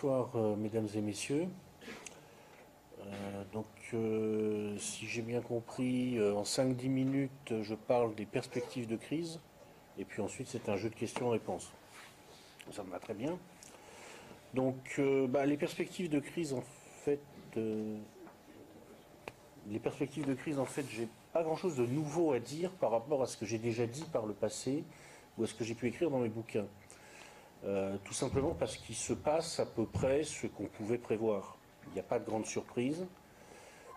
bonsoir euh, mesdames et messieurs. Euh, donc euh, si j'ai bien compris, en 5-10 minutes je parle des perspectives de crise et puis ensuite c'est un jeu de questions-réponses. Ça me va très bien. Donc bah, les perspectives de crise en fait les perspectives de crise en fait j'ai pas grand chose de nouveau à dire par rapport à ce que j'ai déjà dit par le passé ou à ce que j'ai pu écrire dans mes bouquins. Euh, tout simplement parce qu'il se passe à peu près ce qu'on pouvait prévoir. Il n'y a pas de grande surprise.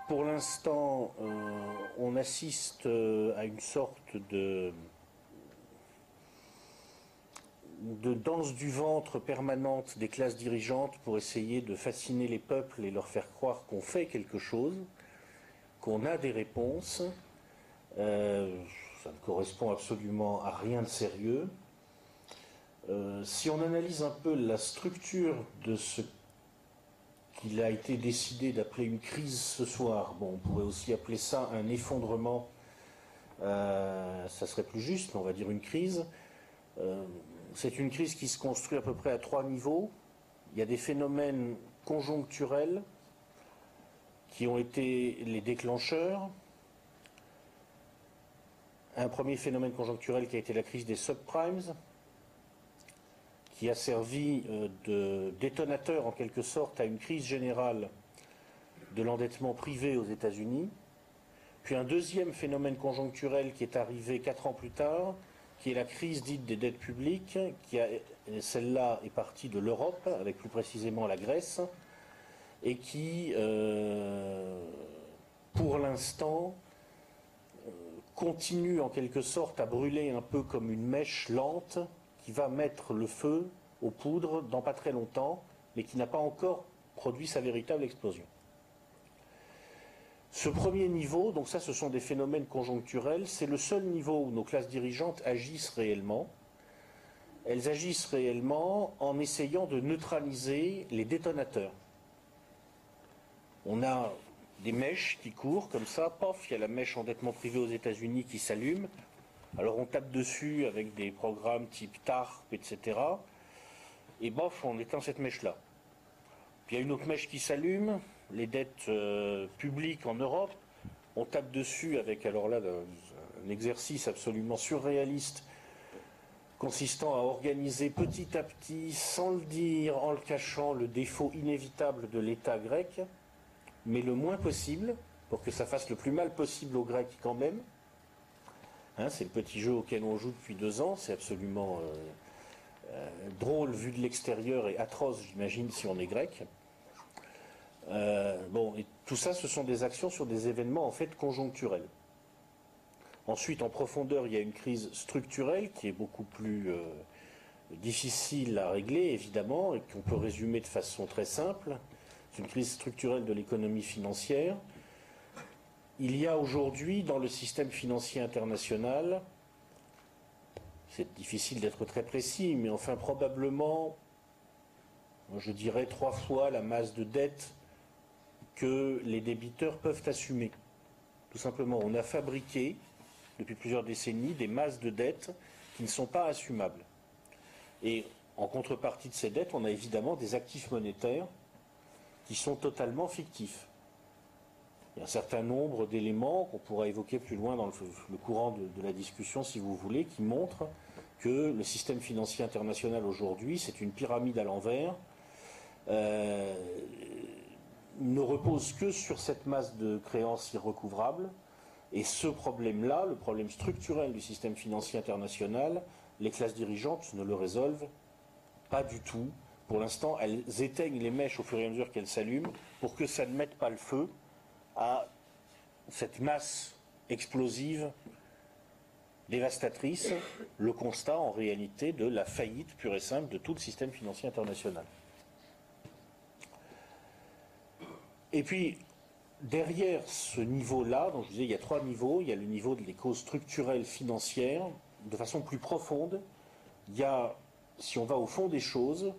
Pour l'instant, euh, on assiste euh, à une sorte de, de danse du ventre permanente des classes dirigeantes pour essayer de fasciner les peuples et leur faire croire qu'on fait quelque chose, qu'on a des réponses. ça ne correspond absolument à rien de sérieux. Euh, si on analyse un peu la structure de ce qu'il a été décidé d'appeler une crise ce soir, bon, on pourrait aussi appeler ça un effondrement, euh, ça serait plus juste, on va dire une crise. Euh, c'est une crise qui se construit à peu près à trois niveaux. Il y a des phénomènes conjoncturels qui ont été les déclencheurs. Un premier phénomène conjoncturel qui a été la crise des subprimes, qui a servi euh, de détonateur en quelque sorte à une crise générale de l'endettement privé aux États-Unis, puis un deuxième phénomène conjoncturel qui est arrivé quatre ans plus tard, qui est la crise dite des dettes publiques, qui celle-là est partie de l'Europe, avec plus précisément la Grèce, et qui, euh, pour l'instant, euh, continue en quelque sorte à brûler un peu comme une mèche lente qui va mettre le feu aux poudres dans pas très longtemps, mais qui n'a pas encore produit sa véritable explosion. Ce premier niveau, donc ça ce sont des phénomènes conjoncturels, c'est le seul niveau où nos classes dirigeantes agissent réellement. Elles agissent réellement en essayant de neutraliser les détonateurs. On a des mèches qui courent comme ça, pof, il y a la mèche endettement privé aux États-Unis qui s'allume, alors on tape dessus avec des programmes type TARP, etc. Et bof, on éteint cette mèche-là. Puis il y a une autre mèche qui s'allume, les dettes euh, publiques en Europe. On tape dessus avec, alors là, un exercice absolument surréaliste consistant à organiser petit à petit, sans le dire, en le cachant, le défaut inévitable de l'État grec, mais le moins possible, pour que ça fasse le plus mal possible aux Grecs quand même. Hein, c'est le petit jeu auquel on joue depuis deux ans. C'est absolument euh, drôle vu de l'extérieur et atroce, j'imagine, si on est grec. Euh, bon, tout ça, ce sont des actions sur des événements en fait conjoncturels. Ensuite, en profondeur, il y a une crise structurelle qui est beaucoup plus difficile à régler, évidemment, et qu'on peut résumer de façon très simple. C'est une crise structurelle de l'économie financière il y a aujourd'hui dans le système financier international, c'est difficile d'être très précis, mais enfin probablement, je dirais trois fois la masse de dettes que les débiteurs peuvent assumer. Tout simplement, on a fabriqué depuis plusieurs décennies des masses de dettes qui ne sont pas assumables. Et en contrepartie de ces dettes, on a évidemment des actifs monétaires qui sont totalement fictifs. Il y a un certain nombre d'éléments qu'on pourra évoquer plus loin dans le, courant de, la discussion, si vous voulez, qui montrent que le système financier international aujourd'hui, c'est une pyramide à l'envers, euh, ne repose que sur cette masse de créances irrecouvrables. Et ce problème-là, le problème structurel du système financier international, les classes dirigeantes ne le résolvent pas du tout. Pour l'instant, elles éteignent les mèches au fur et à mesure qu'elles s'allument pour que ça ne mette pas le feu à cette masse explosive dévastatrice, le constat en réalité de la faillite pure et simple de tout le système financier international. Et puis, derrière ce niveau-là, donc je disais, il y a trois niveaux. Il y a le niveau des causes structurelles financières. De façon plus profonde, il y a, si on va au fond des choses,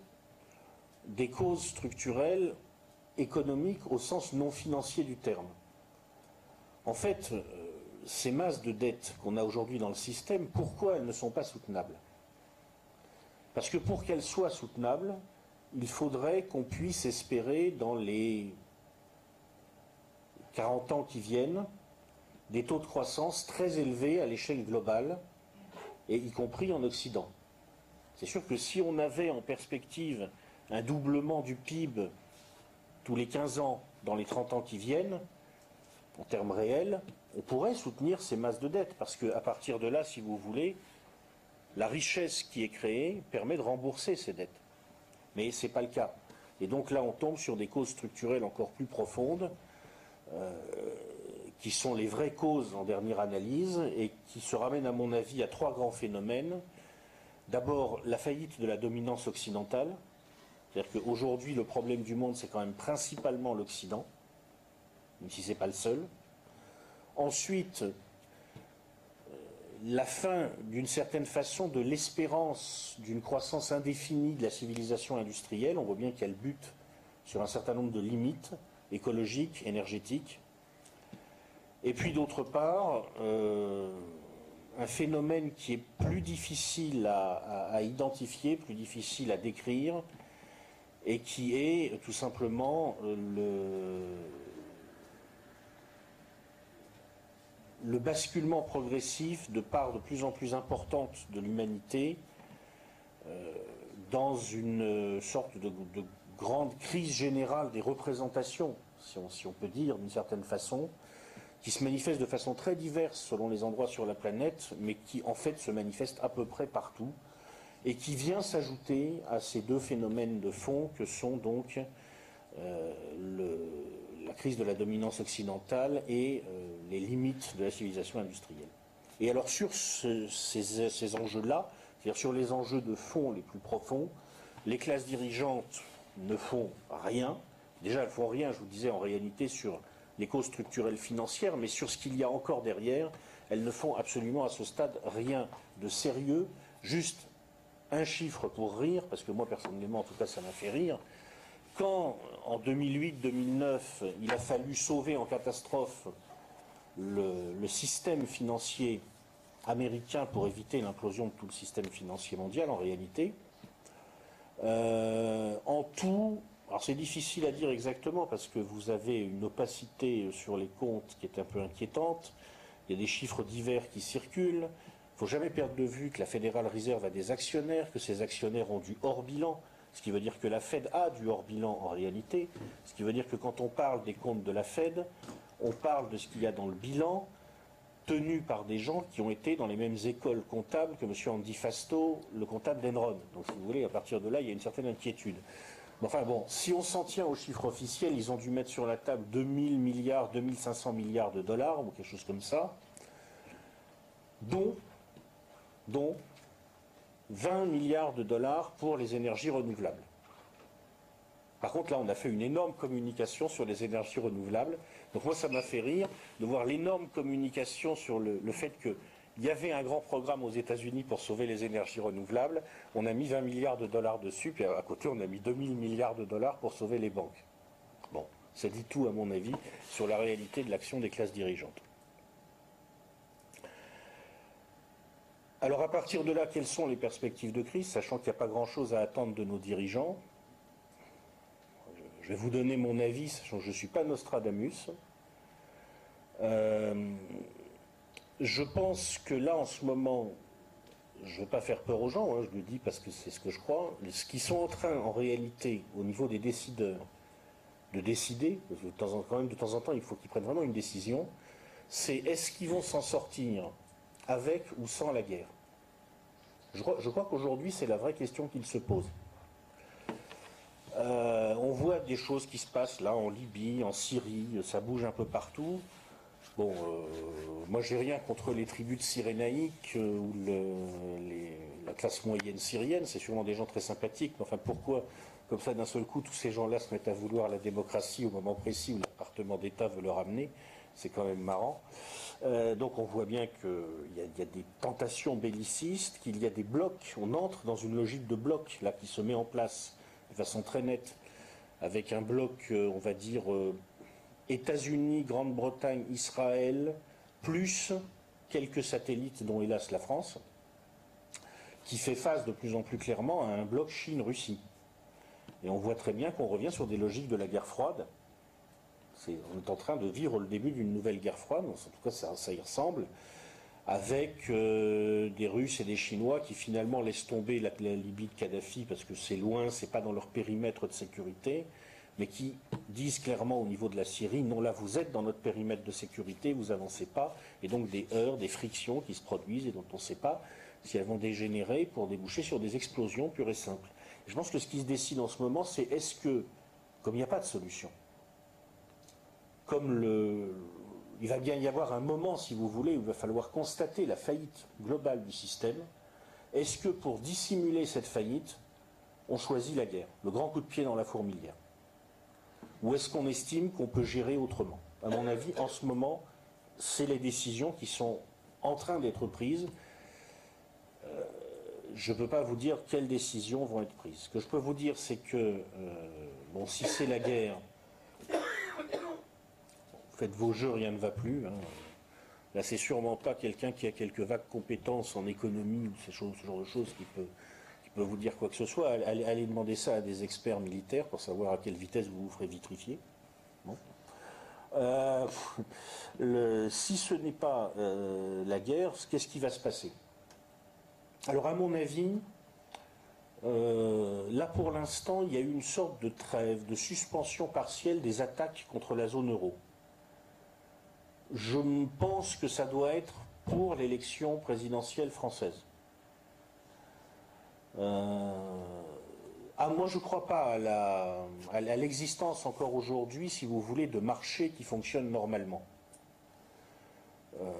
des causes structurelles économique au sens non financier du terme. En fait, euh, ces masses de dettes qu'on a aujourd'hui dans le système, pourquoi elles ne sont pas soutenables? Parce que pour qu'elles soient soutenables, il faudrait qu'on puisse espérer dans les 40 ans qui viennent des taux de croissance très élevés à l'échelle globale, et y compris en Occident. C'est sûr que si on avait en perspective un doublement du PIB tous les 15 ans dans les 30 ans qui viennent, en termes réels, on pourrait soutenir ces masses de dettes, parce qu'à partir de là, si vous voulez, la richesse qui est créée permet de rembourser ces dettes. Mais ce n'est pas le cas. Et donc là, on tombe sur des causes structurelles encore plus profondes, euh, qui sont les vraies causes en dernière analyse, et qui se ramènent, à mon avis, à trois grands phénomènes. D'abord, la faillite de la dominance occidentale. C'est-à-dire qu'aujourd'hui, le problème du monde, c'est quand même principalement l'Occident, même si ce n'est pas le seul. Ensuite, la fin, d'une certaine façon, de l'espérance d'une croissance indéfinie de la civilisation industrielle. On voit bien qu'elle bute sur un certain nombre de limites écologiques, énergétiques. Et puis d'autre part, euh, un phénomène qui est plus difficile à, identifier, plus difficile à décrire, et qui est tout simplement le, le basculement progressif de part de plus en plus importante de l'humanité euh, dans une sorte de, grande crise générale des représentations, si on, peut dire d'une certaine façon, qui se manifeste de façon très diverse selon les endroits sur la planète, mais qui en fait se manifeste à peu près partout, et qui vient s'ajouter à ces deux phénomènes de fond que sont donc euh, la crise de la dominance occidentale et euh, les limites de la civilisation industrielle. Et alors sur ces, enjeux-là, c'est-à-dire sur les enjeux de fond les plus profonds, les classes dirigeantes ne font rien. Déjà, elles font rien, je vous disais, en réalité, sur les causes structurelles financières, mais sur ce qu'il y a encore derrière, elles ne font absolument à ce stade rien de sérieux, juste un chiffre pour rire, parce que moi personnellement en tout cas ça m'a fait rire, quand en 2008-2009, il a fallu sauver en catastrophe le, système financier américain pour éviter l'implosion de tout le système financier mondial, en réalité, euh, en tout, alors c'est difficile à dire exactement parce que vous avez une opacité sur les comptes qui est un peu inquiétante, il y a des chiffres divers qui circulent, il ne faut jamais perdre de vue que la Fédérale Réserve a des actionnaires, que ces actionnaires ont du hors bilan, ce qui veut dire que la Fed a du hors-bilan en réalité, ce qui veut dire que quand on parle des comptes de la Fed, on parle de ce qu'il y a dans le bilan tenu par des gens qui ont été dans les mêmes écoles comptables que M. Andy Fasto, le comptable d'Enron. Donc si vous voulez, à partir de là, il y a une certaine inquiétude. Enfin bon, si on s'en tient aux chiffres officiels, ils ont dû mettre sur la table 2000 milliards, 2500 milliards de dollars, ou quelque chose comme ça, dont, dont 20 milliards de dollars pour les énergies renouvelables. Par contre, là, on a fait une énorme communication sur les énergies renouvelables. Donc moi, ça m'a fait rire de voir l'énorme communication sur le, fait qu'il y avait un grand programme aux États-Unis pour sauver les énergies renouvelables. On a mis 20 milliards de dollars dessus, puis à côté, on a mis 2000 milliards de dollars pour sauver les banques. Bon, ça dit tout, à mon avis, sur la réalité de l'action des classes dirigeantes. Alors à partir de là, quelles sont les perspectives de crise, sachant qu'il n'y a pas grand-chose à attendre de nos dirigeants? Je vais vous donner mon avis, sachant que je ne suis pas Nostradamus. Euh, je pense que là, en ce moment, je ne veux pas faire peur aux gens, hein, je le dis parce que c'est ce que je crois, ce qu'ils sont en train, en réalité, au niveau des décideurs, de décider, parce que quand même de temps en temps, il faut qu'ils prennent vraiment une décision, c'est est-ce qu'ils vont s'en sortir avec ou sans la guerre? Je crois, qu'aujourd'hui, c'est la vraie question qu'il se pose. Euh, on voit des choses qui se passent là en Libye, en Syrie, ça bouge un peu partout. Bon, euh, moi j'ai rien contre les tribus de Cyrénaïque euh, ou la classe moyenne syrienne, c'est sûrement des gens très sympathiques, mais enfin pourquoi, comme ça d'un seul coup, tous ces gens-là se mettent à vouloir la démocratie au moment précis où l'appartement d'État veut leur amener C'est quand même marrant. Euh, donc on voit bien qu'il y, a des tentations bellicistes, qu'il y a des blocs. On entre dans une logique de bloc là qui se met en place de façon très nette, avec un bloc, euh, on va dire, euh, États-Unis, Grande-Bretagne, Israël, plus quelques satellites, dont hélas la France, qui fait face de plus en plus clairement à un bloc Chine-Russie. Et on voit très bien qu'on revient sur des logiques de la guerre froide. On est en train de vivre le début d'une nouvelle guerre froide, en tout cas ça, y ressemble, avec euh, des Russes et des Chinois qui finalement laissent tomber la, Libye de Kadhafi parce que c'est loin, c'est pas dans leur périmètre de sécurité, mais qui disent clairement au niveau de la Syrie, non là vous êtes dans notre périmètre de sécurité, vous avancez pas, et donc des heurts, des frictions qui se produisent et dont on ne sait pas si elles vont dégénérer pour déboucher sur des explosions pures et simples. Je pense que ce qui se décide en ce moment, c'est est-ce que, comme il n'y a pas de solution, comme il va bien y avoir un moment, si vous voulez, où il va falloir constater la faillite globale du système, est-ce que pour dissimuler cette faillite, on choisit la guerre, le grand coup de pied dans la fourmilière? Ou est-ce qu'on estime qu'on peut gérer autrement? À mon avis, en ce moment, c'est les décisions qui sont en train d'être prises. Euh, je ne peux pas vous dire quelles décisions vont être prises. Ce que je peux vous dire, c'est que, euh, bon, si c'est la guerre, faites vos jeux, rien ne va plus. Hein. Là, c'est sûrement pas quelqu'un qui a quelques vagues compétences en économie ou ce genre de choses qui peut peut vous dire quoi que ce soit, allez, demander ça à des experts militaires pour savoir à quelle vitesse vous vous ferez vitrifier. Euh, si ce n'est pas euh, la guerre, qu'est-ce qui va se passer? Alors à mon avis, euh, là pour l'instant, il y a eu une sorte de trêve, de suspension partielle des attaques contre la zone euro. Je pense que ça doit être pour l'élection présidentielle française. Euh, ah, moi, je ne crois pas à l'existence encore aujourd'hui, si vous voulez, de marchés qui fonctionnent normalement. Euh,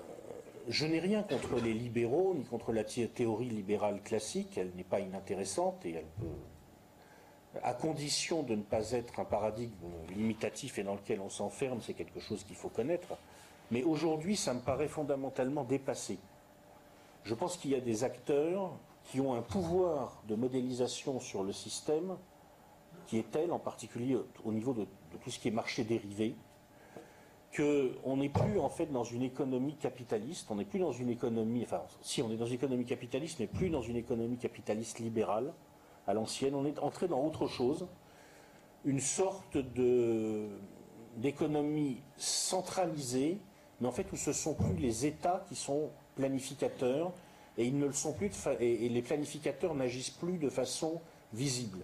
je n'ai rien contre les libéraux, ni contre la théorie libérale classique, elle n'est pas inintéressante et elle peut, à condition de ne pas être un paradigme limitatif et dans lequel on s'enferme, c'est quelque chose qu'il faut connaître. Mais aujourd'hui, ça me paraît fondamentalement dépassé. Je pense qu'il y a des acteurs qui ont un pouvoir de modélisation sur le système qui est tel, en particulier au niveau de, tout ce qui est marché dérivé, qu'on n'est plus en fait dans une économie capitaliste, on n'est plus dans une économie, enfin si on est dans une économie capitaliste, mais plus dans une économie capitaliste libérale à l'ancienne, on est entré dans autre chose, une sorte d'économie centralisée, mais en fait où ce sont plus les États qui sont planificateurs, et ils ne le sont plus, et, les planificateurs n'agissent plus de façon visible.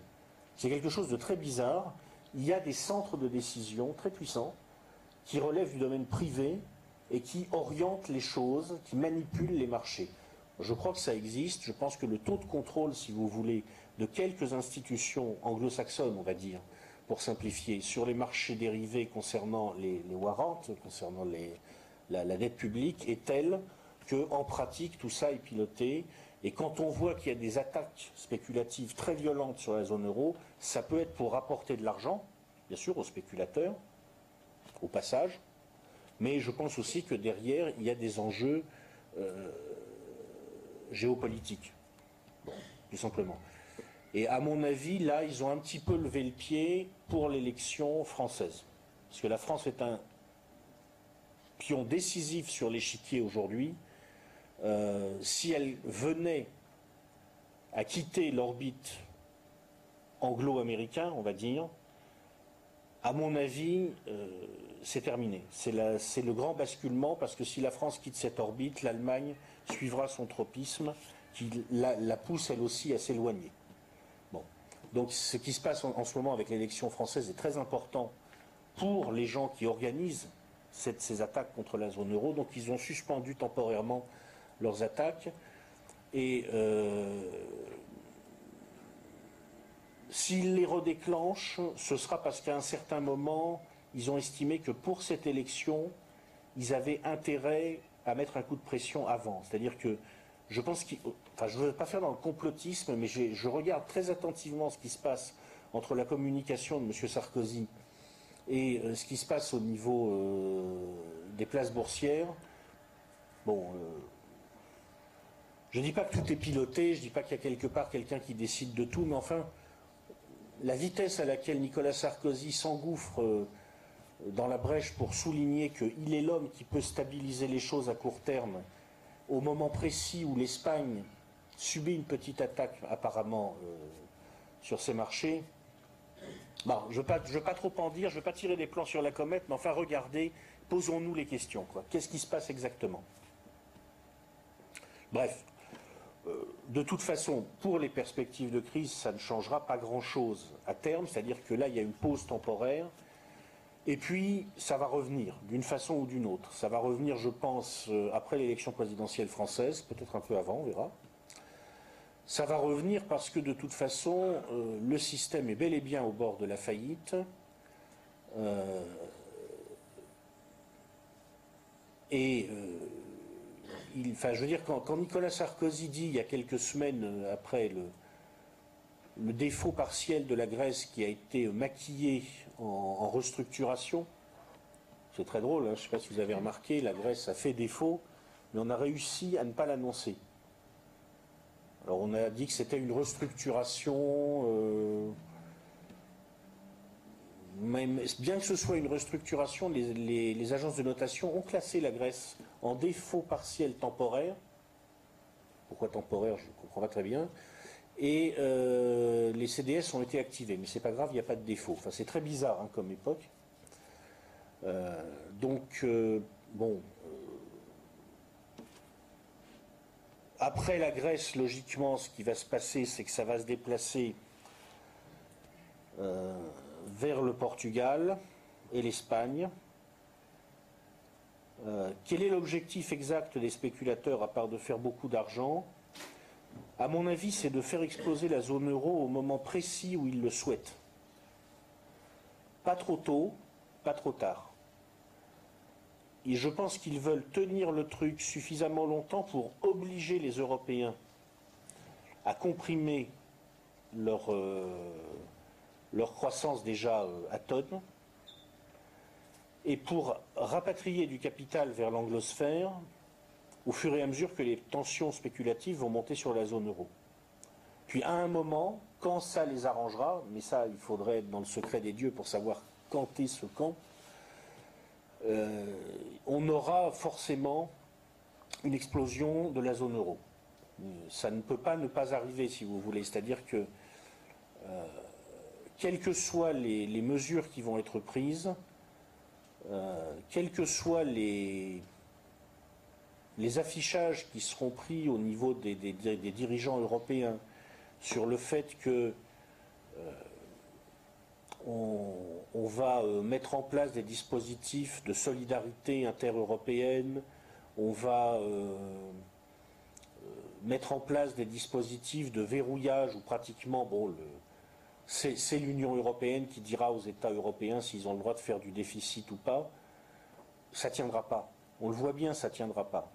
C'est quelque chose de très bizarre. Il y a des centres de décision très puissants qui relèvent du domaine privé et qui orientent les choses, qui manipulent les marchés. Je crois que ça existe. Je pense que le taux de contrôle, si vous voulez, de quelques institutions anglo-saxonnes, on va dire, pour simplifier, sur les marchés dérivés concernant les, warrants, concernant la, dette publique, est tel en pratique, tout ça est piloté. Et quand on voit qu'il y a des attaques spéculatives très violentes sur la zone euro, ça peut être pour rapporter de l'argent, bien sûr, aux spéculateurs, au passage. Mais je pense aussi que derrière, il y a des enjeux euh, géopolitiques, tout simplement. Et à mon avis, là, ils ont un petit peu levé le pied pour l'élection française. Parce que la France est un pion décisif sur l'échiquier aujourd'hui euh, si elle venait à quitter l'orbite anglo-américain, on va dire, à mon avis, euh, c'est terminé. C'est le grand basculement parce que si la France quitte cette orbite, l'Allemagne suivra son tropisme qui la, pousse elle aussi à s'éloigner. Bon. Donc ce qui se passe en, ce moment avec l'élection française est très important pour les gens qui organisent ces attaques contre la zone euro. Donc ils ont suspendu temporairement leurs attaques. Et euh, s'ils les redéclenchent, ce sera parce qu'à un certain moment, ils ont estimé que pour cette élection, ils avaient intérêt à mettre un coup de pression avant. C'est-à-dire que je pense qu'il. Enfin, je ne veux pas faire dans le complotisme, mais je regarde très attentivement ce qui se passe entre la communication de M. Sarkozy et euh, ce qui se passe au niveau euh, des places boursières. Bon, je ne dis pas que tout est piloté, je ne dis pas qu'il y a quelque part quelqu'un qui décide de tout, mais enfin, la vitesse à laquelle Nicolas Sarkozy s'engouffre euh, dans la brèche pour souligner qu'il est l'homme qui peut stabiliser les choses à court terme, au moment précis où l'Espagne subit une petite attaque apparemment euh, sur ses marchés, Je ne veux, pas trop en dire, je ne veux pas tirer des plans sur la comète, mais enfin regardez, posons-nous les questions. Qu'est-ce qui se passe exactement? Bref, euh, de toute façon, pour les perspectives de crise, ça ne changera pas grand-chose à terme, c'est-à-dire que là, il y a une pause temporaire, et puis ça va revenir d'une façon ou d'une autre. Ça va revenir, je pense, euh, après l'élection présidentielle française, peut-être un peu avant, on verra. Ça va revenir parce que de toute façon, euh, le système est bel et bien au bord de la faillite. et enfin, je veux dire, quand, Nicolas Sarkozy dit il y a quelques semaines euh, après le, défaut partiel de la Grèce qui a été maquillé en, restructuration, c'est très drôle, hein, je ne sais pas si vous avez remarqué, la Grèce a fait défaut, mais on a réussi à ne pas l'annoncer. Alors on a dit que c'était une restructuration, euh, bien que ce soit une restructuration, les, agences de notation ont classé la Grèce en défaut partiel temporaire. Pourquoi temporaire Je ne comprends pas très bien. Et euh, les CDS ont été activés. Mais c'est pas grave, il n'y a pas de défaut. Enfin, c'est très bizarre hein, comme époque. Euh, donc, bon. Après la Grèce, logiquement, ce qui va se passer, c'est que ça va se déplacer vers le Portugal et l'Espagne. Euh, quel est l'objectif exact des spéculateurs à part de faire beaucoup d'argent? À mon avis, c'est de faire exploser la zone euro au moment précis où ils le souhaitent. Pas trop tôt, pas trop tard. Et je pense qu'ils veulent tenir le truc suffisamment longtemps pour obliger les Européens à comprimer leur, euh, croissance déjà euh, à tonnes, et pour rapatrier du capital vers l'anglosphère au fur et à mesure que les tensions spéculatives vont monter sur la zone euro. Puis à un moment, quand ça les arrangera, mais ça il faudrait être dans le secret des dieux pour savoir quand est ce quand, euh, on aura forcément une explosion de la zone euro. Ça ne peut pas ne pas arriver si vous voulez, c'est-à-dire que euh, quelles que soient les, mesures qui vont être prises, euh, quels que soient les, affichages qui seront pris au niveau des, dirigeants européens sur le fait que euh, on, va euh, mettre en place des dispositifs de solidarité intereuropéenne, on va mettre en place des dispositifs de verrouillage où pratiquement bon, c'est l'Union européenne qui dira aux États européens s'ils ont le droit de faire du déficit ou pas. Ça ne tiendra pas. On le voit bien, ça tiendra pas.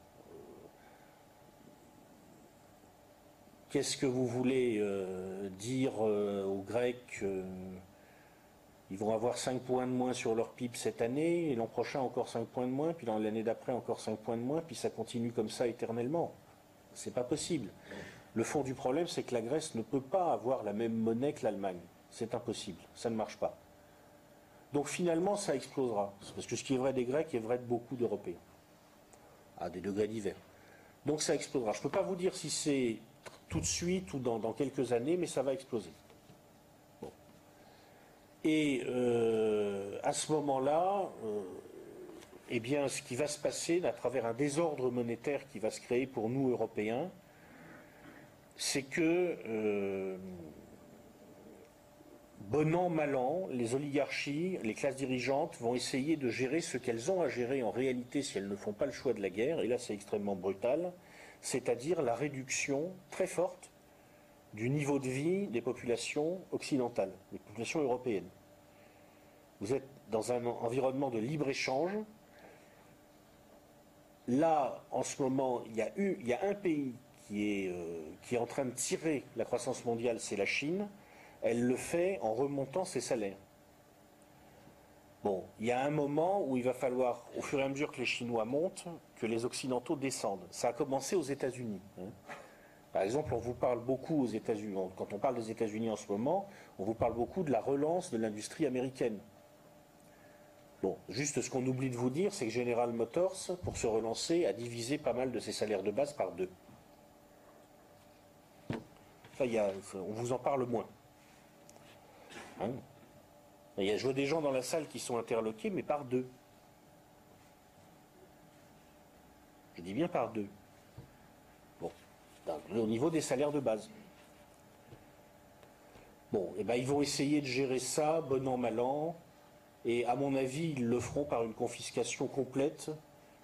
Qu'est-ce que vous voulez euh, dire euh, aux Grecs euh, Ils vont avoir 5 points de moins sur leur PIB cette année, et l'an prochain encore 5 points de moins, puis l'année d'après encore 5 points de moins, puis ça continue comme ça éternellement. C'est pas possible. Le fond du problème, c'est que la Grèce ne peut pas avoir la même monnaie que l'Allemagne. C'est impossible, ça ne marche pas. Donc finalement, ça explosera. Parce que ce qui est vrai des Grecs est vrai de beaucoup d'Européens, à des degrés divers. Donc ça explosera. Je ne peux pas vous dire si c'est tout de suite ou dans, quelques années, mais ça va exploser. Et euh, à ce moment-là, euh, eh bien, ce qui va se passer à travers un désordre monétaire qui va se créer pour nous, Européens, c'est que, euh, bon an, mal an, les oligarchies, les classes dirigeantes vont essayer de gérer ce qu'elles ont à gérer en réalité si elles ne font pas le choix de la guerre, et là c'est extrêmement brutal, c'est-à-dire la réduction très forte du niveau de vie des populations occidentales, des populations européennes. Vous êtes dans un environnement de libre-échange. Là, en ce moment, il y a, un pays euh, qui est, en train de tirer la croissance mondiale, c'est la Chine. Elle le fait en remontant ses salaires. Bon, il y a un moment où il va falloir, au fur et à mesure que les Chinois montent, que les Occidentaux descendent. Ça a commencé aux États-Unis. Hein. Par exemple, on vous parle beaucoup aux États-Unis. Quand on parle des États-Unis en ce moment, on vous parle beaucoup de la relance de l'industrie américaine. Bon, juste ce qu'on oublie de vous dire, c'est que General Motors, pour se relancer, a divisé pas mal de ses salaires de base par deux on vous en parle moins. Hein? Il y a, je vois des gens dans la salle qui sont interloqués, mais par deux. Je dis bien par deux. Au niveau des salaires de base. Bon, et eh ben ils vont essayer de gérer ça, bon an, mal an, et à mon avis, ils le feront par une confiscation complète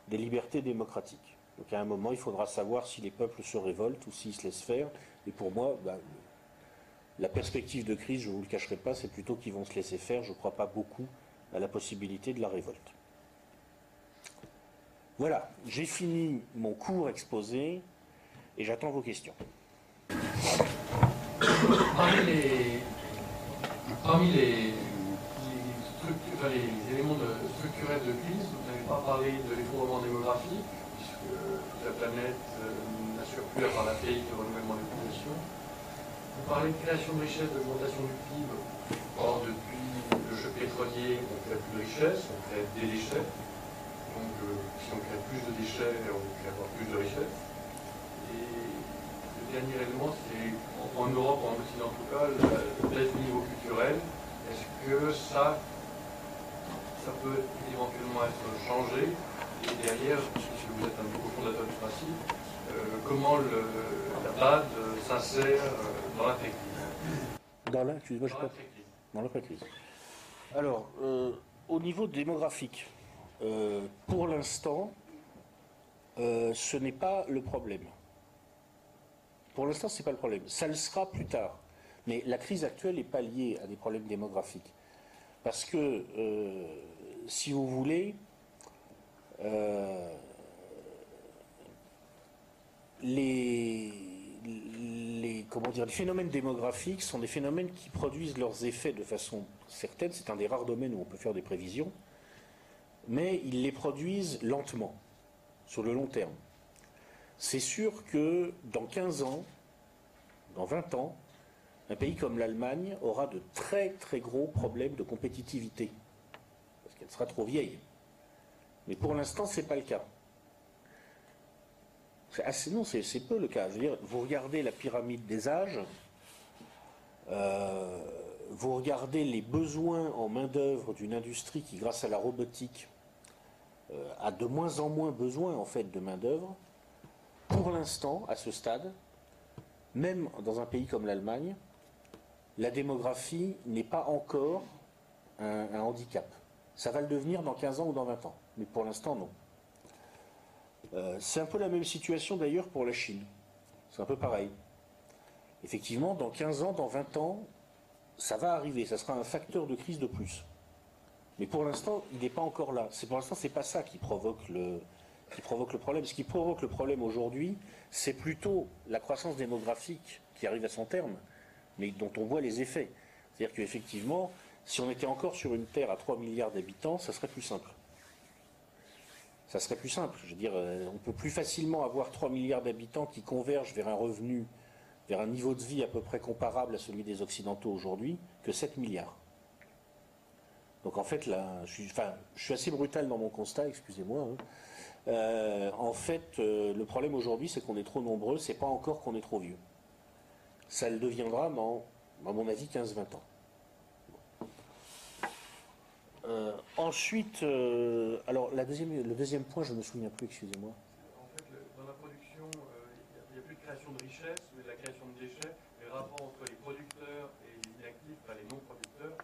des libertés démocratiques. Donc à un moment, il faudra savoir si les peuples se révoltent ou s'ils se laissent faire. Et pour moi, ben, la perspective de crise, je ne vous le cacherai pas, c'est plutôt qu'ils vont se laisser faire. Je ne crois pas beaucoup à la possibilité de la révolte. Voilà, j'ai fini mon cours exposé et j'attends vos questions. Parmi les, éléments structurels de crise, vous n'avez pas parlé de l'effondrement démographique, puisque la planète euh, n'assure plus à part la paix le renouvellement des populations. Vous parlez de création de richesse, d'augmentation du PIB. Or, depuis le jeu pétrolier, on crée plus de richesse, on crée des déchets. Donc, euh, si on crée plus de déchets, on peut avoir plus de richesse. Et le dernier élément, c'est en, Europe, en Occident en tout cas, la baisse du niveau culturel. Est-ce que ça, ça peut éventuellement être changé? Et derrière, puisque vous êtes un nouveau fondateur du principe, euh, comment la BAD s'insère euh, dans la crise Dans la, excuse-moi, je pas. Dans la crise. Alors, euh, au niveau démographique, pour l'instant, ce n'est pas le problème. Pour l'instant, ce n'est pas le problème. Ça le sera plus tard. Mais la crise actuelle n'est pas liée à des problèmes démographiques. Parce que, si vous voulez, les, comment dire, les phénomènes démographiques sont des phénomènes qui produisent leurs effets de façon certaine. C'est un des rares domaines où on peut faire des prévisions. Mais ils les produisent lentement, sur le long terme. C'est sûr que dans 15 ans, dans 20 ans, un pays comme l'Allemagne aura de très très gros problèmes de compétitivité, parce qu'elle sera trop vieille. Mais pour l'instant, ce n'est pas le cas non, c'est peu le cas. vous regardez la pyramide des âges, euh, vous regardez les besoins en main-d'œuvre d'une industrie qui, grâce à la robotique, euh, a de moins en moins besoin en fait de main-d'œuvre. Pour l'instant, à ce stade, même dans un pays comme l'Allemagne, la démographie n'est pas encore un handicap. Ça va le devenir dans 15 ans ou dans 20 ans, mais pour l'instant, non. Euh, c'est un peu la même situation d'ailleurs pour la Chine. C'est un peu pareil. Effectivement, dans 15 ans, dans 20 ans, ça va arriver, ça sera un facteur de crise de plus. Mais pour l'instant, il n'est pas encore là. C'est pour l'instant, c'est pas ça qui provoque le qui provoque le problème. Ce qui provoque le problème aujourd'hui, c'est plutôt la croissance démographique qui arrive à son terme, mais dont on voit les effets. C'est-à-dire qu'effectivement, si on était encore sur une Terre à 3 milliards d'habitants, ça serait plus simple ça serait plus simple. Je veux dire, euh, on peut plus facilement avoir 3 milliards d'habitants qui convergent vers un revenu, vers un niveau de vie à peu près comparable à celui des Occidentaux aujourd'hui, que 7 milliards. Donc en fait, là, je suis, assez brutal dans mon constat, excusez-moi. Hein. Euh, en fait, euh, le problème aujourd'hui, c'est qu'on est trop nombreux, c'est pas encore qu'on est trop vieux. Ça le deviendra dans, à mon avis, 15-20 ans. Euh, ensuite, alors le deuxième point, je ne me souviens plus, excusez-moi. En fait, dans la production, il n'y a, plus de création de richesse, mais de la création de déchets. Les rapports entre les producteurs et les inactifs, enfin les non-producteurs,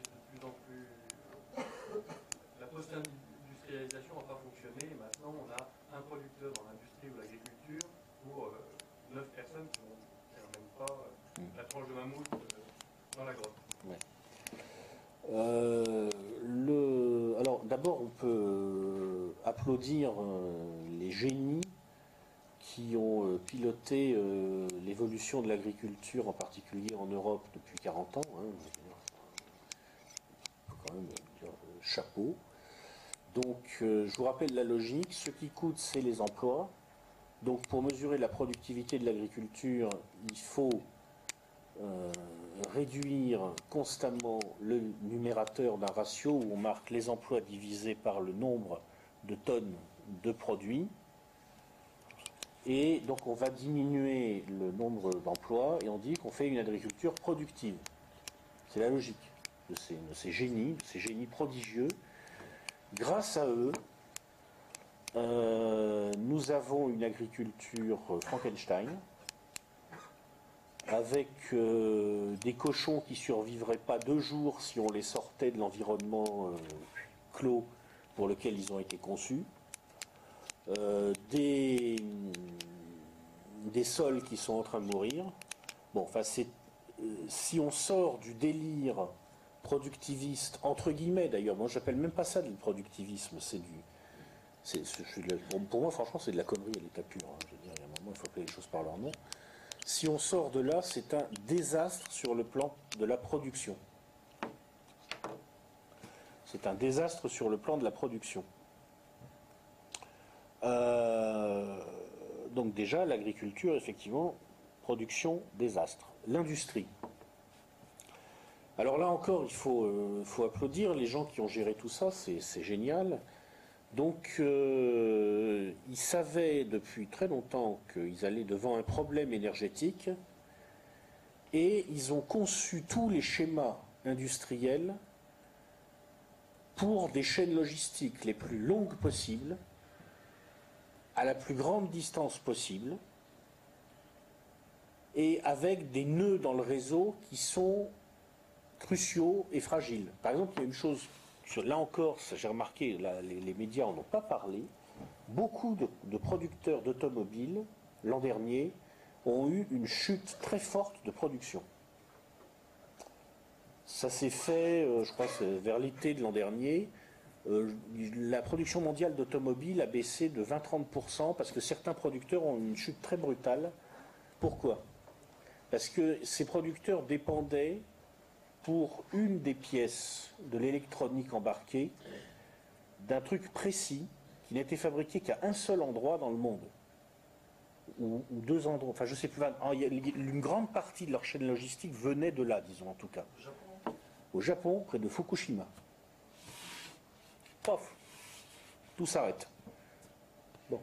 est de plus en plus. La post-industrialisation n'a pas fonctionné. Et maintenant, on a un producteur dans l'industrie ou l'agriculture pour neuf personnes qui n'ont même pas mm. la de mammouth dans la grotte. Euh, alors d'abord, on peut euh, applaudir euh, les génies qui ont piloté l'évolution de l'agriculture, en particulier en Europe, depuis 40 ans. Hein, quand même dire chapeau. Donc, je vous rappelle la logique. Ce qui coûte, c'est les emplois. Donc, pour mesurer la productivité de l'agriculture, il faut réduire constamment le numérateur d'un ratio où on marque les emplois divisés par le nombre de tonnes de produits. Et donc on va diminuer le nombre d'emplois et on dit qu'on fait une agriculture productive. C'est la logique. de ces, génies, de ces génies prodigieux. Grâce à eux, euh, nous avons une agriculture Frankenstein, avec euh, des cochons qui survivraient pas deux jours si on les sortait de l'environnement euh, clos pour lequel ils ont été conçus, des, des sols qui sont en train de mourir. Bon, enfin, si on sort du délire productiviste, entre guillemets d'ailleurs, moi j'appelle même pas ça du productivisme, c'est du. pour moi, franchement, c'est de la connerie à l'état pur. Hein. Je veux dire, il y a un moment, il faut appeler les choses par leur nom. Si on sort de là, c'est un désastre sur le plan de la production. C'est un désastre sur le plan de la production. Euh, donc déjà, l'agriculture, effectivement, production, désastre. L'industrie. Alors là encore, il faut, euh, faut, applaudir les gens qui ont géré tout ça, c'est génial. Donc, euh, ils savaient depuis très longtemps qu'ils allaient devant un problème énergétique et ils ont conçu tous les schémas industriels pour des chaînes logistiques les plus longues possibles, à la plus grande distance possible, et avec des nœuds dans le réseau qui sont cruciaux et fragiles. Par exemple, il y a une chose, là encore, j'ai remarqué, les, médias n'en ont pas parlé, beaucoup de, producteurs d'automobiles, l'an dernier, ont eu une chute très forte de production. Ça s'est fait, euh, je crois, vers l'été de l'an dernier. Euh, la production mondiale d'automobiles a baissé de 20-30% parce que certains producteurs ont une chute très brutale. Pourquoi? Parce que ces producteurs dépendaient pour une des pièces de l'électronique embarquée d'un truc précis qui n'était fabriqué qu'à un seul endroit dans le monde. Ou, deux endroits, enfin je sais plus, une grande partie de leur chaîne logistique venait de là, disons en tout cas. Au Japon, près de Fukushima. Pof, tout s'arrête. Bon.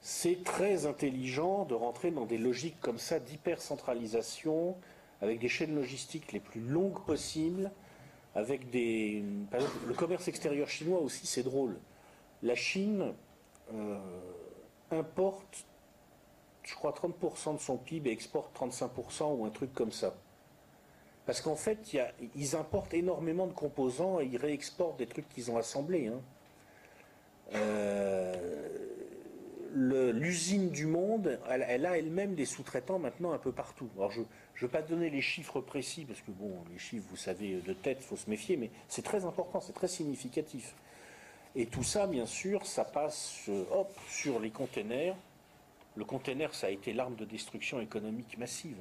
C'est très intelligent de rentrer dans des logiques comme ça d'hypercentralisation, avec des chaînes logistiques les plus longues possibles, avec des. Par exemple, le commerce extérieur chinois aussi, c'est drôle. La Chine euh, importe, je crois, 30% de son PIB et exporte 35% ou un truc comme ça. Parce qu'en fait, ils importent énormément de composants et ils réexportent des trucs qu'ils ont assemblés. Hein. Euh, l'usine du monde, elle, a elle-même des sous-traitants maintenant un peu partout. Alors je ne veux pas donner les chiffres précis, parce que bon, les chiffres, vous savez, de tête, il faut se méfier, mais c'est très important, c'est très significatif. Et tout ça, bien sûr, ça passe euh, hop, sur les containers. Le container, ça a été l'arme de destruction économique massive.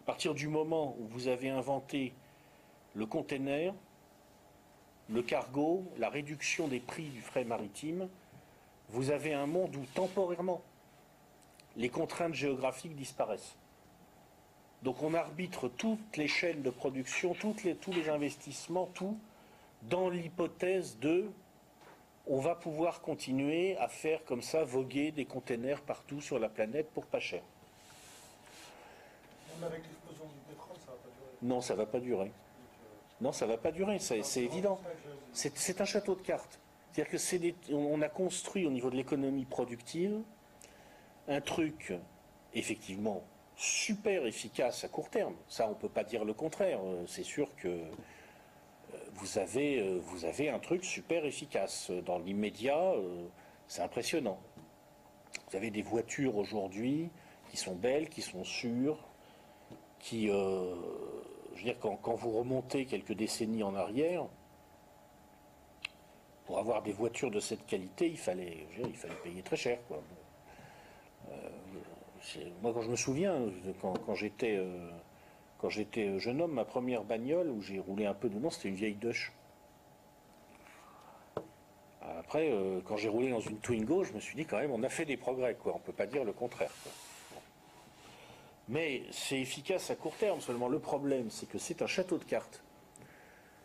À partir du moment où vous avez inventé le container, le cargo, la réduction des prix du frais maritime, vous avez un monde où temporairement les contraintes géographiques disparaissent. Donc on arbitre toutes les chaînes de production, toutes les, tous les investissements, tout, dans l'hypothèse de on va pouvoir continuer à faire comme ça voguer des containers partout sur la planète pour pas cher. Avec l'explosion du pétrole, ça va pas durer. Non, ça va pas durer. Non, ça va pas durer, c'est évident. C'est un château de cartes. C'est-à-dire que c'est on a construit au niveau de l'économie productive un truc effectivement super efficace à court terme. Ça, on ne peut pas dire le contraire. C'est sûr que euh, vous avez, euh, vous avez un truc super efficace. Dans l'immédiat, euh, c'est impressionnant. Vous avez des voitures aujourd'hui qui sont belles, qui sont sûres, qui, je veux dire, quand vous remontez quelques décennies en arrière, pour avoir des voitures de cette qualité, il fallait, payer très cher. Euh, moi, quand je me souviens, quand, j'étais euh, j'étais jeune homme, ma première bagnole où j'ai roulé un peu dedans, c'était une vieille Dutch. Après, euh, quand j'ai roulé dans une Twingo, je me suis dit quand même, on a fait des progrès, quoi. On peut pas dire le contraire. Mais c'est efficace à court terme. Seulement, le problème, c'est que c'est un château de cartes.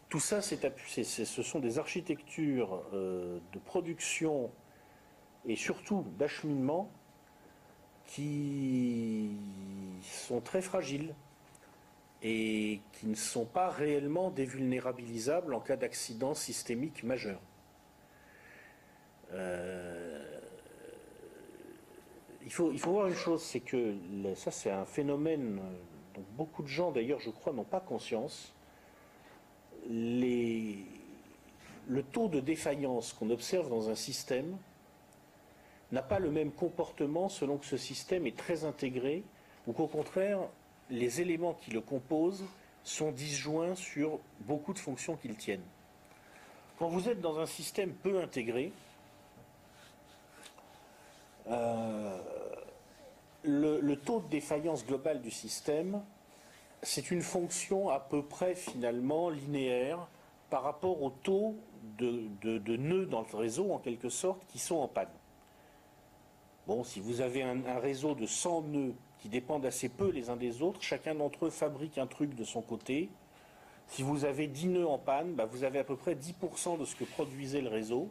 Tout ça, ce sont des architectures euh, de production et surtout d'acheminement qui sont très fragiles. et qui ne sont pas réellement dévulnérabilisables en cas d'accident systémique majeur. Euh, il, faut, voir une chose, c'est que ça c'est un phénomène dont beaucoup de gens d'ailleurs je crois n'ont pas conscience. Le taux de défaillance qu'on observe dans un système n'a pas le même comportement selon que ce système est très intégré ou qu'au contraire, les éléments qui le composent sont disjoints sur beaucoup de fonctions qu'ils tiennent. Quand vous êtes dans un système peu intégré, euh, le, taux de défaillance globale du système, c'est une fonction à peu près finalement linéaire par rapport au taux de, nœuds dans le réseau, en quelque sorte, qui sont en panne. Bon, si vous avez un, réseau de 100 nœuds qui dépendent assez peu les uns des autres, chacun d'entre eux fabrique un truc de son côté. Si vous avez 10 nœuds en panne, bah, vous avez à peu près 10% de ce que produisait le réseau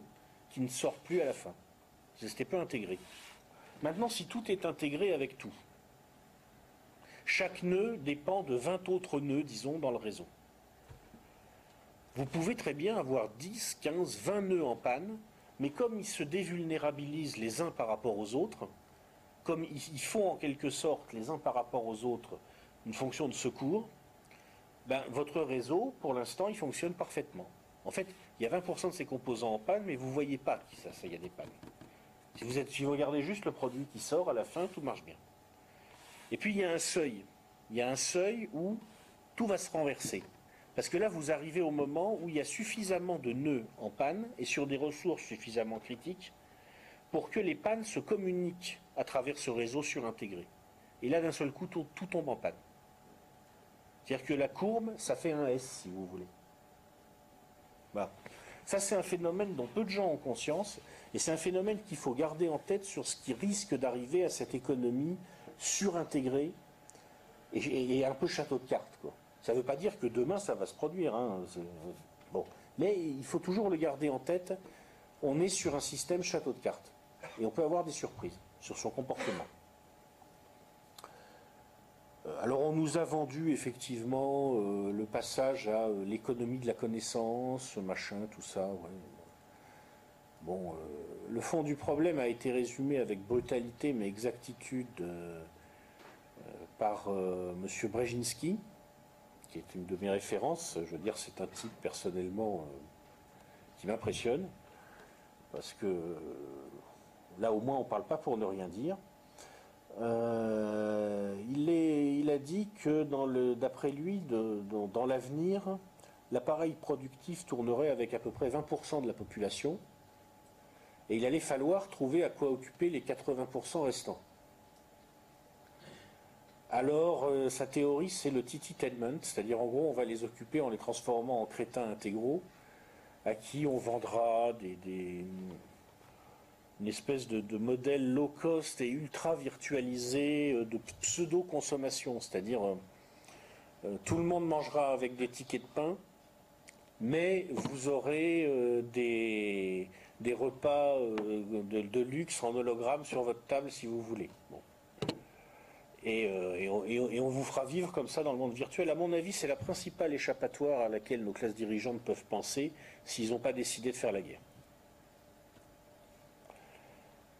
qui ne sort plus à la fin. C'était peu intégré. Maintenant, si tout est intégré avec tout, chaque nœud dépend de 20 autres nœuds, disons, dans le réseau. Vous pouvez très bien avoir 10, 15, 20 nœuds en panne, mais comme ils se dévulnérabilisent les uns par rapport aux autres, comme ils font en quelque sorte les uns par rapport aux autres une fonction de secours, ben, votre réseau, pour l'instant, il fonctionne parfaitement. En fait, il y a 20% de ces composants en panne, mais vous ne voyez pas qu'il y a des pannes. Si vous regardez juste le produit qui sort, à la fin, tout marche bien. Et puis, il y a un seuil. Il y a un seuil où tout va se renverser. Parce que là, vous arrivez au moment où il y a suffisamment de nœuds en panne et sur des ressources suffisamment critiques pour que les pannes se communiquent à travers ce réseau surintégré. Et là, d'un seul coup, tout, tombe en panne. C'est-à-dire que la courbe, ça fait un S, si vous voulez. Ça, c'est un phénomène dont peu de gens ont conscience, et c'est un phénomène qu'il faut garder en tête sur ce qui risque d'arriver à cette économie surintégrée et, et un peu château de cartes. Quoi. Ça ne veut pas dire que demain ça va se produire. Hein. Bon. Mais il faut toujours le garder en tête. On est sur un système château de cartes. Et on peut avoir des surprises sur son comportement. Euh, alors on nous a vendu effectivement euh, le passage à euh, l'économie de la connaissance, machin, tout ça. Bon, le fond du problème a été résumé avec brutalité mais exactitude par M. Brzezinski, qui est une de mes références. Je veux dire, c'est un type personnellement euh, qui m'impressionne, parce que euh, là au moins on ne parle pas pour ne rien dire. Euh, il, a dit que d'après lui, dans, l'avenir, l'appareil productif tournerait avec à peu près 20% de la population, et il allait falloir trouver à quoi occuper les 80% restants. Alors, euh, sa théorie, c'est le tititainment, c'est-à-dire en gros, on va les occuper en les transformant en crétins intégraux, à qui on vendra des, une espèce de, modèle low cost et ultra virtualisé euh, de pseudo-consommation, c'est-à-dire euh, tout le monde mangera avec des tickets de pain, mais vous aurez des, repas de, luxe en hologramme sur votre table si vous voulez. Euh, et, on, vous fera vivre comme ça dans le monde virtuel. À mon avis, c'est la principale échappatoire à laquelle nos classes dirigeantes peuvent penser s'ils n'ont pas décidé de faire la guerre.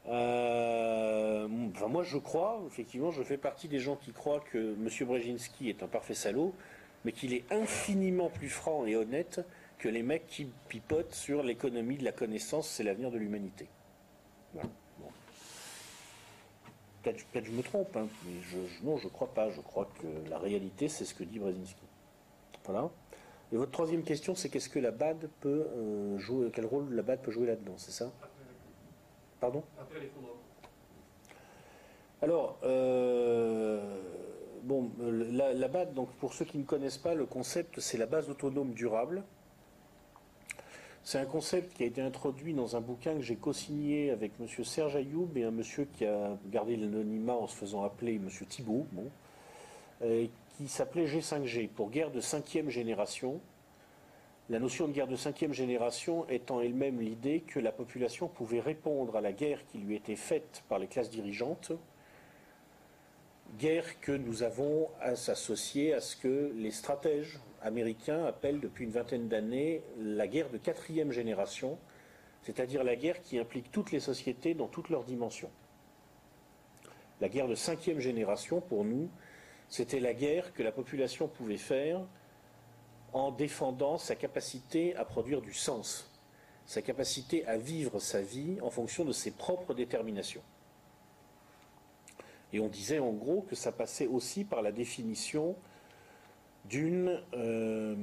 Euh, moi, je crois, effectivement, je fais partie des gens qui croient que M. Brzezinski est un parfait salaud, mais qu'il est infiniment plus franc et honnête que les mecs qui pipotent sur l'économie de la connaissance, c'est l'avenir de l'humanité. Voilà. Peut-être je me trompe, hein, mais je, non, je ne crois pas. Je crois que la réalité, c'est ce que dit Brzezinski. Voilà. Et votre troisième question, c'est qu'est-ce que la BAD peut euh, jouer, quel rôle la BAD peut jouer là-dedans, c'est ça Pardon Après l'effondrement. Alors, euh, bon, la, la, BAD, donc pour ceux qui ne connaissent pas, le concept, c'est la base autonome durable. C'est un concept qui a été introduit dans un bouquin que j'ai co-signé avec M. Serge Ayoub et un monsieur qui a gardé l'anonymat en se faisant appeler M. Thibault, qui s'appelait G5G, pour guerre de cinquième génération. La notion de guerre de cinquième génération étant elle-même l'idée que la population pouvait répondre à la guerre qui lui était faite par les classes dirigeantes Guerre que nous avons à s'associer à ce que les stratèges américains appellent depuis une vingtaine d'années la guerre de quatrième génération, c'est-à-dire la guerre qui implique toutes les sociétés dans toutes leurs dimensions. La guerre de cinquième génération, pour nous, c'était la guerre que la population pouvait faire en défendant sa capacité à produire du sens, sa capacité à vivre sa vie en fonction de ses propres déterminations. Et on disait en gros que ça passait aussi par la définition d'une euh,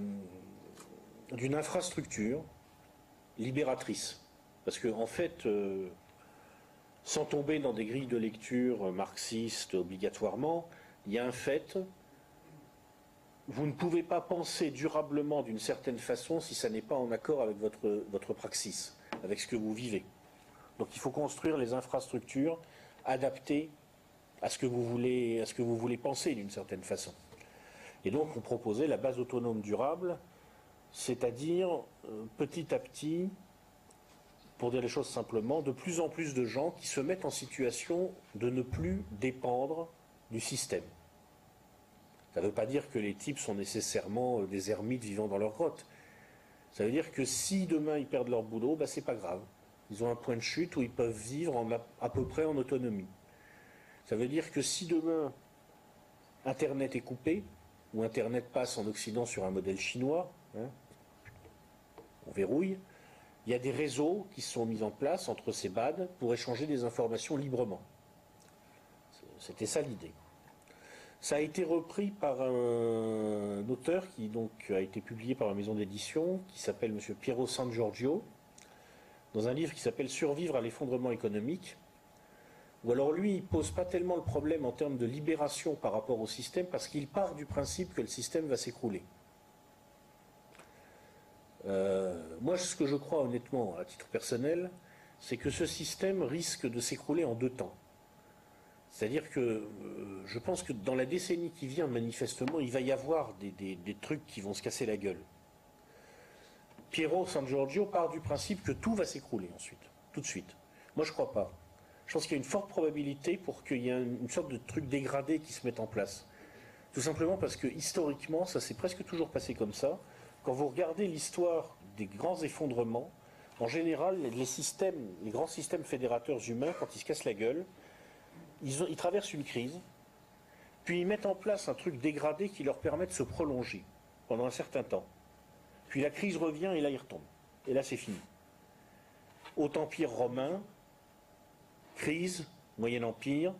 infrastructure libératrice. Parce qu'en en fait, euh, sans tomber dans des grilles de lecture marxistes obligatoirement, il y a un fait, vous ne pouvez pas penser durablement d'une certaine façon si ça n'est pas en accord avec votre, votre praxis, avec ce que vous vivez. Donc il faut construire les infrastructures adaptées à ce que vous voulez, ce penser d'une certaine façon. Et donc on proposait la base autonome durable, c'est-à-dire euh, petit à petit, pour dire les choses simplement, de plus en plus de gens qui se mettent en situation de ne plus dépendre du système. Ça ne veut pas dire que les types sont nécessairement euh, des ermites vivant dans leur grotte. Ça veut dire que si demain ils perdent leur boulot, bah, c'est pas grave. Ils ont un point de chute où ils peuvent vivre à peu près en autonomie. Ça veut dire que si demain Internet est coupé, ou Internet passe en Occident sur un modèle chinois, hein, on verrouille, il y a des réseaux qui sont mis en place entre ces BAD pour échanger des informations librement. C'était ça l'idée. Ça a été repris par un auteur qui donc a été publié par la maison d'édition, qui s'appelle M. Piero San Giorgio, dans un livre qui s'appelle Survivre à l'effondrement économique, où alors lui, il pose pas tellement le problème en termes de libération par rapport au système, parce qu'il part du principe que le système va s'écrouler. Euh, moi, ce que je crois honnêtement, à titre personnel, c'est que ce système risque de s'écrouler en deux temps. C'est-à-dire que euh, je pense que dans la décennie qui vient, manifestement, il va y avoir des, trucs qui vont se casser la gueule. Piero San Giorgio part du principe que tout va s'écrouler ensuite, tout de suite. Moi, je ne crois pas. Je pense qu'il y a une forte probabilité pour qu'il y ait une sorte de truc dégradé qui se mette en place. Tout simplement parce que historiquement, ça s'est presque toujours passé comme ça. Quand vous regardez l'histoire des grands effondrements, en général, les systèmes, les grands systèmes fédérateurs humains, quand ils se cassent la gueule, ils, traversent une crise, puis ils mettent en place un truc dégradé qui leur permet de se prolonger pendant un certain temps. Puis la crise revient et là ils retombent. Et là c'est fini. Au Empire romain, crise, Moyen Empire,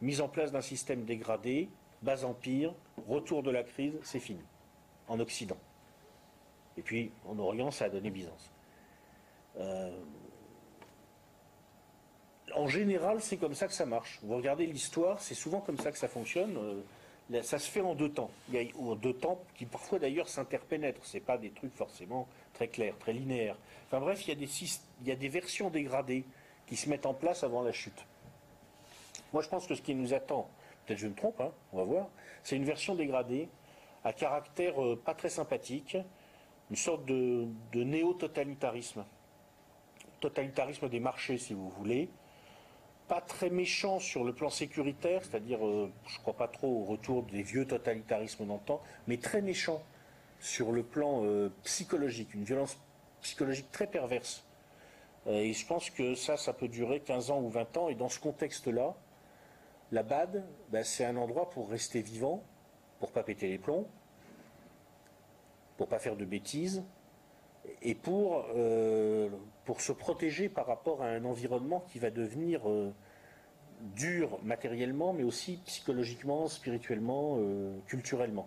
mise en place d'un système dégradé, bas empire, retour de la crise, c'est fini. En Occident. Et puis en Orient, ça a donné Byzance. Euh, en général, c'est comme ça que ça marche. Vous regardez l'histoire, c'est souvent comme ça que ça fonctionne. Euh, ça se fait en deux temps. Il y a deux temps qui parfois d'ailleurs s'interpénètrent. Ce pas des trucs forcément très clairs, très linéaires. Enfin bref, il y a des versions dégradées qui se mettent en place avant la chute. Moi, je pense que ce qui nous attend, peut-être je me trompe, hein, on va voir, c'est une version dégradée à caractère euh, pas très sympathique, une sorte de néo-totalitarisme. Totalitarisme des marchés, si vous voulez, pas très méchant sur le plan sécuritaire, c'est-à-dire, euh, je ne crois pas trop au retour des vieux totalitarismes d'antan, mais très méchant sur le plan euh, psychologique, une violence psychologique très perverse. Euh, et je pense que ça, ça peut durer 15 ans ou 20 ans, et dans ce contexte-là, la BAD, ben, c'est un endroit pour rester vivant, pour pas péter les plombs, pour pas faire de bêtises, et pour, euh, pour se protéger par rapport à un environnement qui va devenir euh, dur matériellement, mais aussi psychologiquement, spirituellement, culturellement.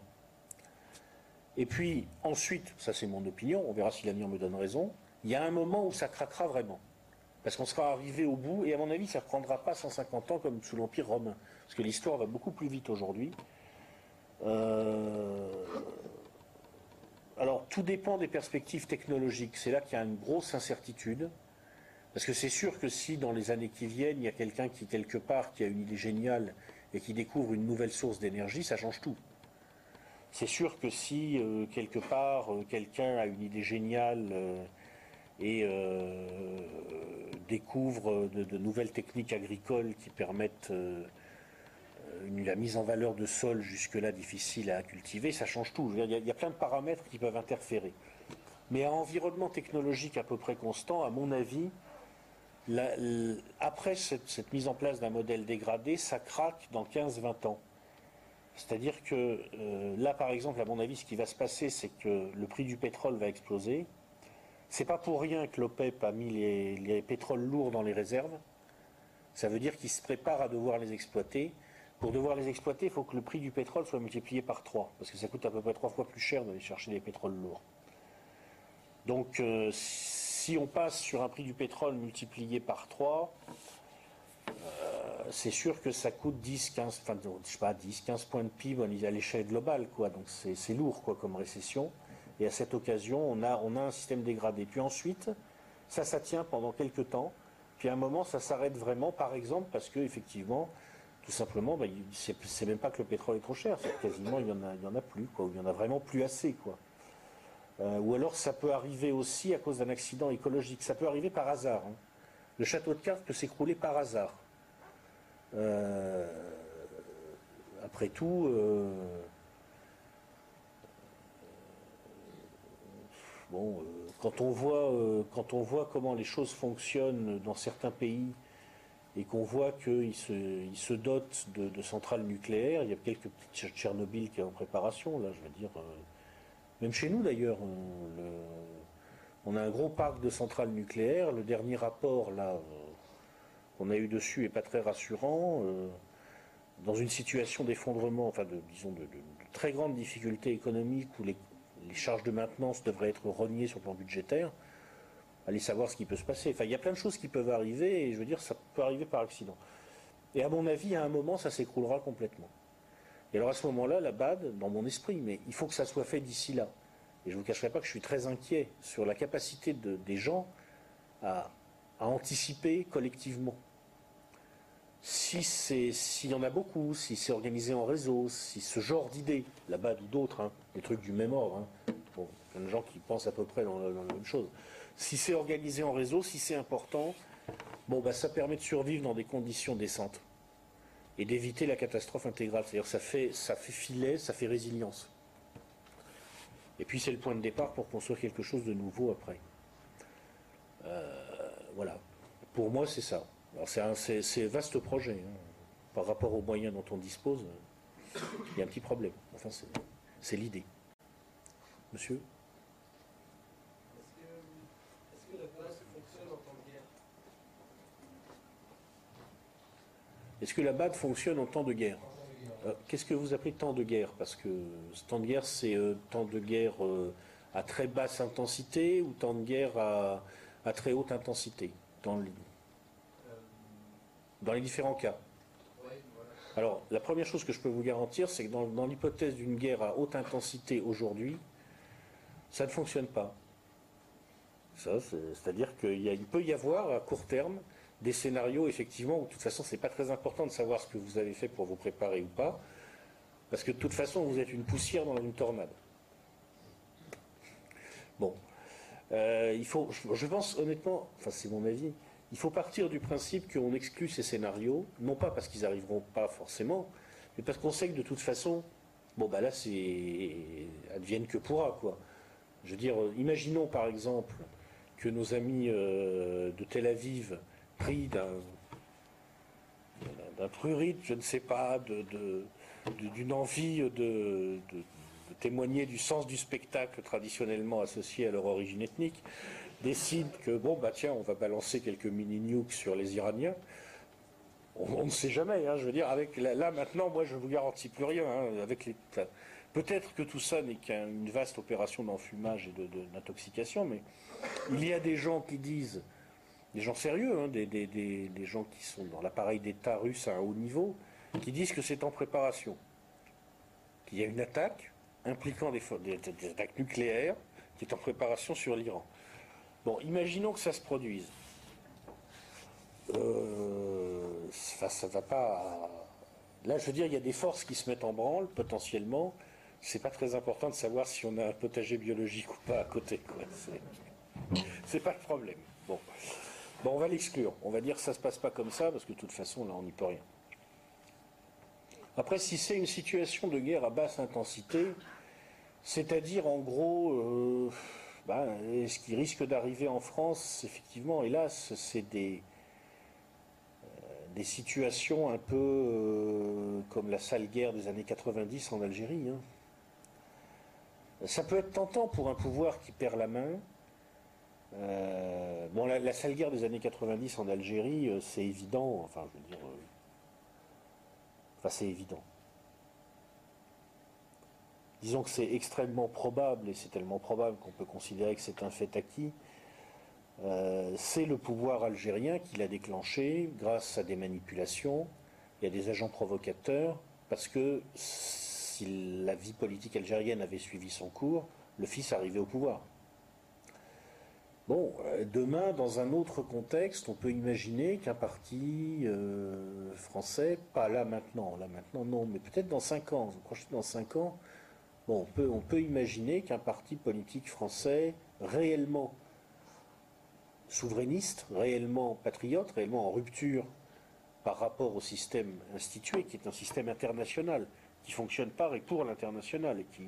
Et puis ensuite, ça c'est mon opinion, on verra si l'avenir me donne raison, il y a un moment où ça craquera vraiment. Parce qu'on sera arrivé au bout, et à mon avis, ça ne prendra pas 150 ans comme sous l'Empire romain. Parce que l'histoire va beaucoup plus vite aujourd'hui. Alors, tout dépend des perspectives technologiques. C'est là qu'il y a une grosse incertitude. Parce que c'est sûr que si dans les années qui viennent, il y a quelqu'un qui, quelque part, qui a une idée géniale et qui découvre une nouvelle source d'énergie, ça change tout. C'est sûr que si, euh, quelque part, euh, quelqu'un a une idée géniale euh, et découvre de, nouvelles techniques agricoles qui permettent une- la mise en valeur de sol jusque-là difficile à cultiver, ça change tout. Il y, a- plein de paramètres qui peuvent interférer. Mais à environnement technologique à peu près constant, à mon avis, après cette, cette mise en place d'un modèle dégradé, ça craque dans 15-20 ans. C'est-à-dire que euh, là, par exemple, à mon avis, ce qui va se passer, c'est que le prix du pétrole va exploser. C'est pas pour rien que l'OPEP a mis les, les pétroles lourds dans les réserves. Ça veut dire qu'ils se préparent à devoir les exploiter. Pour devoir les exploiter, il faut que le prix du pétrole soit multiplié par 3, parce que ça coûte à peu près trois fois plus cher d'aller chercher des pétroles lourds. Donc, euh, si on passe sur un prix du pétrole multiplié par 3, c'est sûr que ça coûte 10, 15, enfin, je sais pas, 10, 15 points de PIB à l'échelle globale, quoi. Donc c'est lourd, quoi, comme récession. Et à cette occasion, on a, on a un système dégradé. Puis ensuite, ça, ça tient pendant quelques temps. Puis à un moment, ça s'arrête vraiment, par exemple, parce que effectivement, tout simplement, il- c'est même pas que le pétrole est trop cher, c'est quasiment il y en a, en a plus, quoi. ou Il y en a vraiment plus assez, quoi. Euh, ou alors ça peut arriver aussi à cause d'un accident écologique. Ça peut arriver par hasard. hein. Le château de cartes peut s'écrouler par hasard. Euh, après tout, euh, bon, euh, quand on voit euh, quand on voit comment les choses fonctionnent dans certains pays et qu'on voit qu'ils se, dotent de, centrales nucléaires, il y a quelques petites Tcher- Tchernobyl qui est en préparation, là, je veux dire, euh, même chez nous d'ailleurs, on, a un gros parc de centrales nucléaires. Le dernier rapport là. qu'on a eu dessus est pas très rassurant. dans une situation d'effondrement, enfin de, disons de, très grande difficulté économique où les, les charges de maintenance devraient être rognées sur le plan budgétaire, allez savoir ce qui peut se passer. Enfin, il y a plein de choses qui peuvent arriver et je veux dire, ça peut arriver par accident. Et à mon avis, à un moment, ça s'écroulera complètement. Et alors à ce moment-là, la BAD, dans mon esprit, mais il faut que ça soit fait d'ici là. Et je ne vous cacherai pas que je suis très inquiet sur la capacité de- des gens à anticiper collectivement. Si c'est, s'il y en a beaucoup, si c'est organisé en réseau, si ce genre d'idées, la BAD ou d'autres, hein, des trucs du même ordre, hein, bon, plein de gens qui pensent à peu près dans la, même chose, si c'est organisé en réseau, si c'est important, bon, bah, ça permet de survivre dans des conditions décentes et d'éviter la catastrophe intégrale. C'est-à-dire ça fait, ça fait filet, ça fait résilience. Et puis c'est le point de départ pour construire quelque chose de nouveau après. Euh, voilà. Pour moi, c'est ça. Alors c'est un vaste projet. hein. Par rapport aux moyens dont on dispose, il y a un petit problème. Enfin, c'est- c'est l'idée. Monsieur? Est-ce que, la base fonctionne en temps de guerre? Est-ce que la BAD fonctionne en temps de guerre? Euh, Qu'est-ce que vous appelez temps de guerre? Parce que ce temps de guerre, c'est euh, temps de guerre euh, à très basse intensité ou temps de guerre à, à très haute intensité? Dans, le- dans les différents cas. Alors, la première chose que je peux vous garantir, c'est que dans, l'hypothèse d'une guerre à haute intensité aujourd'hui, ça ne fonctionne pas. C'est-à-dire qu'il peut y avoir à court terme des scénarios, effectivement, où de toute façon, c'est pas très important de savoir ce que vous avez fait pour vous préparer ou pas, parce que de toute façon, vous êtes une poussière dans une tornade. Bon. Euh, il faut, je pense honnêtement, enfin c'est mon avis, il faut partir du principe qu'on exclut ces scénarios, non pas parce qu'ils n'arriveront pas forcément, mais parce qu'on sait que de toute façon, bon bah là c'est advienne que pourra quoi. Je veux dire, euh, imaginons par exemple que nos amis euh, de Tel Aviv, pris d'un d'un prurite, je ne sais pas, d'une envie de témoigner du sens du spectacle traditionnellement associé à leur origine ethnique, décident que bon bah tiens, on va balancer quelques mini nukes sur les Iraniens. On, ne sait jamais, hein, je veux dire, avec là, maintenant, moi je ne vous garantis plus rien. hein, avec les, peut-être que tout ça n'est qu'une vaste opération d'enfumage et d'intoxication, mais il y a des gens qui disent des gens sérieux, hein, des, gens qui sont dans l'appareil d'État russe à un haut niveau, qui disent que c'est en préparation, qu'il y a une attaque impliquant des attaques nucléaires qui est en préparation sur l'Iran. Bon, imaginons que ça se produise. Euh, ça, ça va pas. Là, je veux dire, il y a des forces qui se mettent en branle potentiellement. C'est pas très important de savoir si on a un potager biologique ou pas à côté. quoi. C'est- pas le problème. Bon. Bon, on va l'exclure. On va dire que ça se passe pas comme ça parce que de toute façon, là, on n'y peut rien. Après, si c'est une situation de guerre à basse intensité, c'est-à-dire en gros, euh, bah, ce qui risque d'arriver en France, effectivement, hélas, c'est des, des situations un peu euh, comme la sale guerre des années 90 en Algérie. Hein. Ça peut être tentant pour un pouvoir qui perd la main. Euh, bon, la, sale guerre des années 90 en Algérie, euh, c'est évident. Enfin, je veux dire. enfin, c'est évident. Disons que c'est extrêmement probable, et c'est tellement probable qu'on peut considérer que c'est un fait acquis, euh, c'est le pouvoir algérien qui l'a déclenché grâce à des manipulations et à des agents provocateurs, parce que si la vie politique algérienne avait suivi son cours, le fils arrivait au pouvoir. Bon, euh, demain, dans un autre contexte, on peut imaginer qu'un parti euh, français, pas là maintenant, là maintenant non, mais peut-être dans cinq ans, vous dans cinq ans, on peut, imaginer qu'un parti politique français réellement souverainiste, réellement patriote, réellement en rupture par rapport au système institué, qui est un système international, qui fonctionne par et pour l'international, et qui,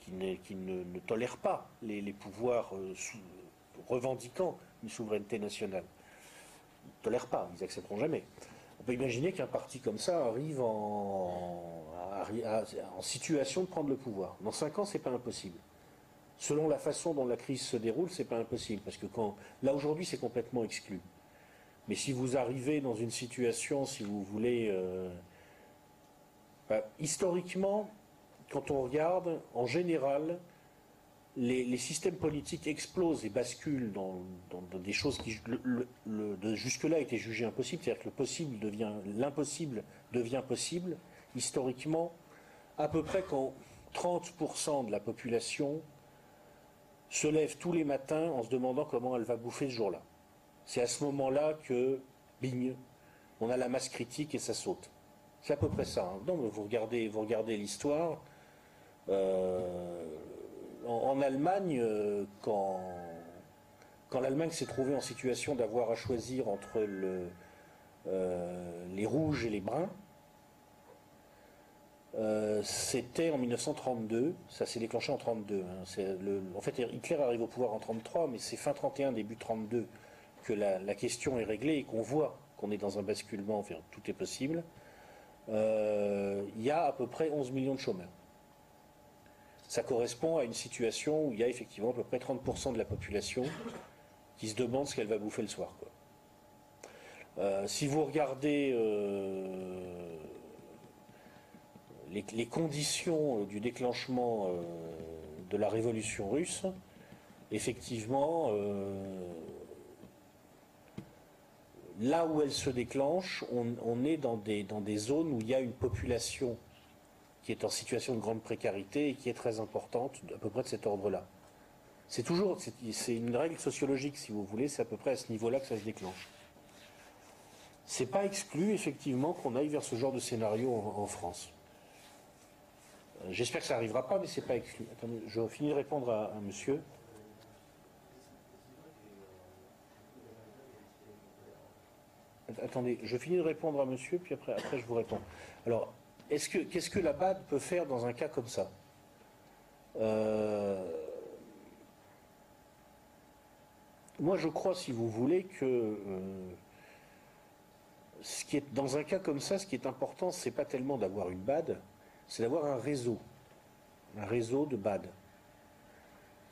qui, ne, tolère pas les, pouvoirs euh, revendiquant une souveraineté nationale. Ils ne tolèrent pas, ils n'accepteront jamais. Peut imaginer qu'un parti comme ça arrive en, situation de prendre le pouvoir. Dans cinq ans, ce n'est pas impossible selon la façon dont la crise se déroule, c'est pas impossible. Parce que là aujourd'hui, c'est complètement exclu. Mais si vous arrivez dans une situation, si vous voulez, euh, bah, historiquement, quand on regarde, en général, les, systèmes politiques explosent et basculent dans, des choses qui jusque-là étaient jugées impossibles. C'est-à-dire que le possible devient, l'impossible devient possible. Historiquement, à peu près quand 30% de la population se lève tous les matins en se demandant comment elle va bouffer ce jour-là. C'est à ce moment-là que, bing, on a la masse critique et ça saute. C'est à peu près ça. Hein. Vous regardez, vous regardez l'histoire. Euh, en, Allemagne, euh, quand, l'Allemagne s'est trouvée en situation d'avoir à choisir entre euh, les rouges et les bruns, euh, c'était en 1932, ça s'est déclenché en 32. Hein. en fait, Hitler arrive au pouvoir en 33, mais c'est fin 31, début 32 que la, question est réglée et qu'on voit qu'on est dans un basculement, enfin, tout est possible. Il y a à peu près 11 millions de chômeurs. Ça correspond à une situation où il y a effectivement à peu près 30% de la population qui se demande ce qu'elle va bouffer le soir. Euh, si vous regardez les, conditions euh, du déclenchement euh, de la révolution russe, effectivement, euh, là où elle se déclenche, on, est dans des, dans des, zones où il y a une population qui est en situation de grande précarité et qui est très importante, à peu près de cet ordre-là. C'est toujours, c'est une règle sociologique, si vous voulez, c'est à peu près à ce niveau-là que ça se déclenche. C'est pas exclu, effectivement, qu'on aille vers ce genre de scénario en France. Euh, j'espère que ça n'arrivera pas, mais c'est pas exclu. Attendez, je finis de répondre à, monsieur. Attendez, je finis de répondre à monsieur, puis après, après je vous réponds. Alors, est-ce que, qu'est-ce que la BAD peut faire dans un cas comme ça euh, Moi, je crois, si vous voulez, que euh, ce qui est, dans un cas comme ça, ce qui est important, c'est pas tellement d'avoir une BAD, c'est d'avoir un réseau, un réseau de BAD,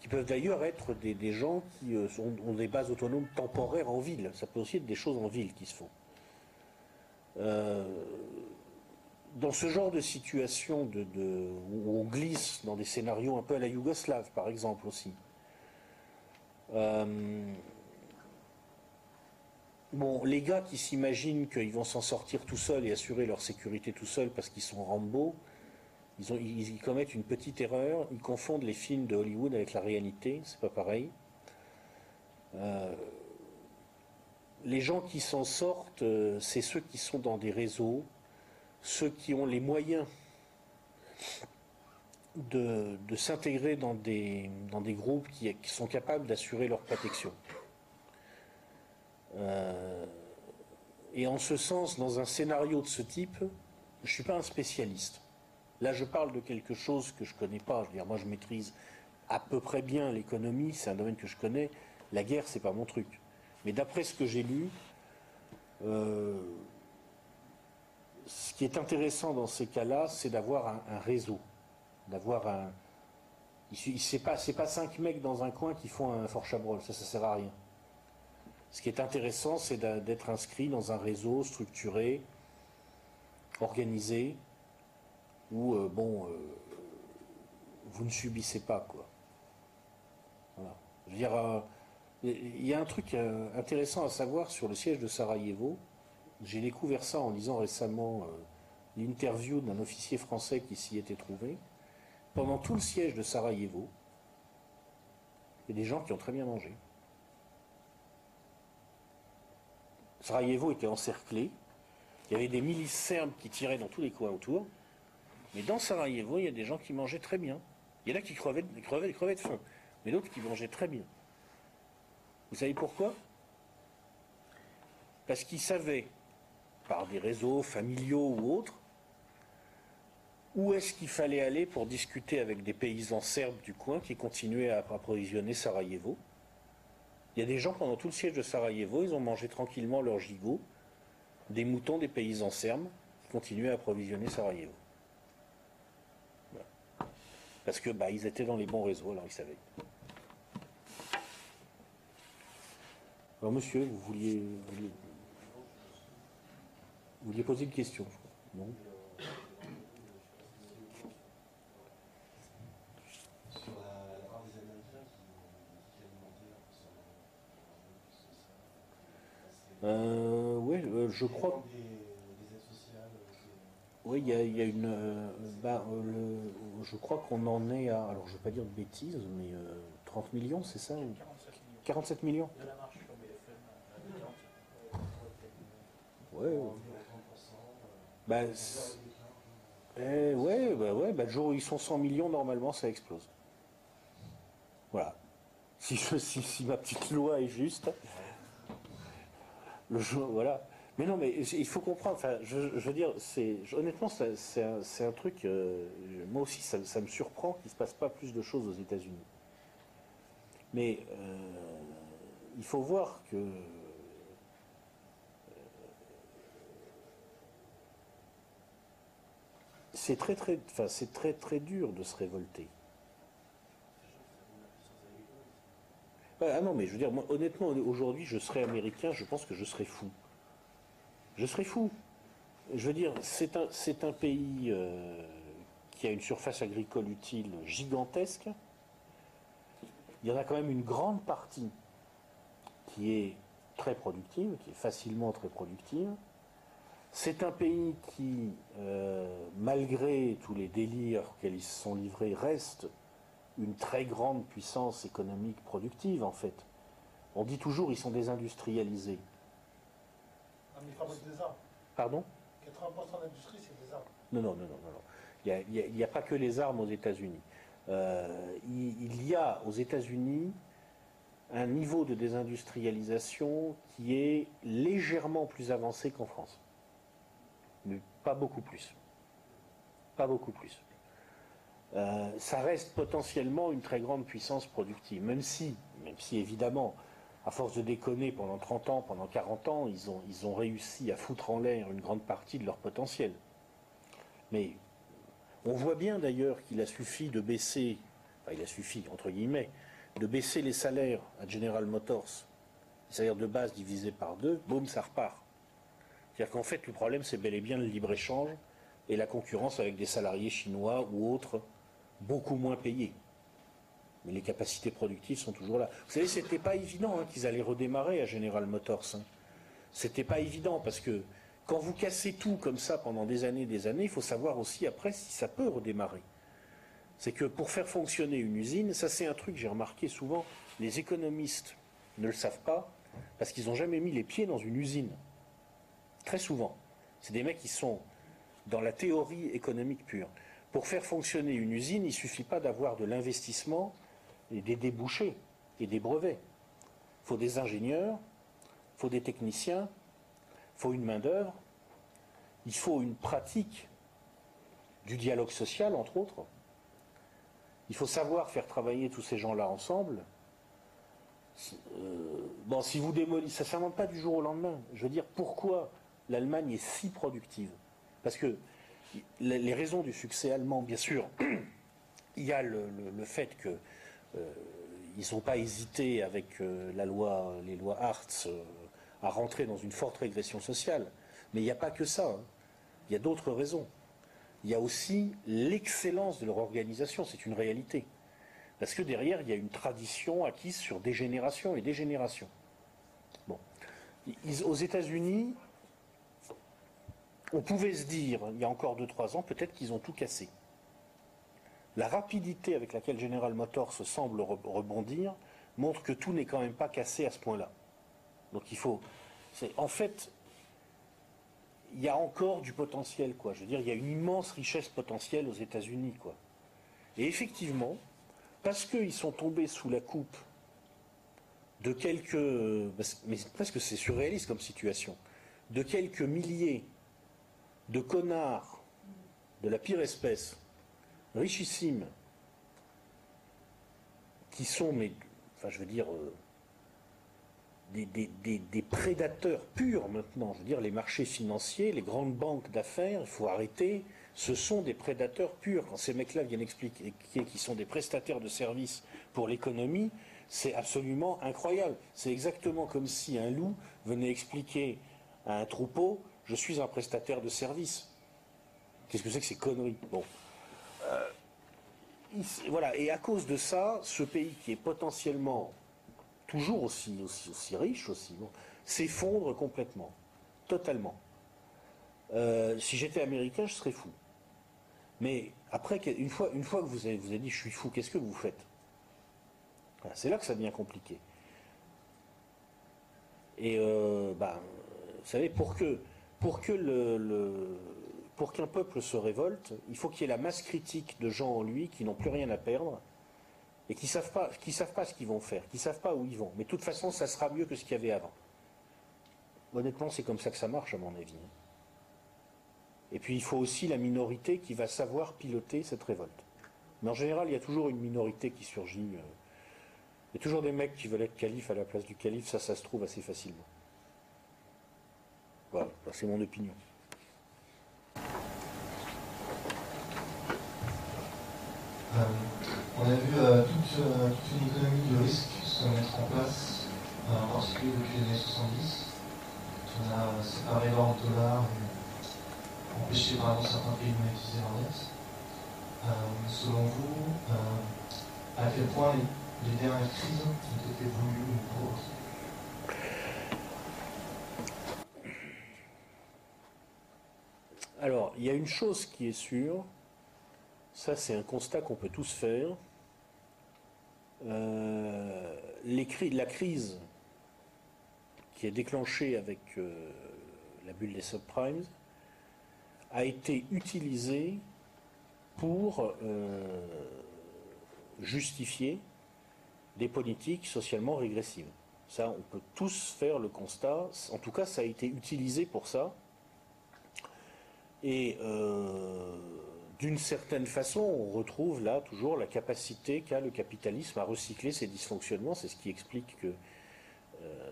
qui peuvent d'ailleurs être des, gens qui euh, ont des bases autonomes temporaires en ville. Ça peut aussi être des choses en ville qui se font. Euh, dans ce genre de situation où on glisse dans des scénarios un peu à la Yougoslave, par exemple aussi. Euh, bon, les gars qui s'imaginent qu'ils vont s'en sortir tout seuls et assurer leur sécurité tout seuls parce qu'ils sont Rambo, ils, commettent une petite erreur, ils confondent les films de Hollywood avec la réalité, c'est pas pareil. Euh, les gens qui s'en sortent, euh, c'est ceux qui sont dans des réseaux, ceux qui ont les moyens de, s'intégrer dans des, dans des groupes qui, sont capables d'assurer leur protection. Euh, et en ce sens, dans un scénario de ce type, je ne suis pas un spécialiste. Là, je parle de quelque chose que je ne connais pas. Je veux dire, moi, je maîtrise à peu près bien l'économie, c'est un domaine que je connais. La guerre, c'est pas mon truc. Mais d'après ce que j'ai lu, euh, ce qui est intéressant dans ces cas-là, c'est d'avoir un, réseau, d'avoir un. C'est pas, pas cinq mecs dans un coin qui font un fort chabrol, ça, ça sert à rien. Ce qui est intéressant, c'est d'être inscrit dans un réseau structuré, organisé, où, euh, bon, euh, vous ne subissez pas, quoi. Voilà. Je veux dire, euh, il y a un truc intéressant à savoir sur le siège de Sarajevo. J'ai découvert ça en lisant récemment l'interview d'un officier français qui s'y était trouvé. Pendant tout le siège de Sarajevo, il y a des gens qui ont très bien mangé. Sarajevo était encerclé. Il y avait des milices serbes qui tiraient dans tous les coins autour. Mais dans Sarajevo, il y a des gens qui mangeaient très bien. Il y en a qui crevaient, crevaient, crevaient de faim, mais d'autres qui mangeaient très bien. Vous savez pourquoi? Parce qu'ils savaient, par des réseaux familiaux ou autres, où est-ce qu'il fallait aller pour discuter avec des paysans serbes du coin qui continuaient à approvisionner Sarajevo? Il y a des gens pendant tout le siège de Sarajevo, ils ont mangé tranquillement leur gigot, des moutons des paysans serbes qui continuaient à approvisionner Sarajevo. Parce que bah, ils étaient dans les bons réseaux, alors ils savaient. Alors monsieur, vous vouliez, poser une question, Non? Euh, oui, euh, je crois. Oui, il y, a, une. Euh, bah, euh, je crois qu'on en est à. Alors, je ne vais pas dire de bêtises, mais 30 millions, c'est ça? 47 millions. 47 millions. Ouais. Bah, eh, ouais, bah, ouais, bah, le jour où ils sont 100 millions, normalement, ça explose. Voilà. Si, je, si, si ma petite loi est juste, le jour, voilà. Mais non, mais il faut comprendre. Enfin, je, veux dire, c'est honnêtement, c'est un, truc. Euh, moi aussi, ça, me surprend qu'il ne se passe pas plus de choses aux États-Unis. Mais euh, il faut voir que c'est très très, enfin, c'est très très dur de se révolter. Ah non, mais je veux dire, moi, honnêtement, aujourd'hui, je serais américain, je pense que je serais fou je serais fou. Je veux dire, c'est un, c'est un pays euh, qui a une surface agricole utile gigantesque. Il y en a quand même une grande partie qui est très productive, qui est facilement très productive. C'est un pays qui, euh, malgré tous les délires auxquels ils se sont livrés, reste une très grande puissance économique productive en fait. On dit toujours ils sont désindustrialisés. Ah, mais ils fabriquent des armes. Pardon? 80% de l'industrie, c'est des armes. Non, non, non, non. non. Il n'y a, pas que les armes aux États-Unis. Euh, il, y a aux États-Unis un niveau de désindustrialisation qui est légèrement plus avancé qu'en France. Mais pas beaucoup plus. Pas beaucoup plus. Euh, ça reste potentiellement une très grande puissance productive, même si, même si évidemment, à force de déconner pendant 30 ans, pendant 40 ans, ils ont, ils ont réussi à foutre en l'air une grande partie de leur potentiel. Mais on voit bien d'ailleurs qu'il a suffi de baisser, enfin il a suffi, entre guillemets, de baisser les salaires à General Motors, les salaires de base divisés par deux, boum, ça repart. C'est-à-dire qu'en fait, le problème, c'est bel et bien le libre-échange et la concurrence avec des salariés chinois ou autres beaucoup moins payés mais les capacités productives sont toujours là. Vous savez, c'était pas évident hein, qu'ils allaient redémarrer à General Motors. Hein. C'était pas évident parce que quand vous cassez tout comme ça pendant des années et des années, il faut savoir aussi après si ça peut redémarrer. C'est que pour faire fonctionner une usine, ça c'est un truc que j'ai remarqué souvent, les économistes ne le savent pas parce qu'ils n'ont jamais mis les pieds dans une usine. Très souvent. C'est des mecs qui sont dans la théorie économique pure. Pour faire fonctionner une usine, il ne suffit pas d'avoir de l'investissement et des débouchés et des brevets. Il faut des ingénieurs, il faut des techniciens, il faut une main-d'œuvre, il faut une pratique du dialogue social, entre autres. Il faut savoir faire travailler tous ces gens-là ensemble. Euh, bon, si vous démolissez, ça ne s'invente pas du jour au lendemain. Je veux dire, pourquoi l'Allemagne est si productive Parce que les raisons du succès allemand, bien sûr, il y a le, fait qu'ils euh, n'ont pas hésité avec euh, la loi, les lois Hartz à rentrer dans une forte régression sociale. Mais il n'y a pas que ça. Hein. Il y a d'autres raisons. Il y a aussi l'excellence de leur organisation, c'est une réalité. Parce que derrière, il y a une tradition acquise sur des générations et des générations. Aux États-Unis, on pouvait se dire, il y a encore 2-3 ans, peut-être qu'ils ont tout cassé. La rapidité avec laquelle General Motors semble rebondir montre que tout n'est quand même pas cassé à ce point-là. Donc il faut. En fait, il y a encore du potentiel, quoi. Je veux dire, il y a une immense richesse potentielle aux États-Unis, quoi. Et effectivement, parce qu'ils sont tombés sous la coupe de quelques, mais presque c'est surréaliste comme situation, de quelques milliers de connards de la pire espèce, richissimes, qui sont, mais, enfin je veux dire, euh, des, prédateurs purs maintenant. Je veux dire, les marchés financiers, les grandes banques d'affaires, il faut arrêter. Ce sont des prédateurs purs. Quand ces mecs-là viennent expliquer qu'ils sont des prestataires de services pour l'économie, c'est absolument incroyable. C'est exactement comme si un loup venait expliquer à un troupeau Je suis un prestataire de services. Qu'est-ce que c'est que ces conneries? Euh, voilà. Et à cause de ça, ce pays qui est potentiellement toujours aussi, aussi, riche aussi, s'effondre complètement, totalement. Euh, si j'étais américain, je serais fou. Mais après, une fois, une fois que vous avez, dit je suis fou, qu'est-ce que vous faites? C'est là que ça devient compliqué. Et euh, bah, vous savez, pour que, pour qu'un peuple se révolte, il faut qu'il y ait la masse critique de gens en lui qui n'ont plus rien à perdre et qui ne savent, pas, savent pas ce qu'ils vont faire, qui ne savent pas où ils vont. Mais de toute façon, ça sera mieux que ce qu'il y avait avant. Honnêtement, c'est comme ça que ça marche, à mon avis. Et puis, il faut aussi la minorité qui va savoir piloter cette révolte. Mais en général, il y a toujours une minorité qui surgit. Euh. Il y a toujours des mecs qui veulent être calife à la place du calife, ça, ça se trouve assez facilement. Voilà, c'est mon opinion. Euh, on a vu euh, toute, euh, toute, une économie de risque se mettre en place, en particulier depuis les années 70. On a séparé l'or en dollars et empêché par exemple certains pays de monétiser leur dette. selon vous, à quel point les, dernières crises ont été voulues ou Alors, il y a une chose qui est sûre, ça, c'est un constat qu'on peut tous faire. Euh, la crise qui est déclenchée avec euh, la bulle des subprimes a été utilisée pour euh, justifier des politiques socialement régressives. Ça, on peut tous faire le constat. En tout cas, ça a été utilisé pour ça. Et d'une certaine façon, on retrouve là toujours la capacité qu'a le capitalisme à recycler ses dysfonctionnements. C'est ce qui explique que, euh,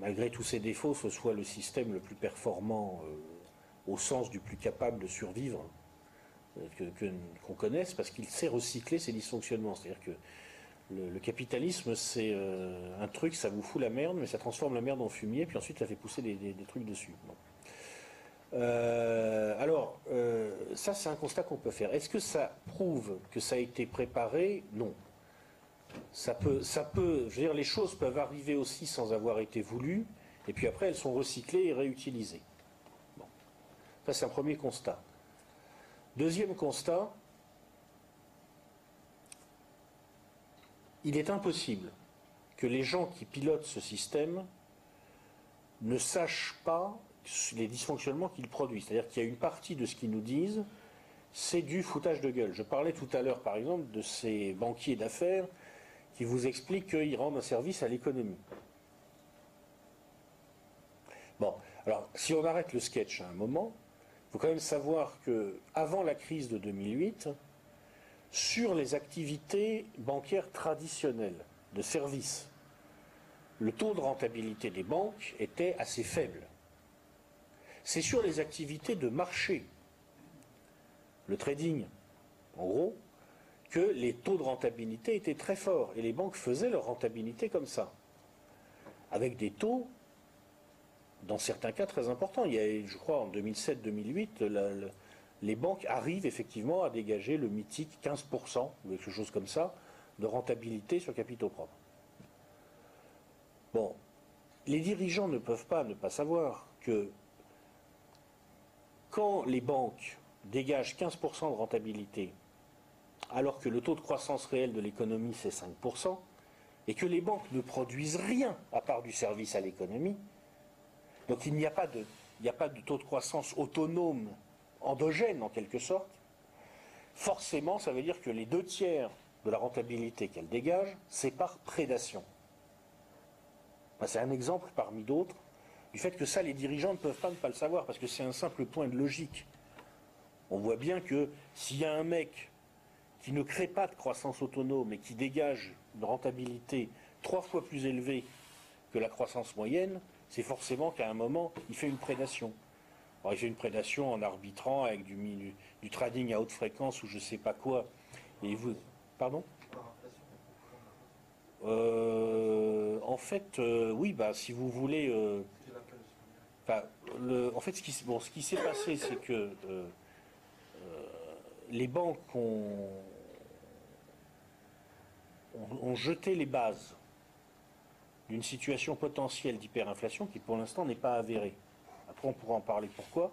malgré tous ses défauts, ce soit le système le plus performant euh, au sens du plus capable de survivre euh, qu'on connaisse, parce qu'il sait recycler ses dysfonctionnements. C'est-à-dire que le, capitalisme, c'est un truc, ça vous fout la merde, mais ça transforme la merde en fumier, puis ensuite ça fait pousser des, trucs dessus. Euh, alors, euh, ça c'est un constat qu'on peut faire. Est-ce que ça prouve que ça a été préparé? Non. Ça peut, ça peut, je veux dire, les choses peuvent arriver aussi sans avoir été voulues, et puis après elles sont recyclées et réutilisées. Bon. Ça c'est un premier constat. Deuxième constat, il est impossible que les gens qui pilotent ce système ne sachent pas les dysfonctionnements qu'ils produisent. C'est-à-dire qu'il y a une partie de ce qu'ils nous disent, c'est du foutage de gueule. Je parlais tout à l'heure, par exemple, de ces banquiers d'affaires qui vous expliquent qu'ils rendent un service à l'économie. Bon, alors, si on arrête le sketch à un moment, faut quand même savoir que avant la crise de 2008, sur les activités bancaires traditionnelles de services, le taux de rentabilité des banques était assez faible. C'est sur les activités de marché, le trading, en gros, que les taux de rentabilité étaient très forts. Et les banques faisaient leur rentabilité comme ça, avec des taux, dans certains cas, très importants. Il y a, je crois, en 2007-2008, les banques arrivent effectivement à dégager le mythique 15%, ou quelque chose comme ça, de rentabilité sur capitaux propres. Bon, les dirigeants ne peuvent pas ne pas savoir que quand les banques dégagent 15% de rentabilité, alors que le taux de croissance réel de l'économie c'est 5%, et que les banques ne produisent rien à part du service à l'économie, donc il n'y a, pas de, taux de croissance autonome, endogène en quelque sorte, forcément ça veut dire que les deux tiers de la rentabilité qu'elles dégagent, c'est par prédation. c'est un exemple parmi d'autres du fait que ça, les dirigeants ne peuvent pas ne pas le savoir, parce que c'est un simple point de logique. On voit bien que s'il y a un mec qui ne crée pas de croissance autonome et qui dégage une rentabilité trois fois plus élevée que la croissance moyenne, c'est forcément qu'à un moment, il fait une prédation. Alors, il fait une prédation en arbitrant avec du, trading à haute fréquence ou je ne sais pas quoi. Et vous, pardon? Euh, En fait, euh, oui, bah, si vous voulez. Euh, en fait, ce qui, s'est passé, c'est que les banques ont, jeté les bases d'une situation potentielle d'hyperinflation qui, pour l'instant, n'est pas avérée. Après, on pourra en parler pourquoi?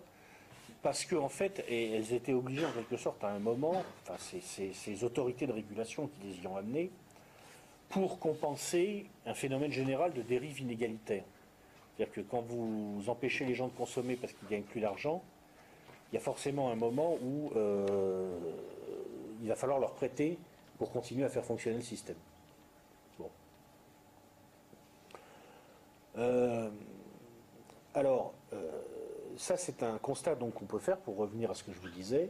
Parce qu'en en fait, elles étaient obligées en quelque sorte à un moment, enfin, ces autorités de régulation qui les y ont amenées, pour compenser un phénomène général de dérive inégalitaire. C'est-à-dire que quand vous empêchez les gens de consommer parce qu'ils gagnent plus d'argent, il y a forcément un moment où euh, il va falloir leur prêter pour continuer à faire fonctionner le système. Bon. Euh, alors, euh, ça c'est un constat qu'on peut faire pour revenir à ce que je vous disais.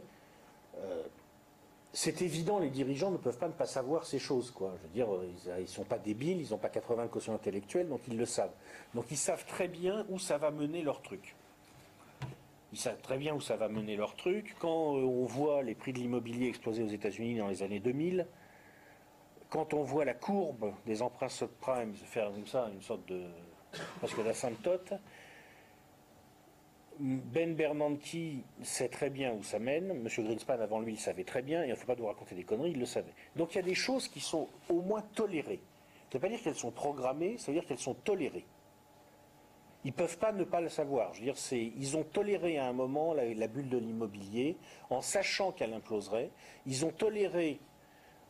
C'est évident, les dirigeants ne peuvent pas ne pas savoir ces choses. Quoi. Je veux dire, ils ne sont pas débiles, ils n'ont pas 80 quotients intellectuels, donc ils le savent. Donc ils savent très bien où ça va mener leur truc. Ils savent très bien où ça va mener leur truc. Quand euh, on voit les prix de l'immobilier exploser aux États-Unis dans les années 2000, quand on voit la courbe des emprunts subprimes faire comme ça, une sorte de presque d'asymptote, Ben Bernanke sait très bien où ça mène. M. Greenspan, avant lui, il savait très bien. Il ne faut pas nous raconter des conneries, il le savait. Donc il y a des choses qui sont au moins tolérées. Ça ne veut pas dire qu'elles sont programmées, ça veut dire qu'elles sont tolérées. Ils ne peuvent pas ne pas le savoir. Je veux dire, ils ont toléré à un moment la, bulle de l'immobilier en sachant qu'elle imploserait. Ils ont toléré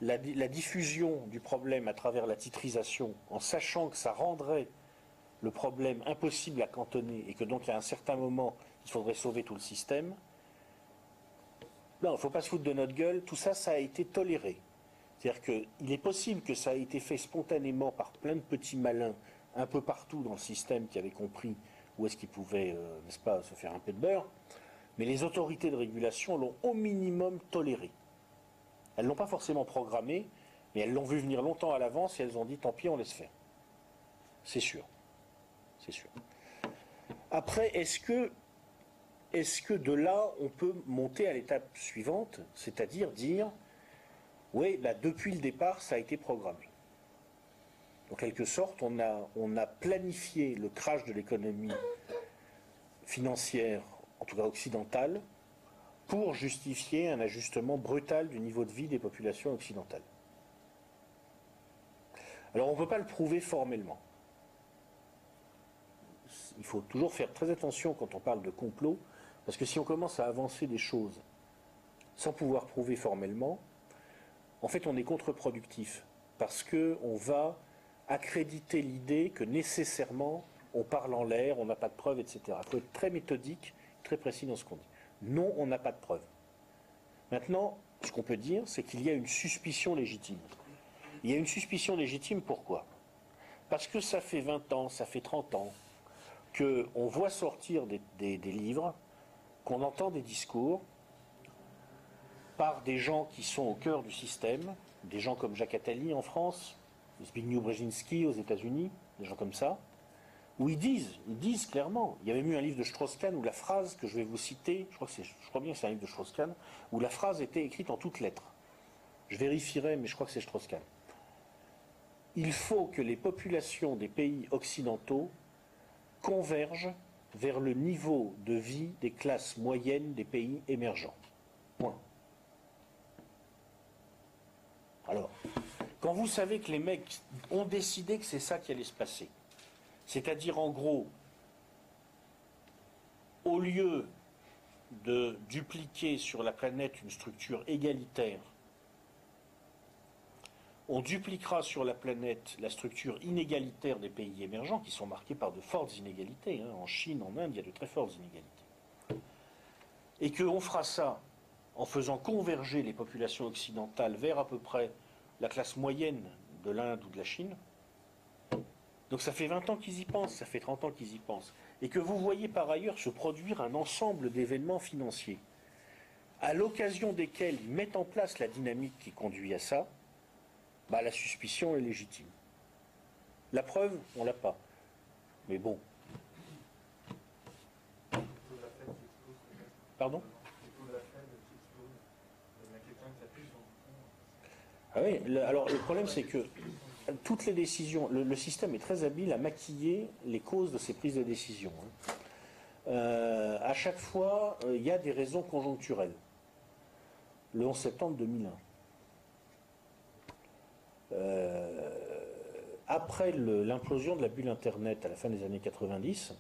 la, diffusion du problème à travers la titrisation en sachant que ça rendrait le problème impossible à cantonner et que donc à un certain moment, il faudrait sauver tout le système. Non, il ne faut pas se foutre de notre gueule. Tout ça, ça a été toléré. C'est-à-dire qu'il est possible que ça ait été fait spontanément par plein de petits malins un peu partout dans le système qui avaient compris où est-ce qu'ils pouvaient, euh, n'est-ce pas, se faire un peu de beurre, mais les autorités de régulation l'ont au minimum toléré. Elles ne l'ont pas forcément programmé, mais elles l'ont vu venir longtemps à l'avance et elles ont dit tant pis, on laisse faire. C'est sûr. C'est sûr. Après, est-ce que, est-ce que de là, on peut monter à l'étape suivante, c'est-à-dire dire, oui, bah, depuis le départ, ça a été programmé. En quelque sorte, on a, on a planifié le crash de l'économie financière, en tout cas occidentale, pour justifier un ajustement brutal du niveau de vie des populations occidentales. Alors on ne peut pas le prouver formellement. Il faut toujours faire très attention quand on parle de complot, parce que si on commence à avancer des choses sans pouvoir prouver formellement, en fait on est contre-productif, parce qu'on va accréditer l'idée que nécessairement on parle en l'air, on n'a pas de preuves, etc. Il faut être très méthodique, très précis dans ce qu'on dit. Non, on n'a pas de preuves. Maintenant, ce qu'on peut dire, c'est qu'il y a une suspicion légitime. Il y a une suspicion légitime, pourquoi? Parce que ça fait 20 ans, ça fait 30 ans, qu'on voit sortir des, livres qu'on entend des discours par des gens qui sont au cœur du système, des gens comme Jacques Attali en France, Zbigniew Brzezinski aux États-Unis, des gens comme ça, où ils disent, ils disent clairement, il y avait eu un livre de Strauss-Kahn où la phrase que je vais vous citer, je crois, je crois bien que c'est un livre de Strauss-Kahn, où la phrase était écrite en toutes lettres. Je vérifierai, mais je crois que c'est Strauss-Kahn. Il faut que les populations des pays occidentaux convergent vers le niveau de vie des classes moyennes des pays émergents. Point. Alors, quand vous savez que les mecs ont décidé que c'est ça qui allait se passer, c'est-à-dire en gros, au lieu de dupliquer sur la planète une structure égalitaire, on dupliquera sur la planète la structure inégalitaire des pays émergents qui sont marqués par de fortes inégalités. hein. En Chine, en Inde, il y a de très fortes inégalités. Et qu'on fera ça en faisant converger les populations occidentales vers à peu près la classe moyenne de l'Inde ou de la Chine. Donc ça fait 20 ans qu'ils y pensent, ça fait 30 ans qu'ils y pensent. Et que vous voyez par ailleurs se produire un ensemble d'événements financiers, à l'occasion desquels ils mettent en place la dynamique qui conduit à ça, bah, la suspicion est légitime. La preuve, on l'a pas. Mais bon. Pardon? Ah oui, le- alors le problème c'est que toutes les décisions, le, le système est très habile à maquiller les causes de ces prises de décision. hein. Euh, à chaque fois, euh, il y a des raisons conjoncturelles. Le 11 septembre 2001. Euh, après l'implosion de la bulle Internet à la fin des années 90,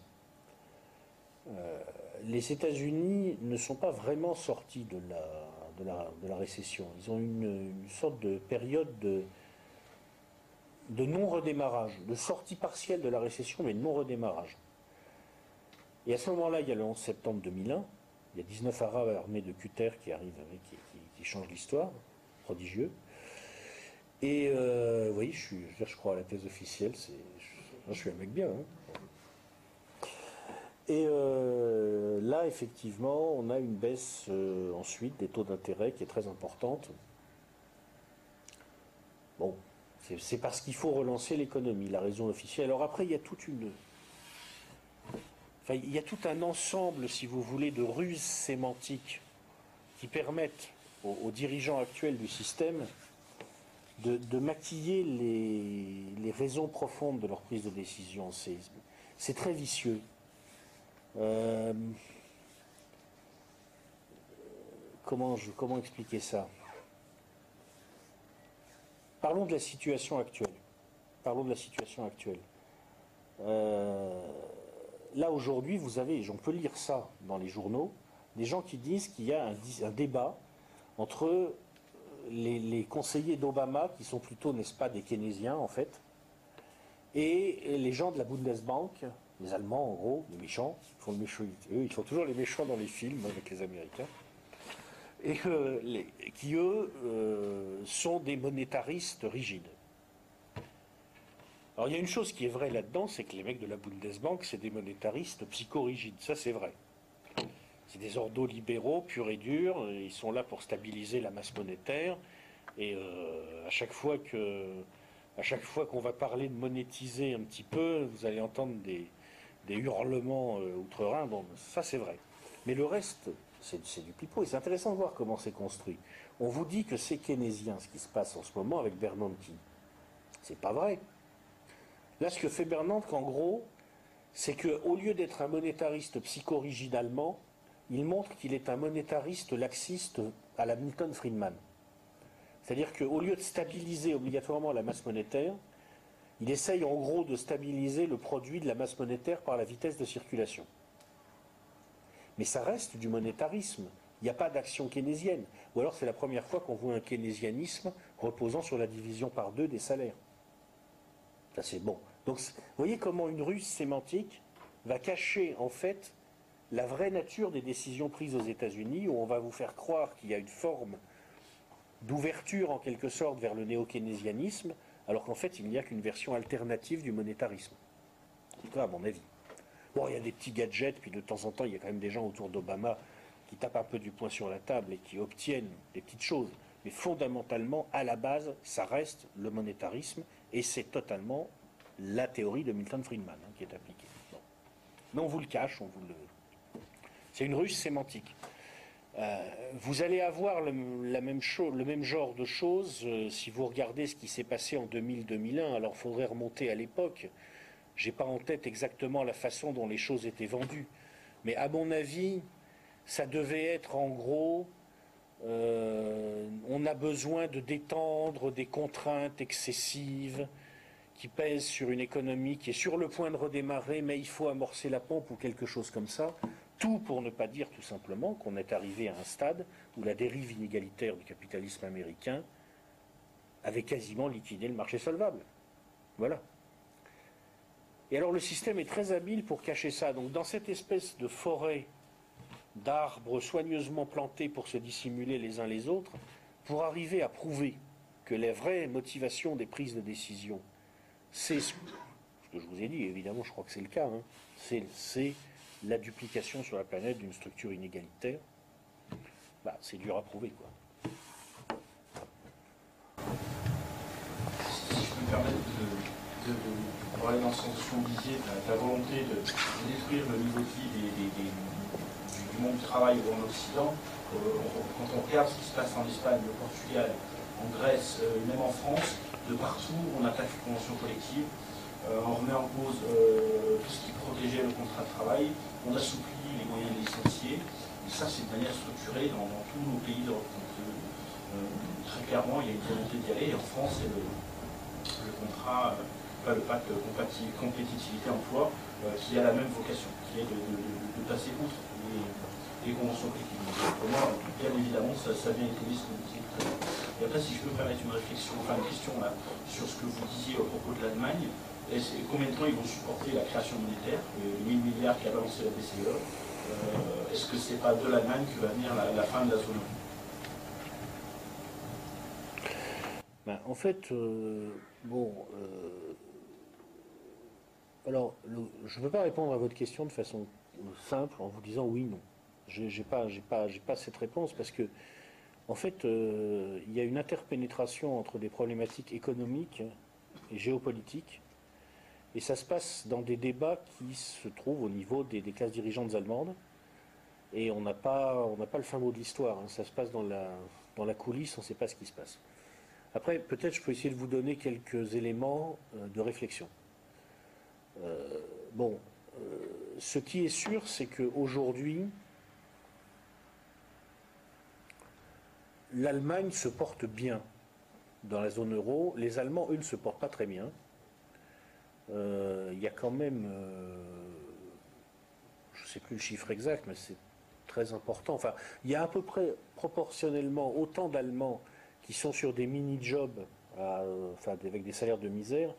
euh, les États-Unis ne sont pas vraiment sortis de la, récession. Ils ont une, une sorte de période de, non-redémarrage, de sortie partielle de la récession, mais de non-redémarrage. Et à ce moment-là, il y a le 11 septembre 2001, il y a 19 Arabes armés de cutter qui arrivent, qui- qui changent l'histoire, prodigieux. Et euh, voyez, je, suis, je, crois à la thèse officielle, c'est, je, suis un mec bien. hein. Et euh, là, effectivement, on a une baisse euh, ensuite des taux d'intérêt qui est très importante. Bon, c'est, parce qu'il faut relancer l'économie, la raison officielle. Alors après, il y a toute une. Enfin, il y a tout un ensemble, si vous voulez, de ruses sémantiques qui permettent aux dirigeants actuels du système de, maquiller les, raisons profondes de leur prise de décision. C'est, très vicieux. Euh, comment, expliquer ça? Parlons de la situation actuelle. Parlons de la situation actuelle. Euh, là aujourd'hui, vous avez, on peut lire ça dans les journaux, des gens qui disent qu'il y a un débat entre les, conseillers d'Obama, qui sont plutôt, n'est-ce pas, des keynésiens en fait, et les gens de la Bundesbank, les Allemands en gros, les méchants, ils font le méchant, eux, ils font toujours les méchants dans les films avec les Américains, et qui eux euh, sont des monétaristes rigides. Alors il y a une chose qui est vraie là-dedans, c'est que les mecs de la Bundesbank, c'est des monétaristes psychorigides, ça c'est vrai. C'est des ordos libéraux purs et durs, ils sont là pour stabiliser la masse monétaire, et euh, à chaque fois que chaque fois qu'on va parler de monétiser un petit peu, vous allez entendre des, hurlements euh, outre-Rhin. Bon, ça c'est vrai. Mais le reste, c'est du pipeau. Et c'est intéressant de voir comment c'est construit. On vous dit que c'est keynésien ce qui se passe en ce moment avec Bernanke. C'est pas vrai. Là, ce que fait Bernanke, en gros, c'est qu'au lieu d'être un monétariste psychorigide allemand, il montre qu'il est un monétariste laxiste à la Milton Friedman. C'est-à-dire qu'au lieu de stabiliser obligatoirement la masse monétaire, il essaye en gros de stabiliser le produit de la masse monétaire par la vitesse de circulation. Mais ça reste du monétarisme. Il n'y a pas d'action keynésienne. Ou alors c'est la première fois qu'on voit un keynésianisme reposant sur la division par deux des salaires. Ça c'est bon. Donc vous voyez comment une ruse sémantique va cacher en fait la vraie nature des décisions prises aux États-Unis, où on va vous faire croire qu'il y a une forme d'ouverture en quelque sorte vers le néo-keynésianisme, alors qu'en fait il n'y a qu'une version alternative du monétarisme. En tout cas, à mon avis. Bon, il y a des petits gadgets, puis de temps en temps, il y a quand même des gens autour d'Obama qui tapent un peu du poing sur la table et qui obtiennent des petites choses. Mais fondamentalement, à la base, ça reste le monétarisme et c'est totalement la théorie de Milton Friedman hein, qui est appliquée. Mais on vous le cache, on vous le. C'est une ruse sémantique. Euh, vous allez avoir le, même genre de choses euh, si vous regardez ce qui s'est passé en 2000-2001. Alors, il faudrait remonter à l'époque. J'ai pas en tête exactement la façon dont les choses étaient vendues, mais à mon avis, ça devait être en gros euh, on a besoin de détendre des contraintes excessives qui pèsent sur une économie qui est sur le point de redémarrer, mais il faut amorcer la pompe ou quelque chose comme ça. Tout pour ne pas dire tout simplement qu'on est arrivé à un stade où la dérive inégalitaire du capitalisme américain avait quasiment liquidé le marché solvable. Voilà. Et alors le système est très habile pour cacher ça. Donc dans cette espèce de forêt d'arbres soigneusement plantés pour se dissimuler les uns les autres, pour arriver à prouver que la vraie motivation des prises de décision, c'est ce que je vous ai dit, évidemment je crois que c'est le cas, hein, c'est la duplication sur la planète d'une structure inégalitaire, bah, c'est dur à prouver. Quoi. Si je peux me permettre de, aller dans ce sens que vous la, volonté de, détruire le niveau de vie des monde du travail en Occident, euh, quand on regarde ce qui se passe en Espagne, au Portugal, en Grèce, euh, même en France, de partout, on attaque les conventions collectives, euh, on remet en cause tout ce qui protégeait le contrat de travail, on assouplit les moyens de licencier, et ça c'est de manière structurée dans, tous nos pays d'Europe. très clairement, il y a une volonté d'y aller, et en France, c'est le, contrat, le pacte compétitivité-emploi, qui a la même vocation, qui est de, passer outre les conventions collectives. Pour moi, bien évidemment, ça, vient été ce que. Et après, si je peux permettre une réflexion, enfin une question là, sur ce que vous disiez au propos de l'Allemagne, combien de temps ils vont supporter la création monétaire, les 1000 milliards qu'a balancé la BCE euh, Est-ce que c'est pas de l'Allemagne que va venir la, fin de la zone ben, En fait, euh, bon. Euh, alors, je ne peux pas répondre à votre question de façon simple en vous disant oui, non. Je n'ai pas, cette réponse parce que, en fait, euh, il y a une interpénétration entre des problématiques économiques et géopolitiques. Et ça se passe dans des débats qui se trouvent au niveau des, classes dirigeantes allemandes. Et on n'a pas, pas le fin mot de l'histoire. Hein. Ça se passe dans la, dans coulisse, on ne sait pas ce qui se passe. Après, peut-être je peux essayer de vous donner quelques éléments euh, de réflexion. Euh, bon, ce qui est sûr, c'est qu'aujourd'hui, l'Allemagne se porte bien dans la zone euro. Les Allemands, eux, ne se portent pas très bien. Euh, il y a quand même, euh, je ne sais plus le chiffre exact, mais c'est très important. Enfin, il y a à peu près proportionnellement autant d'Allemands qui sont sur des mini-jobs, enfin, avec des salaires de misère,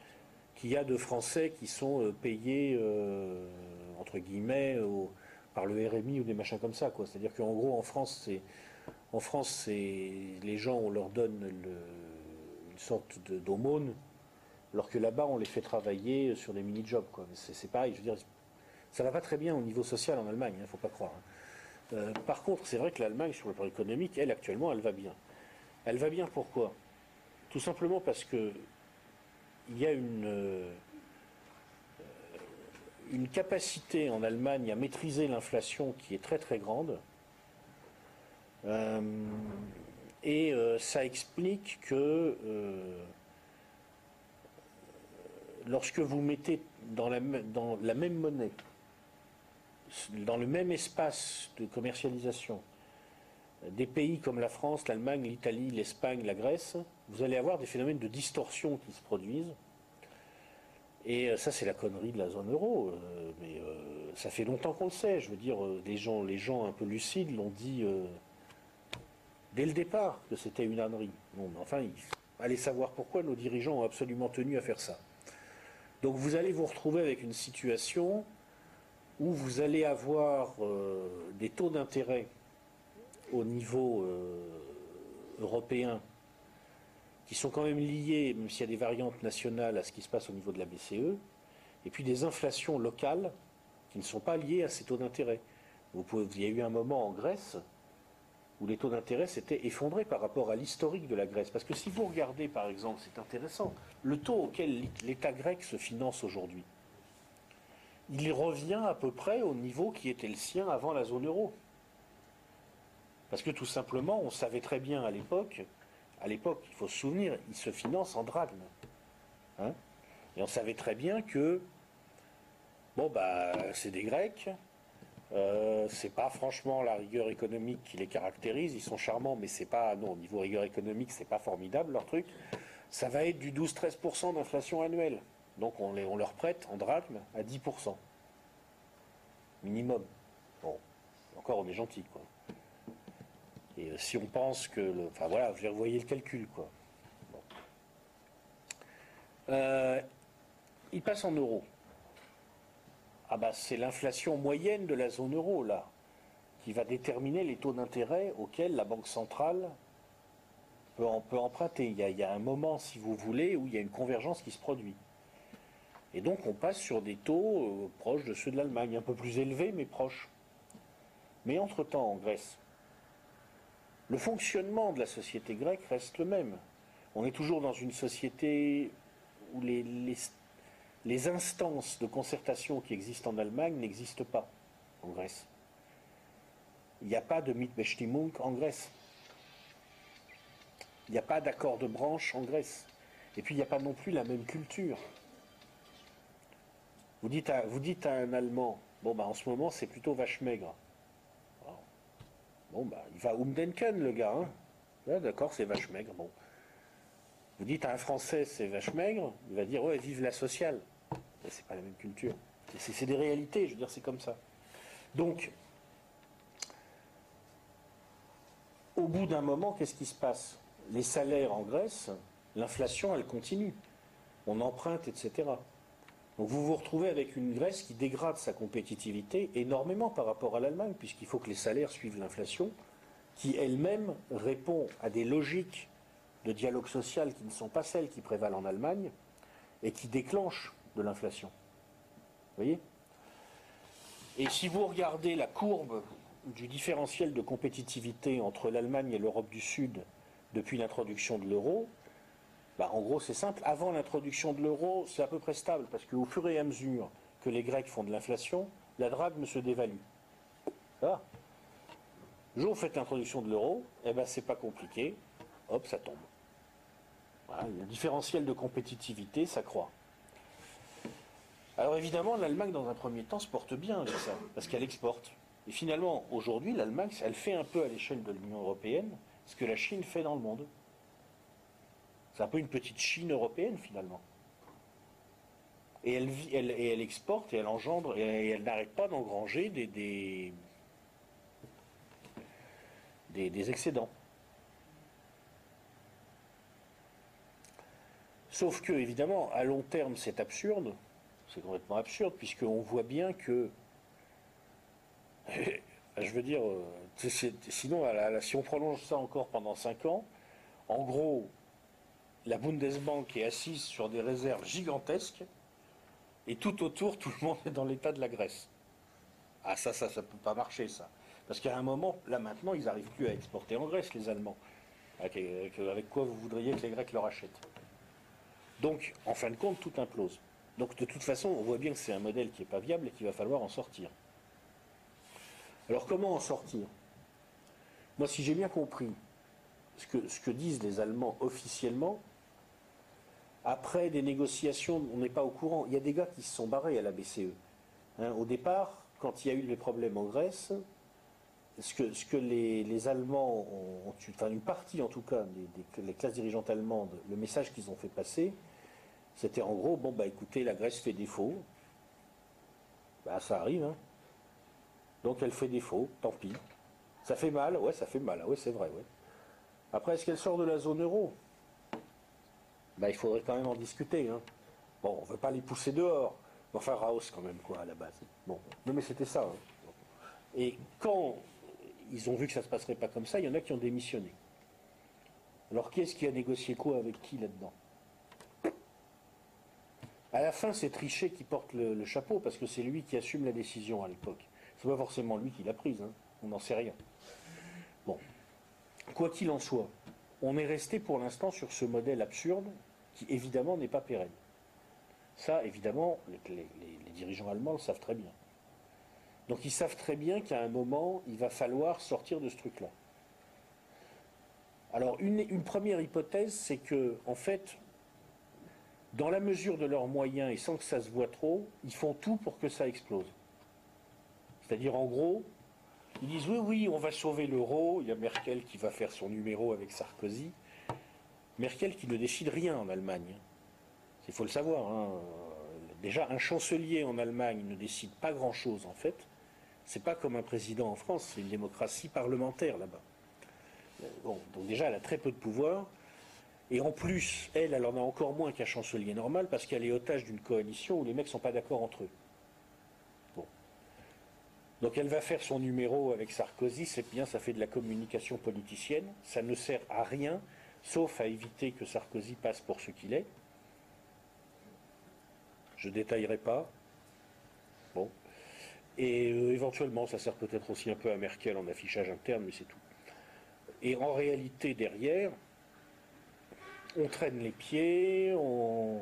qu'il y a de Français qui sont euh, payés, entre guillemets, par le RMI ou des machins comme ça. C'est-à-dire qu'en gros, en France, c'est en France, les gens, on leur donne une sorte d'aumône, alors que là-bas, on les fait travailler sur des mini-jobs. C'est pareil, je veux dire, ça va pas très bien au niveau social en Allemagne, il hein, faut pas croire. Hein. Euh, par contre, c'est vrai que l'Allemagne, sur le plan économique, elle, actuellement, elle va bien. Elle va bien pourquoi? Tout simplement parce que il y a une, euh, une capacité en Allemagne à maîtriser l'inflation qui est très très grande euh, et ça explique que lorsque vous mettez dans la, même monnaie, dans le même espace de commercialisation, des pays comme la France, l'Allemagne, l'Italie, l'Espagne, la Grèce, vous allez avoir des phénomènes de distorsion qui se produisent. Et ça, c'est la connerie de la zone euro. mais ça fait longtemps qu'on le sait. Je veux dire, les gens, un peu lucides l'ont dit dès le départ que c'était une ânerie. enfin, il savoir pourquoi nos dirigeants ont absolument tenu à faire ça. Donc vous allez vous retrouver avec une situation où vous allez avoir euh, des taux d'intérêt au niveau euh, européen qui sont quand même liés, même s'il y a des variantes nationales, à ce qui se passe au niveau de la BCE, et puis des inflations locales qui ne sont pas liées à ces taux d'intérêt. Vous pouvez, il y a eu un moment en Grèce où les taux d'intérêt s'étaient effondrés par rapport à l'historique de la Grèce. Parce que si vous regardez, par exemple, c'est intéressant, le taux auquel l'État grec se finance aujourd'hui, il revient à peu près au niveau qui était le sien avant la zone euro. Parce que tout simplement, on savait très bien à l'époque, à l'époque, il faut se souvenir, il se finance en drachme. Hein Et on savait très bien que, bon, bah, c'est des Grecs, euh, c'est pas franchement la rigueur économique qui les caractérise. Ils sont charmants, mais c'est pas non au niveau rigueur économique, c'est pas formidable leur truc. Ça va être du 12-13% d'inflation annuelle. Donc on, les, on leur prête en drachme à 10%. Minimum. Bon, encore on est gentil quoi. Et euh, si on pense que le. Enfin voilà, vous voyez le calcul quoi. Euh, il passe en euros. Ah bah c'est l'inflation moyenne de la zone euro là, qui va déterminer les taux d'intérêt auxquels la Banque centrale peut, emprunter. Il y, a, un moment, si vous voulez, où il y a une convergence qui se produit. Et donc on passe sur des taux euh, proches de ceux de l'Allemagne, un peu plus élevés mais proches. Mais entre-temps, en Grèce, le fonctionnement de la société grecque reste le même. On est toujours dans une société où les- les instances de concertation qui existent en Allemagne n'existent pas en Grèce. Il n'y a pas de Mitbestimmung en Grèce. Il n'y a pas d'accord de branche en Grèce. Et puis il n'y a pas non plus la même culture. Vous dites à, un Allemand, bon bah en ce moment c'est plutôt vache maigre. Bon bah il va umdenken le gars. hein. D'accord, c'est vache maigre. Bon. Vous dites à un Français c'est vache maigre, il va dire ouais vive la sociale. C'est pas la même culture. C'est des réalités, je veux dire, c'est comme ça. Donc, au bout d'un moment, qu'est-ce qui se passe? Les salaires en Grèce, l'inflation, elle continue. On emprunte, etc. Donc vous vous retrouvez avec une Grèce qui dégrade sa compétitivité énormément par rapport à l'Allemagne, puisqu'il faut que les salaires suivent l'inflation, qui elle-même répond à des logiques de dialogue social qui ne sont pas celles qui prévalent en Allemagne et qui déclenchent de l'inflation. Vous voyez? Et si vous regardez la courbe du différentiel de compétitivité entre l'Allemagne et l'Europe du Sud depuis l'introduction de l'euro, bah, en gros c'est simple, avant l'introduction de l'euro c'est à peu près stable, parce qu'au fur et à mesure que les Grecs font de l'inflation, la drachme se dévalue. Ah. Le jour où vous faites l'introduction de l'euro, eh ben c'est pas compliqué, hop, ça tombe. Le différentiel de compétitivité s'accroît. Alors évidemment, l'Allemagne, dans un premier temps, se porte bien avec ça, parce qu'elle exporte. Et finalement, aujourd'hui, l'Allemagne, elle fait un peu à l'échelle de l'Union européenne ce que la Chine fait dans le monde. C'est un peu une petite Chine européenne, finalement. Et elle, vit, elle, et elle exporte et elle engendre, et elle n'arrête pas d'engranger des, des, des, des excédents. Sauf que, évidemment, à long terme, c'est absurde. C'est complètement absurde, puisqu'on voit bien que. Je veux dire, euh, sinon, si on prolonge ça encore pendant 5 ans, en gros, la Bundesbank est assise sur des réserves gigantesques, et tout autour, tout le monde est dans l'état de la Grèce. Ah, ça, ça, ça peut pas marcher, ça. Parce qu'à un moment, là maintenant, ils n'arrivent plus à exporter en Grèce, les Allemands. Avec- avec quoi vous voudriez que les Grecs leur achètent Donc, en fin de compte, tout implose. Donc, de toute façon, on voit bien que c'est un modèle qui n'est pas viable et qu'il va falloir en sortir. Alors, comment en sortir? Moi, si j'ai bien compris ce que, disent les Allemands officiellement, après des négociations, on n'est pas au courant. Il y a des gars qui se sont barrés à la BCE. Hein, au départ, quand il y a eu les problèmes en Grèce, ce que, les, Allemands ont, enfin une partie en tout cas, des, des- les classes dirigeantes allemandes, le message qu'ils ont fait passer, c'était en gros, bon bah écoutez, la Grèce fait défaut. Bah ça arrive, hein. Donc elle fait défaut, tant pis. Ça fait mal, ouais, ça fait mal, ouais, c'est vrai, ouais. Après, est-ce qu'elle sort de la zone euro? Bah il faudrait quand même en discuter, hein. Bon, on ne veut pas les pousser dehors. Enfin, Raos quand même, quoi, à la base. Bon, non mais c'était ça. hein. Et quand ils ont vu que ça ne se passerait pas comme ça, il y en a qui ont démissionné. Alors qui est-ce qui a négocié quoi avec qui là-dedans? À la fin, c'est Trichet qui porte le, chapeau, parce que c'est lui qui assume la décision à l'époque. C'est pas forcément lui qui l'a prise, hein. on n'en sait rien. Bon, quoi qu'il en soit, on est resté pour l'instant sur ce modèle absurde qui évidemment n'est pas pérenne. Ça, évidemment, les dirigeants allemands le savent très bien. Donc ils savent très bien qu'à un moment, il va falloir sortir de ce truc-là. Alors une, une première hypothèse, c'est que, en fait, dans la mesure de leurs moyens et sans que ça se voit trop, ils font tout pour que ça explose. C'est-à-dire, en gros, ils disent oui, oui, on va sauver l'euro. Il y a Merkel qui va faire son numéro avec Sarkozy. Merkel qui ne décide rien en Allemagne. Il faut le savoir. hein. Déjà, un chancelier en Allemagne ne décide pas grand-chose en fait. C'est pas comme un président en France, c'est une démocratie parlementaire là-bas. Euh, donc déjà, elle a très peu de pouvoir. Et en plus, elle, elle en a encore moins qu'un chancelier normal parce qu'elle est otage d'une coalition où les mecs sont pas d'accord entre eux. Bon. Donc elle va faire son numéro avec Sarkozy, c'est bien, ça fait de la communication politicienne, ça ne sert à rien, sauf à éviter que Sarkozy passe pour ce qu'il est. Je détaillerai pas. Bon. Et euh, éventuellement, ça sert peut-être aussi un peu à Merkel en affichage interne, mais c'est tout. Et en réalité, derrière, on traîne les pieds, on,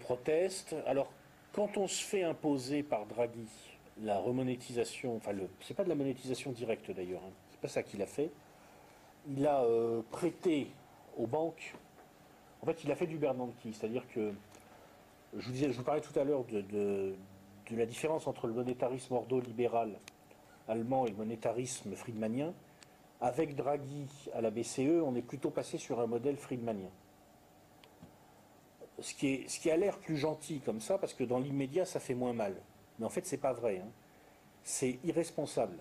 proteste. Alors, quand on se fait imposer par Draghi la remonétisation, enfin, le, c'est pas de la monétisation directe d'ailleurs, hein, c'est pas ça qu'il a fait. Il a euh, prêté aux banques. En fait, il a fait du Bernanke, c'est-à-dire que je vous, disais, je vous parlais tout à l'heure de- de la différence entre le monétarisme ordolibéral allemand et le monétarisme friedmanien. Avec Draghi à la BCE, on est plutôt passé sur un modèle friedmanien. Ce qui, a l'air plus gentil comme ça, parce que dans l'immédiat, ça fait moins mal. Mais en fait, c'est pas vrai. hein. C'est irresponsable.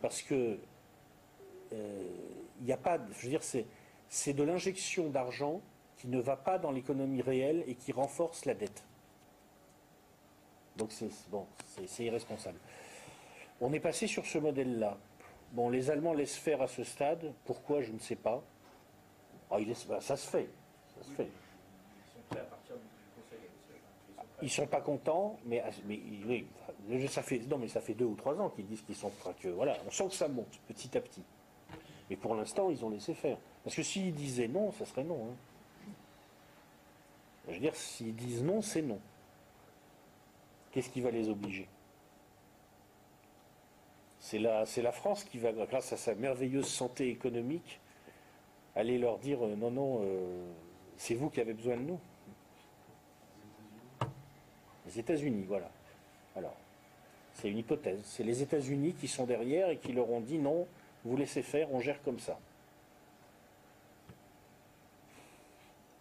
Parce que euh, il n'y a pas, je veux dire, c'est, de l'injection d'argent qui ne va pas dans l'économie réelle et qui renforce la dette. Donc c'est bon, c'est irresponsable. On est passé sur ce modèle-là. Bon, les Allemands laissent faire à ce stade. Pourquoi, je ne sais pas. Ah, ils laissent- bah, ça se fait. Ça se fait. Ils sont prêts à partir du Conseil négociateur. Ils sont prêts. Ils sont pas contents, mais, mais oui, ça fait non, mais ça fait deux ou trois ans qu'ils disent qu'ils sont que voilà, on sent que ça monte petit à petit. Mais pour l'instant, ils ont laissé faire. Parce que s'ils disaient non, ça serait non. hein. Je veux dire, s'ils disent non, c'est non. Qu'est-ce qui va les obliger? C'est la, France qui va, grâce à sa merveilleuse santé économique, aller leur dire euh, non, non, euh, c'est vous qui avez besoin de nous. Les États-Unis, voilà. Alors, c'est une hypothèse. C'est les États-Unis qui sont derrière et qui leur ont dit non, vous laissez faire, on gère comme ça.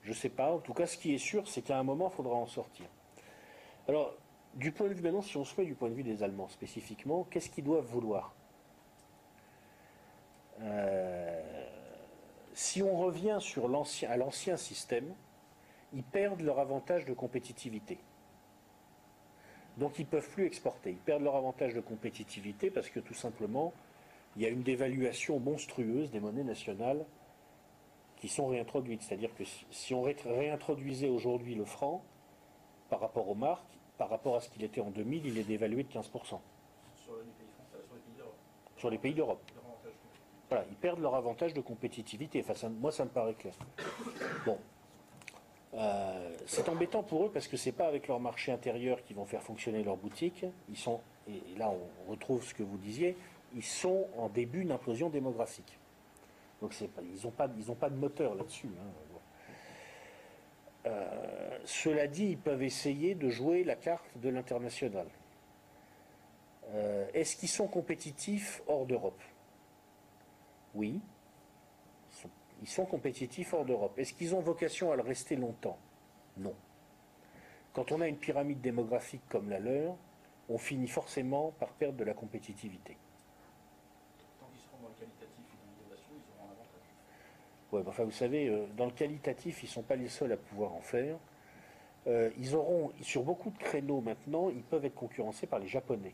Je ne sais pas. En tout cas, ce qui est sûr, c'est qu'à un moment, il faudra en sortir. Alors, du point de vue maintenant, si on se du point de vue des Allemands spécifiquement, qu'est-ce qu'ils doivent vouloir? Euh, Si on revient à l'ancien système, ils perdent leur avantage de compétitivité. Donc ils ne peuvent plus exporter. Ils perdent leur avantage de compétitivité parce que tout simplement, il y a une dévaluation monstrueuse des monnaies nationales qui sont réintroduites. C'est-à-dire que si, on ré- réintroduisait aujourd'hui le franc par rapport aux marques, par rapport à ce qu'il était en 2000, il est dévalué de 15% Sur les pays français, sur les pays d'Europe. sur les pays d'Europe. Leur avantage. Voilà, ils perdent leur avantage de compétitivité. Enfin, ça- moi, ça me paraît clair. Bon. Euh, c'est embêtant pour eux parce que c'est pas avec leur marché intérieur qu'ils vont faire fonctionner leur boutique. Ils sont, et là on retrouve ce que vous disiez, ils sont en début d'implosion démographique. Donc c'est pas, ils n'ont pas de moteur là-dessus. hein. Euh, cela dit, ils peuvent essayer de jouer la carte de l'international. Euh, Est-ce qu'ils sont compétitifs hors d'Europe? Oui. Ils sont, ils sont compétitifs hors d'Europe. Est-ce qu'ils ont vocation à le rester longtemps? Non. Quand on a une pyramide démographique comme la leur, on finit forcément par perdre de la compétitivité. Tant qu'ils seront dans le qualitatif et dans l'innovation, ils auront un avantage. Ouais, enfin, vous savez, euh, dans le qualitatif, ils ne sont pas les seuls à pouvoir en faire. Euh, ils auront, sur beaucoup de créneaux maintenant, ils peuvent être concurrencés par les Japonais.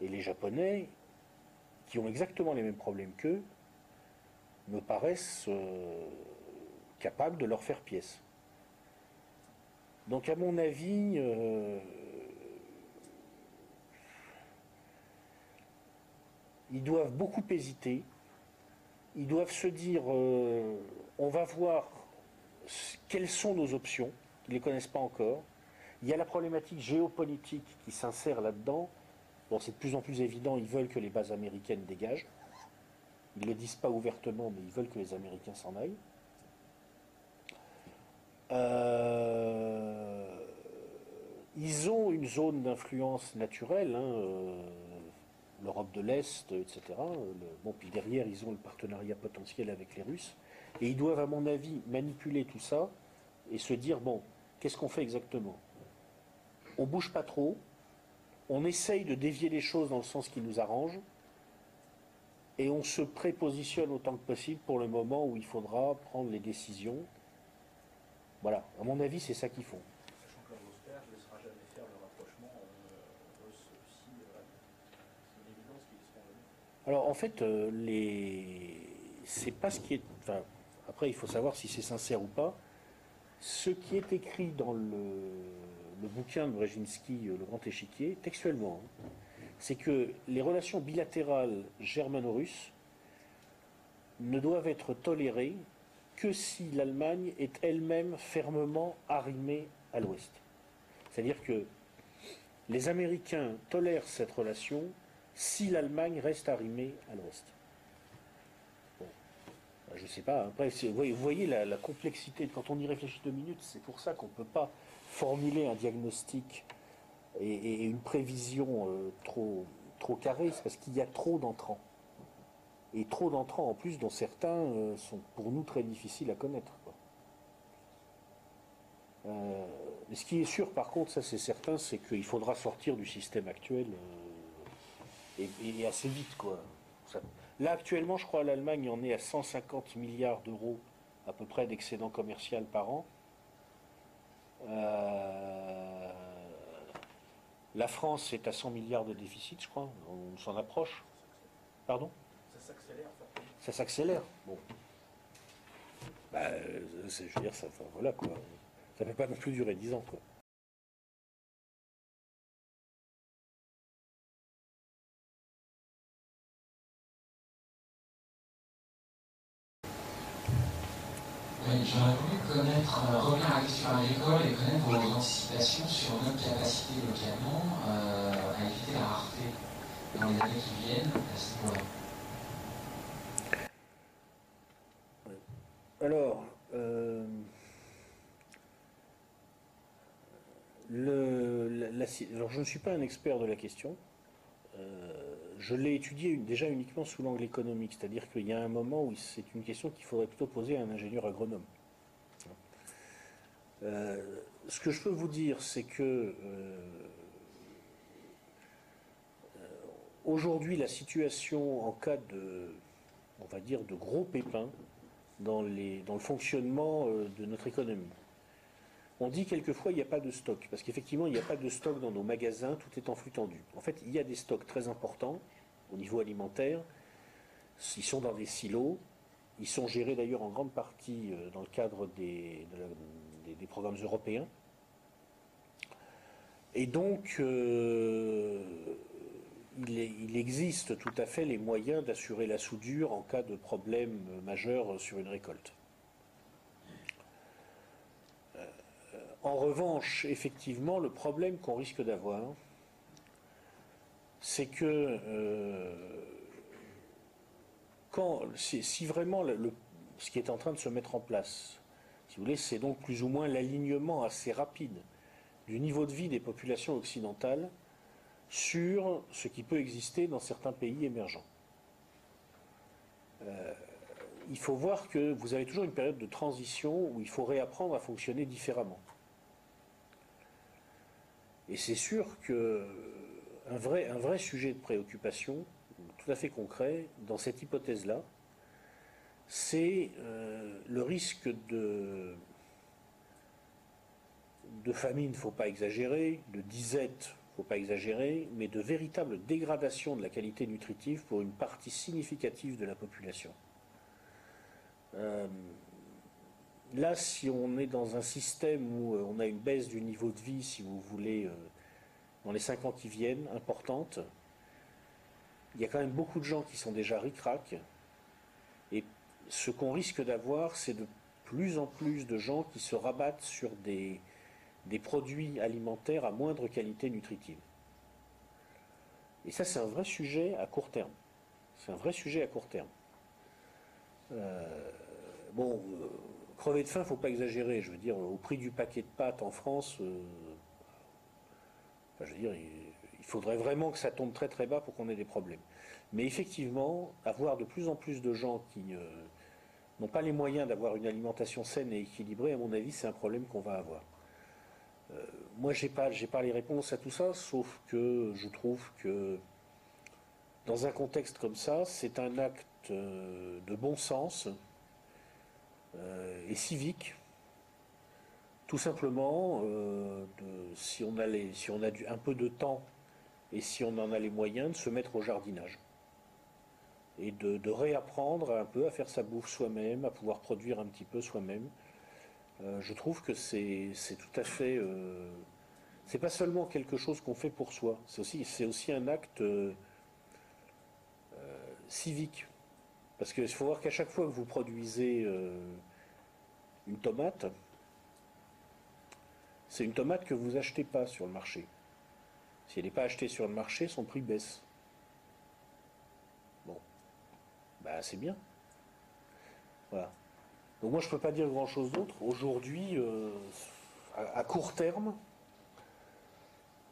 Et les Japonais, qui ont exactement les mêmes problèmes qu'eux, me paraissent euh, capables de leur faire pièce. Donc, à mon avis, ils doivent beaucoup hésiter. Ils doivent se dire, euh, on va voir quelles sont nos options. Ils ne les connaissent pas encore. Il y a la problématique géopolitique qui s'insère là-dedans. Bon, c'est de plus en plus évident, ils veulent que les bases américaines dégagent. Ils ne le disent pas ouvertement, mais ils veulent que les Américains s'en aillent. Euh, ils ont une zone d'influence naturelle, hein, euh, l'Europe de l'Est, etc. bon, puis derrière, ils ont le partenariat potentiel avec les Russes. Et ils doivent, à mon avis, manipuler tout ça et se dire, bon, qu'est-ce qu'on fait exactement? On bouge pas trop, on essaye de dévier les choses dans le sens qui nous arrange, et on se prépositionne autant que possible pour le moment où il faudra prendre les décisions. Voilà, à mon avis, c'est ça qu'ils font. Sachant que l'atmosphère ne laissera jamais faire le rapprochement euh, russe si euh, c'est une évidence qu'ils seront Alors en fait, euh, c'est pas ce qui est. Enfin, après, il faut savoir si c'est sincère ou pas. Ce qui est écrit dans le, bouquin de Brzezinski, Le Grand Échiquier, textuellement, hein, c'est que les relations bilatérales germano-russes ne doivent être tolérées que si l'Allemagne est elle-même fermement arrimée à l'Ouest. C'est-à-dire que les Américains tolèrent cette relation si l'Allemagne reste arrimée à l'Ouest. Je ne sais pas. Après, vous voyez la, complexité. Quand on y réfléchit deux minutes, c'est pour ça qu'on ne peut pas formuler un diagnostic et, une prévision euh, trop, carrée. C'est parce qu'il y a trop d'entrants. Et trop d'entrants en plus, dont certains euh, sont pour nous très difficiles à connaître. Euh, mais ce qui est sûr, par contre, ça c'est certain, c'est qu'il faudra sortir du système actuel et, et, assez vite. Quoi. Ça, là, actuellement, je crois l'Allemagne en est à 150 milliards d'euros à peu près d'excédent commercial par an. Euh, la France est à 100 milliards de déficit, je crois. On s'en approche. Pardon? Ça s'accélère. Ça s'accélère. Bon. Bah, je veux dire, ça, voilà quoi. Ça ne peut pas non plus durer 10 ans, quoi. Euh, revenir à la question agricole et connaître vos anticipations sur notre capacité localement euh, à éviter la rareté dans les années qui viennent à ce niveau-là. Alors, euh, le, la, je ne suis pas un expert de la question. Je l'ai étudié déjà uniquement sous l'angle économique, c'est-à-dire qu'il y a un moment où c'est une question qu'il faudrait plutôt poser à un ingénieur agronome. Euh, ce que je peux vous dire, c'est que euh, aujourd'hui, la situation en cas de, on va dire, de gros pépins dans, le fonctionnement euh, de notre économie. On dit quelquefois il n'y a pas de stock, parce qu'effectivement il n'y a pas de stock dans nos magasins, tout est en flux tendu. En fait, il y a des stocks très importants au niveau alimentaire, ils sont dans des silos, ils sont gérés d'ailleurs en grande partie dans le cadre des, de la, des, programmes européens. Et donc, euh, il, existe tout à fait les moyens d'assurer la soudure en cas de problème majeur sur une récolte. En revanche, effectivement, le problème qu'on risque d'avoir, c'est que euh, si vraiment ce qui est en train de se mettre en place, c'est donc plus ou moins l'alignement assez rapide du niveau de vie des populations occidentales sur ce qui peut exister dans certains pays émergents. Euh, il faut voir que vous avez toujours une période de transition où il faut réapprendre à fonctionner différemment. Et c'est sûr que un vrai, un vrai sujet de préoccupation, tout à fait concret, dans cette hypothèse-là, c'est euh, le risque de, famine, il ne faut pas exagérer, de disette, il ne faut pas exagérer, mais de véritable dégradation de la qualité nutritive pour une partie significative de la population. Euh, là, si on est dans un système où on a une baisse du niveau de vie, si vous voulez, euh, dans les cinq ans qui viennent, importante, il y a quand même beaucoup de gens qui sont déjà ric-rac. Ce qu'on risque d'avoir, c'est de plus en plus de gens qui se rabattent sur des, produits alimentaires à moindre qualité nutritive. Et ça, c'est un vrai sujet à court terme. C'est un vrai sujet à court terme. Euh, bon, euh, crever de faim, faut pas exagérer. Je veux dire, au prix du paquet de pâtes en France, euh, je veux dire, il, il faudrait vraiment que ça tombe très très bas pour qu'on ait des problèmes. Mais effectivement, avoir de plus en plus de gens qui n'ont pas les moyens d'avoir une alimentation saine et équilibrée, à mon avis, c'est un problème qu'on va avoir. Euh, moi, j'ai pas, pas les réponses à tout ça, sauf que je trouve que dans un contexte comme ça, c'est un acte euh, de bon sens euh, et civique. Tout simplement, si on a, un peu de temps et si on en a les moyens, de se mettre au jardinage et de, réapprendre un peu à faire sa bouffe soi-même, à pouvoir produire un petit peu soi-même. Euh, je trouve que c'est tout à fait. euh, c'est pas seulement quelque chose qu'on fait pour soi, c'est aussi, un acte euh, euh, civique. Parce qu'il faut voir qu'à chaque fois que vous produisez une tomate, c'est une tomate que vous achetez pas sur le marché. Si elle n'est pas achetée sur le marché, son prix baisse. Bon, bah c'est bien. Voilà. Donc moi je peux pas dire grand chose d'autre. Aujourd'hui, euh, à, court terme,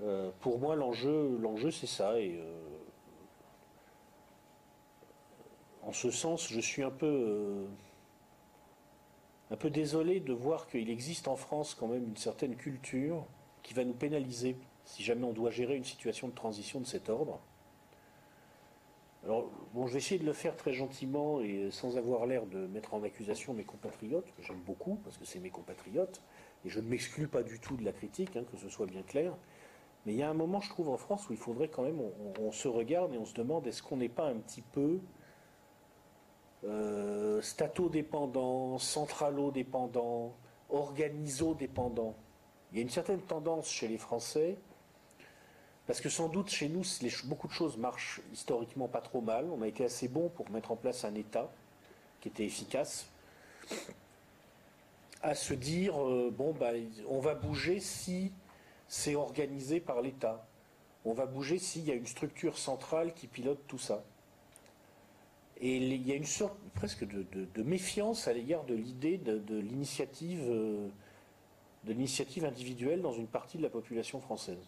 euh, pour moi l'enjeu, l'enjeu c'est ça. Et euh, en ce sens, je suis un peu, un peu désolé de voir qu'il existe en France quand même une certaine culture qui va nous pénaliser si jamais on doit gérer une situation de transition de cet ordre. Alors, bon, je vais essayer de le faire très gentiment et sans avoir l'air de mettre en accusation mes compatriotes, que j'aime beaucoup, parce que c'est mes compatriotes, et je ne m'exclus pas du tout de la critique, hein, que ce soit bien clair. Mais il y a un moment, je trouve, en France, où il faudrait quand même, on, se regarde et on se demande, est-ce qu'on n'est pas un petit peu euh, stato-dépendant, centralo-dépendant, organiso-dépendant? Il y a une certaine tendance chez les Français parce que sans doute chez nous, beaucoup de choses marchent historiquement pas trop mal. On a été assez bon pour mettre en place un État qui était efficace. À se dire, euh, bon, bah, on va bouger si c'est organisé par l'État. On va bouger s'il y a une structure centrale qui pilote tout ça. Et il y a une sorte presque de, méfiance à l'égard de l'idée de, de l'initiative, euh, de l'initiative individuelle dans une partie de la population française.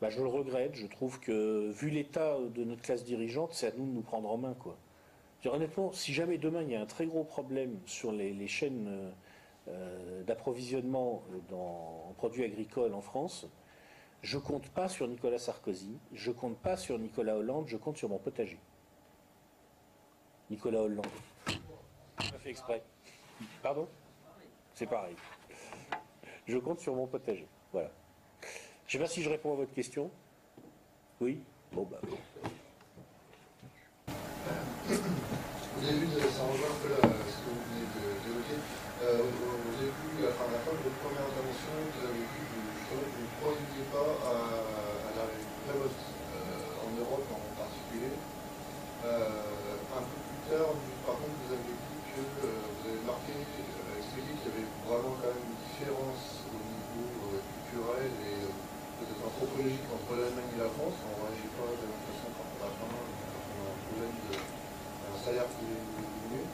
Bah, je le regrette. Je trouve que, vu l'état de notre classe dirigeante, c'est à nous de nous prendre en main. Quoi. Honnêtement, si jamais demain il y a un très gros problème sur les, chaînes euh, euh, d'approvisionnement en produits agricoles en France, je compte pas sur Nicolas Sarkozy, je compte pas sur Nicolas Hollande, je compte sur mon potager. Nicolas Hollande. Je fait exprès. Pardon? C'est pareil. Je compte sur mon potager. Voilà. Je ne sais pas si je réponds à votre question. Oui Bon, bah. Au début, de, ça rejoint un peu ce que vous venez d'évoquer. Euh, au, début, à la fin, de votre première intervention, vous avez dit que vous ne produisiez pas à, à la révolte euh, en Europe en particulier. Euh, un peu plus tard, par contre, vous avez dit que euh, vous avez marqué, expliqué qu'il y avait vraiment quand même une différence au niveau culturel et anthropologique entre l'Allemagne et la France. On ne réagit pas de la même façon quand on a faim, on a un problème de un salaire qui est diminué.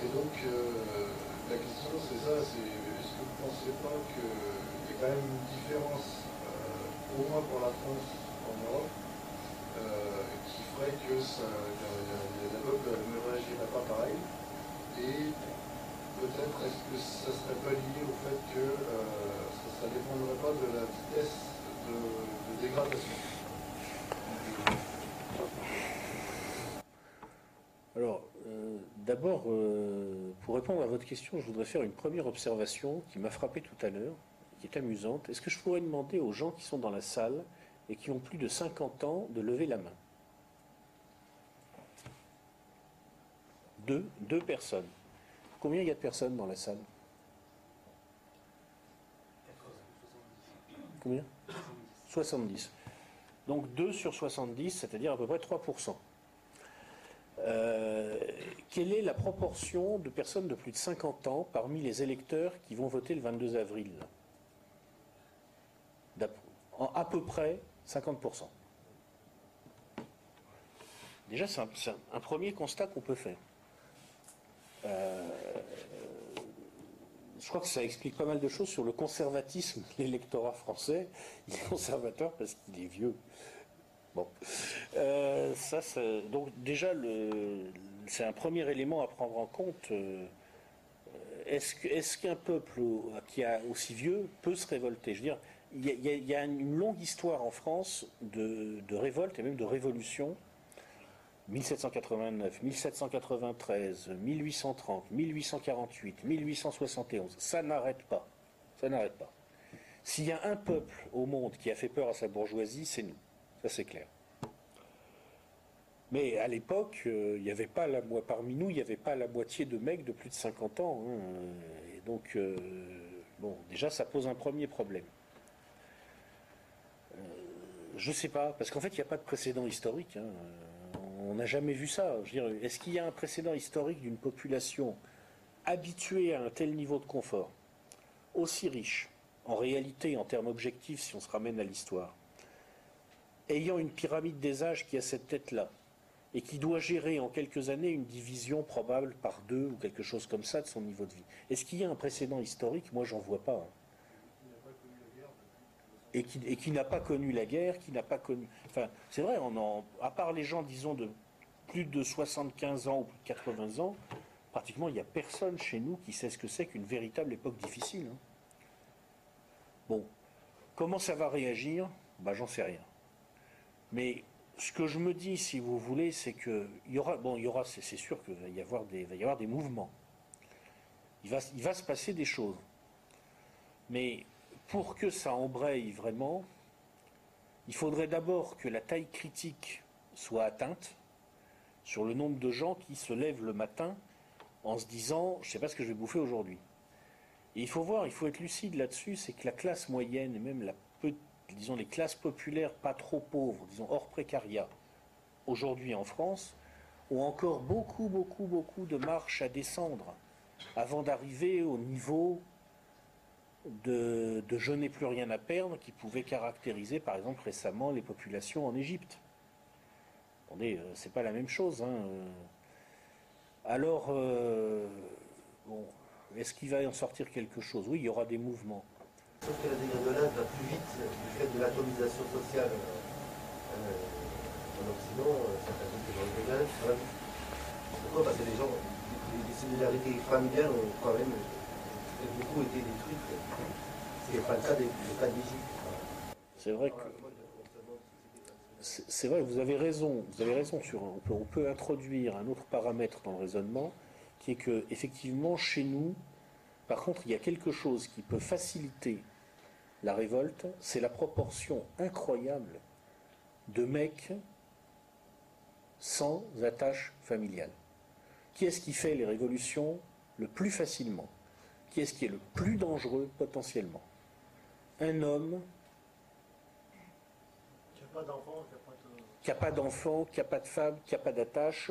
Et donc, euh, la question, c'est ça, c'est est-ce que vous ne pensez pas qu'il y a quand même une différence, euh, au moins pour la France en Europe, euh, qui ferait que ça, la, peuple ne réagirait pas pareil? Et peut-être, est-ce que ça serait pas lié au fait que ça ne dépendrait pas de la vitesse dégradation Alors, euh, d'abord, euh, pour répondre à votre question, je voudrais faire une première observation qui m'a frappé tout à l'heure, qui est amusante. Est-ce que je pourrais demander aux gens qui sont dans la salle et qui ont plus de 50 ans de lever la main? Deux, deux personnes. Combien il y a de personnes dans la salle? Combien? 70. Donc 2 sur 70, c'est-à-dire à peu près 3%. Euh, quelle est la proportion de personnes de plus de 50 ans parmi les électeurs qui vont voter le 22 avril? À peu près 50%. Déjà, c'est un, premier constat qu'on peut faire. Euh, je crois que ça explique pas mal de choses sur le conservatisme de l'électorat français. Il est conservateur parce qu'il est vieux. Bon. Euh, ça, donc déjà, c'est un premier élément à prendre en compte. Euh, est-ce qu'un peuple qui est aussi vieux peut se révolter? Je veux dire, il y, a, une longue histoire en France de révolte et même de révolution 1789, 1793, 1830, 1848, 1871, ça n'arrête pas. Ça n'arrête pas. S'il y a un peuple au monde qui a fait peur à sa bourgeoisie, c'est nous. Ça, c'est clair. Mais à l'époque, euh, il n'y avait pas parmi nous, il n'y avait pas la moitié de mecs de plus de 50 ans. Hein. Et donc, euh, bon, déjà, ça pose un premier problème. Euh, je ne sais pas, parce qu'en fait, il n'y a pas de précédent historique. Hein on n'a jamais vu ça. Est-ce qu'il y a un précédent historique d'une population habituée à un tel niveau de confort, aussi riche, en réalité, en termes objectifs, si on se ramène à l'histoire, ayant une pyramide des âges qui a cette tête-là, et qui doit gérer en quelques années une division probable par deux ou quelque chose comme ça de son niveau de vie? Est-ce qu'il y a un précédent historique? Moi, j'en vois pas. Hein et qui, n'a pas connu la guerre, qui n'a pas connu. Enfin, c'est vrai, à part les gens, disons, de plus de 75 ans ou plus de 80 ans, pratiquement il n'y a personne chez nous qui sait ce que c'est qu'une véritable époque difficile. Hein. Bon, comment ça va réagir? Bah, J'en sais rien. Mais ce que je me dis, si vous voulez, c'est que il y aura, bon, il y aura, c'est sûr qu'il va y avoir des, va y avoir des mouvements. Il va, il va se passer des choses. Mais pour que ça embraye vraiment, il faudrait d'abord que la taille critique soit atteinte sur le nombre de gens qui se lèvent le matin en se disant je ne sais pas ce que je vais bouffer aujourd'hui. Et il faut voir, il faut être lucide là-dessus, c'est que la classe moyenne et même les classes populaires pas trop pauvres, disons hors précaria, aujourd'hui en France, ont encore beaucoup, beaucoup, beaucoup de marches à descendre avant d'arriver au niveau de, je n'ai plus rien à perdre qui pouvait caractériser par exemple récemment les populations en Égypte. Euh, c'est pas la même chose. Hein, euh. Alors, euh, bon, est-ce qu'il va en sortir quelque chose? Oui, il y aura des mouvements. Sauf que la dégringolade va plus vite du fait de l'atomisation sociale en Occident, certains dans le dégage, Pourquoi? Parce que les gens, les similarités familiales ont quand même été. Ce n'est pas le cas des. C'est vrai que. C'est vrai, vous avez raison. Vous avez raison sur. On peut, on peut introduire un autre paramètre dans le raisonnement, qui est que effectivement chez nous, par contre, il y a quelque chose qui peut faciliter la révolte, c'est la proportion incroyable de mecs sans attache familiale. Qui est-ce qui fait les révolutions le plus facilement? Qui est-ce qui est le plus dangereux potentiellement? Un homme qui n'a pas d'enfant, qui n'a pas, d'enfant, qui n'a pas de femme, qui n'a pas d'attache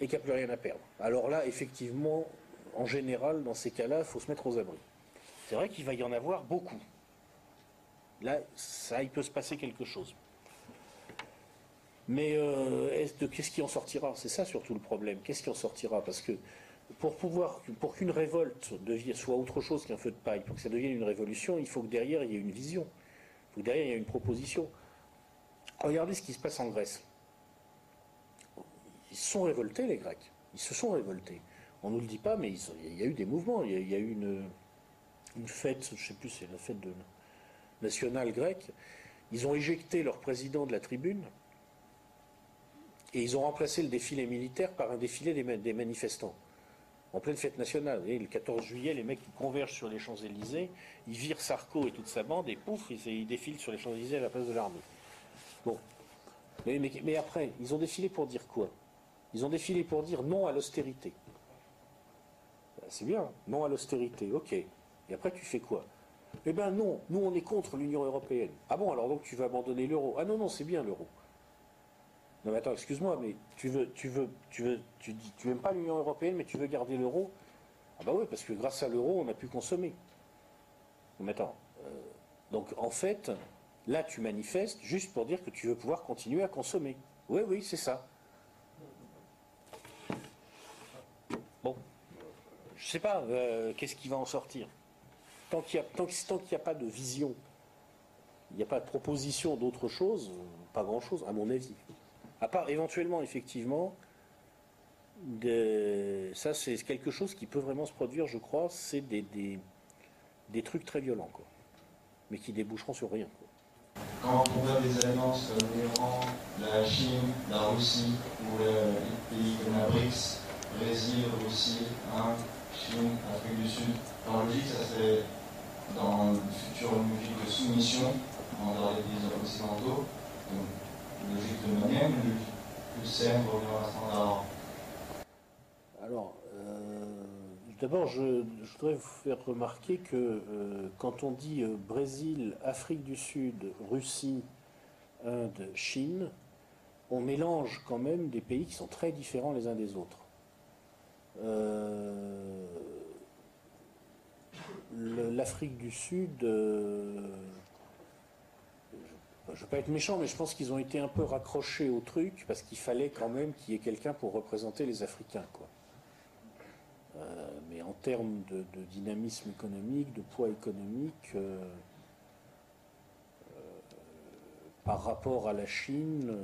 et qui n'a plus rien à perdre. Alors là, effectivement, en général, dans ces cas-là, il faut se mettre aux abris. C'est vrai qu'il va y en avoir beaucoup. Là, ça, il peut se passer quelque chose. Mais euh, qu'est-ce qui en sortira? C'est ça surtout le problème. Qu'est-ce qui en sortira? Parce que pour pouvoir, pour qu'une révolte soit autre chose qu'un feu de paille, pour que ça devienne une révolution, il faut que derrière il y ait une vision, il faut que derrière il y ait une proposition. Regardez ce qui se passe en Grèce. Ils se sont révoltés, les Grecs. Ils se sont révoltés. On ne nous le dit pas, mais il y a eu des mouvements. Il y a, eu une, fête, je ne sais plus, c'est la fête nationale grecque. Ils ont éjecté leur président de la tribune et ils ont remplacé le défilé militaire par un défilé des manifestants en pleine fête nationale. Et le 14 juillet, les mecs qui convergent sur les Champs-Élysées, ils virent Sarko et toute sa bande, et pouf, ils, défilent sur les Champs-Élysées à la place de l'armée. Bon. Mais, après, ils ont défilé pour dire quoi? Ils ont défilé pour dire non à l'austérité. Ben, c'est bien, non à l'austérité, ok. Et après, tu fais quoi? Eh bien non, nous on est contre l'Union européenne. Ah bon, alors donc tu veux abandonner l'euro? Ah non, non, c'est bien l'euro. Non mais attends, excuse-moi, mais tu veux, tu veux, tu veux, tu dis, tu aimes pas l'Union européenne, mais tu veux garder l'euro? Ah bah oui, parce que grâce à l'euro, on a pu consommer. Non mais attends, euh, donc en fait, là tu manifestes juste pour dire que tu veux pouvoir continuer à consommer. Oui, oui, c'est ça. Bon, je sais pas, euh, qu'est-ce qui va en sortir? Tant qu'il n'y a, y a pas de vision, il n'y a pas de proposition d'autre chose, pas grand-chose, à mon avis. À part éventuellement, effectivement, ça c'est quelque chose qui peut vraiment se produire, je crois, c'est des, des, trucs très violents, quoi. Mais qui déboucheront sur rien. Quand on voit des alliances l'Iran, la Chine, la Russie ou les pays comme la BRICS, Brésil, Russie, Inde, Chine, Afrique du Sud, dans logique, ça serait dans le futur logique de soumission envers les pays occidentaux, logique de pour revenir à un standard. Alors, euh, d'abord, je, voudrais vous faire remarquer que euh, quand on dit euh, Brésil, Afrique du Sud, Russie, Inde, Chine, on mélange quand même des pays qui sont très différents les uns des autres. Le- L'Afrique du Sud, je veux pas être méchant, mais je pense qu'ils ont été un peu raccrochés au truc parce qu'il fallait quand même qu'il y ait quelqu'un pour représenter les Africains. Euh, mais en termes de, dynamisme économique, de poids économique, euh, euh, par rapport à la Chine,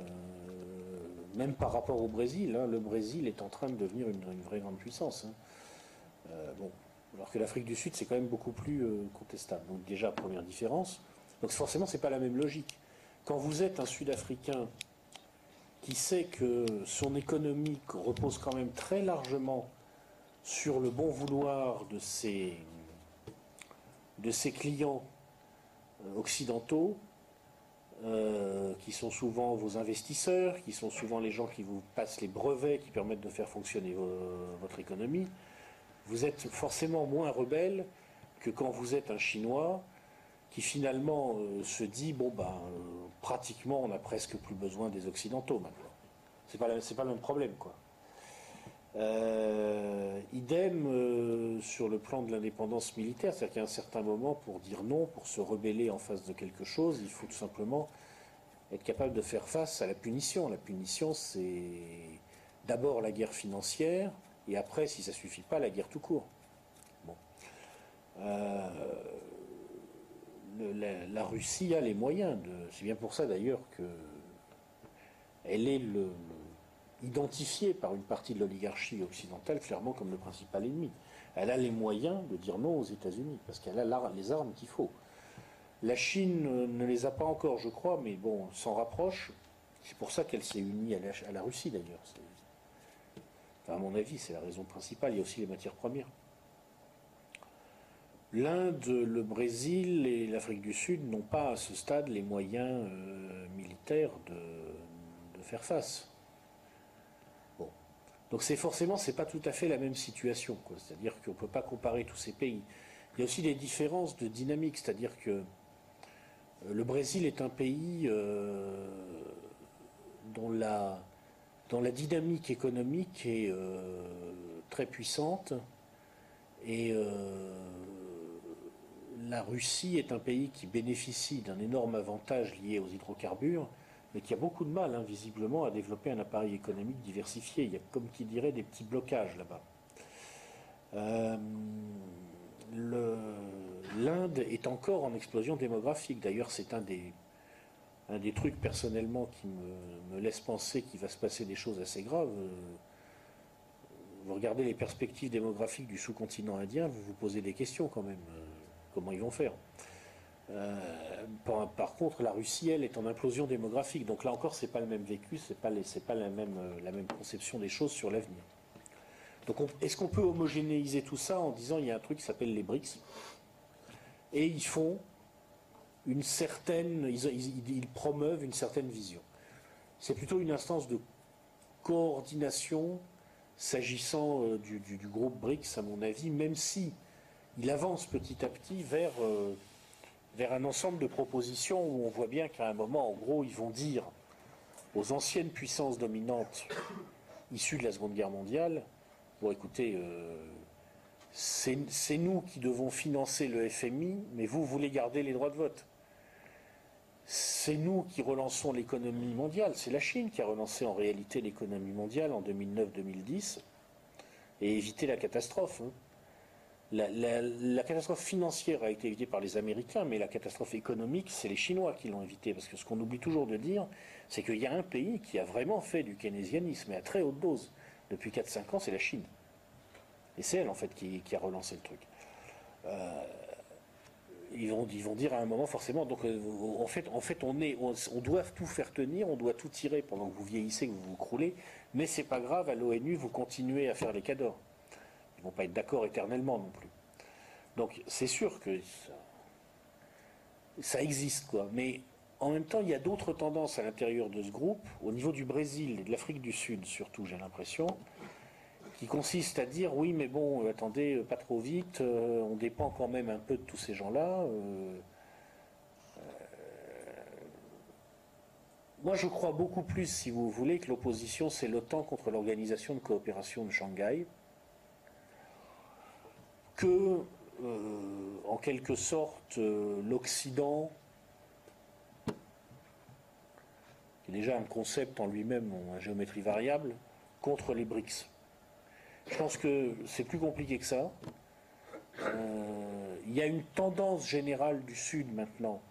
même par rapport au Brésil, hein, le Brésil est en train de devenir une, vraie grande puissance. hein. Bon, alors que l'Afrique du Sud, c'est quand même beaucoup plus contestable. Donc déjà, première différence. Donc forcément, c'est pas la même logique. Quand vous êtes un Sud-Africain qui sait que son économie repose quand même très largement sur le bon vouloir de ses, clients euh, occidentaux, euh, qui sont souvent vos investisseurs, qui sont souvent les gens qui vous passent les brevets qui permettent de faire fonctionner vo- votre économie, vous êtes forcément moins rebelle que quand vous êtes un Chinois qui finalement euh, se dit bon ben euh, pratiquement on n'a presque plus besoin des Occidentaux maintenant. C'est pas c'est pas le même problème quoi. Euh, idem sur le plan de l'indépendance militaire, c'est-à-dire qu'à un certain moment, pour dire non, pour se rebeller en face de quelque chose, il faut tout simplement être capable de faire face à la punition. La punition, c'est d'abord la guerre financière, et après, si ça suffit pas, la guerre tout court. Bon. La, Russie a les moyens de. C'est bien pour ça d'ailleurs que elle est identifiée par une partie de l'oligarchie occidentale clairement comme le principal ennemi. Elle a les moyens de dire non aux États-Unis parce qu'elle a les armes qu'il faut. La Chine ne les a pas encore, je crois, mais bon, s'en rapproche. C'est pour ça qu'elle s'est unie à la, Russie d'ailleurs. À mon avis, c'est la raison principale. Il y a aussi les matières premières. L'Inde, le Brésil et l'Afrique du Sud n'ont pas à ce stade les moyens euh, militaires de, faire face. Donc c'est forcément, c'est pas tout à fait la même situation. C'est-à-dire qu'on ne peut pas comparer tous ces pays. Il y a aussi des différences de dynamique. C'est-à-dire que euh, le Brésil est un pays euh, dont, la, dynamique économique est très puissante. Et la Russie est un pays qui bénéficie d'un énorme avantage lié aux hydrocarbures, mais qui a beaucoup de mal, hein, visiblement, à développer un appareil économique diversifié. Il y a, comme qui dirait, des petits blocages là-bas. Euh, L'Inde est encore en explosion démographique. D'ailleurs, c'est un des, trucs personnellement qui me, me laisse penser qu'il va se passer des choses assez graves. Vous regardez les perspectives démographiques du sous-continent indien, vous vous posez des questions quand même. Comment ils vont faire Euh, par, contre, la Russie, elle, est en implosion démographique. Donc là encore, c'est pas le même vécu, c'est pas, les- pas la même, euh, la même conception des choses sur l'avenir. Donc, on- est-ce qu'on peut homogénéiser tout ça en disant il y a un truc qui s'appelle les BRICS? Et ils font une certaine, ils, promeuvent une certaine vision. C'est plutôt une instance de coordination s'agissant euh, du groupe BRICS, à mon avis, même si il avance petit à petit vers euh, vers un ensemble de propositions où on voit bien qu'à un moment, en gros, ils vont dire aux anciennes puissances dominantes issues de la Seconde Guerre mondiale, bon écoutez, euh, c'est nous qui devons financer le FMI, mais vous voulez garder les droits de vote. C'est nous qui relançons l'économie mondiale. C'est la Chine qui a relancé en réalité l'économie mondiale en 2009-2010 et évité la catastrophe. hein. La, catastrophe financière a été évitée par les Américains, mais la catastrophe économique, c'est les Chinois qui l'ont évitée. Parce que ce qu'on oublie toujours de dire, c'est qu'il y a un pays qui a vraiment fait du keynésianisme, et à très haute dose, depuis 4-5 ans, c'est la Chine. Et c'est elle, en fait, qui, a relancé le truc. Euh, ils, vont, ils dire à un moment, forcément, donc euh, en, fait, on doit tout faire tenir, on doit tout tirer pendant que vous vieillissez, que vous vous croulez, mais c'est pas grave, à l'ONU, vous continuez à faire les cadors. Ils vont pas être d'accord éternellement non plus. Donc c'est sûr que ça, existe, quoi. Mais en même temps, il y a d'autres tendances à l'intérieur de ce groupe, au niveau du Brésil et de l'Afrique du Sud surtout, j'ai l'impression, qui consistent à dire oui, mais bon, euh, attendez, euh, pas trop vite, euh, on dépend quand même un peu de tous ces gens-là. Moi, je crois beaucoup plus, si vous voulez, que l'opposition, c'est l'OTAN contre l'Organisation de coopération de Shanghai, que, euh, en quelque sorte, euh, l'Occident, qui est déjà un concept en lui-même, en géométrie variable, contre les BRICS. Je pense que c'est plus compliqué que ça. Euh, il y a une tendance générale du Sud maintenant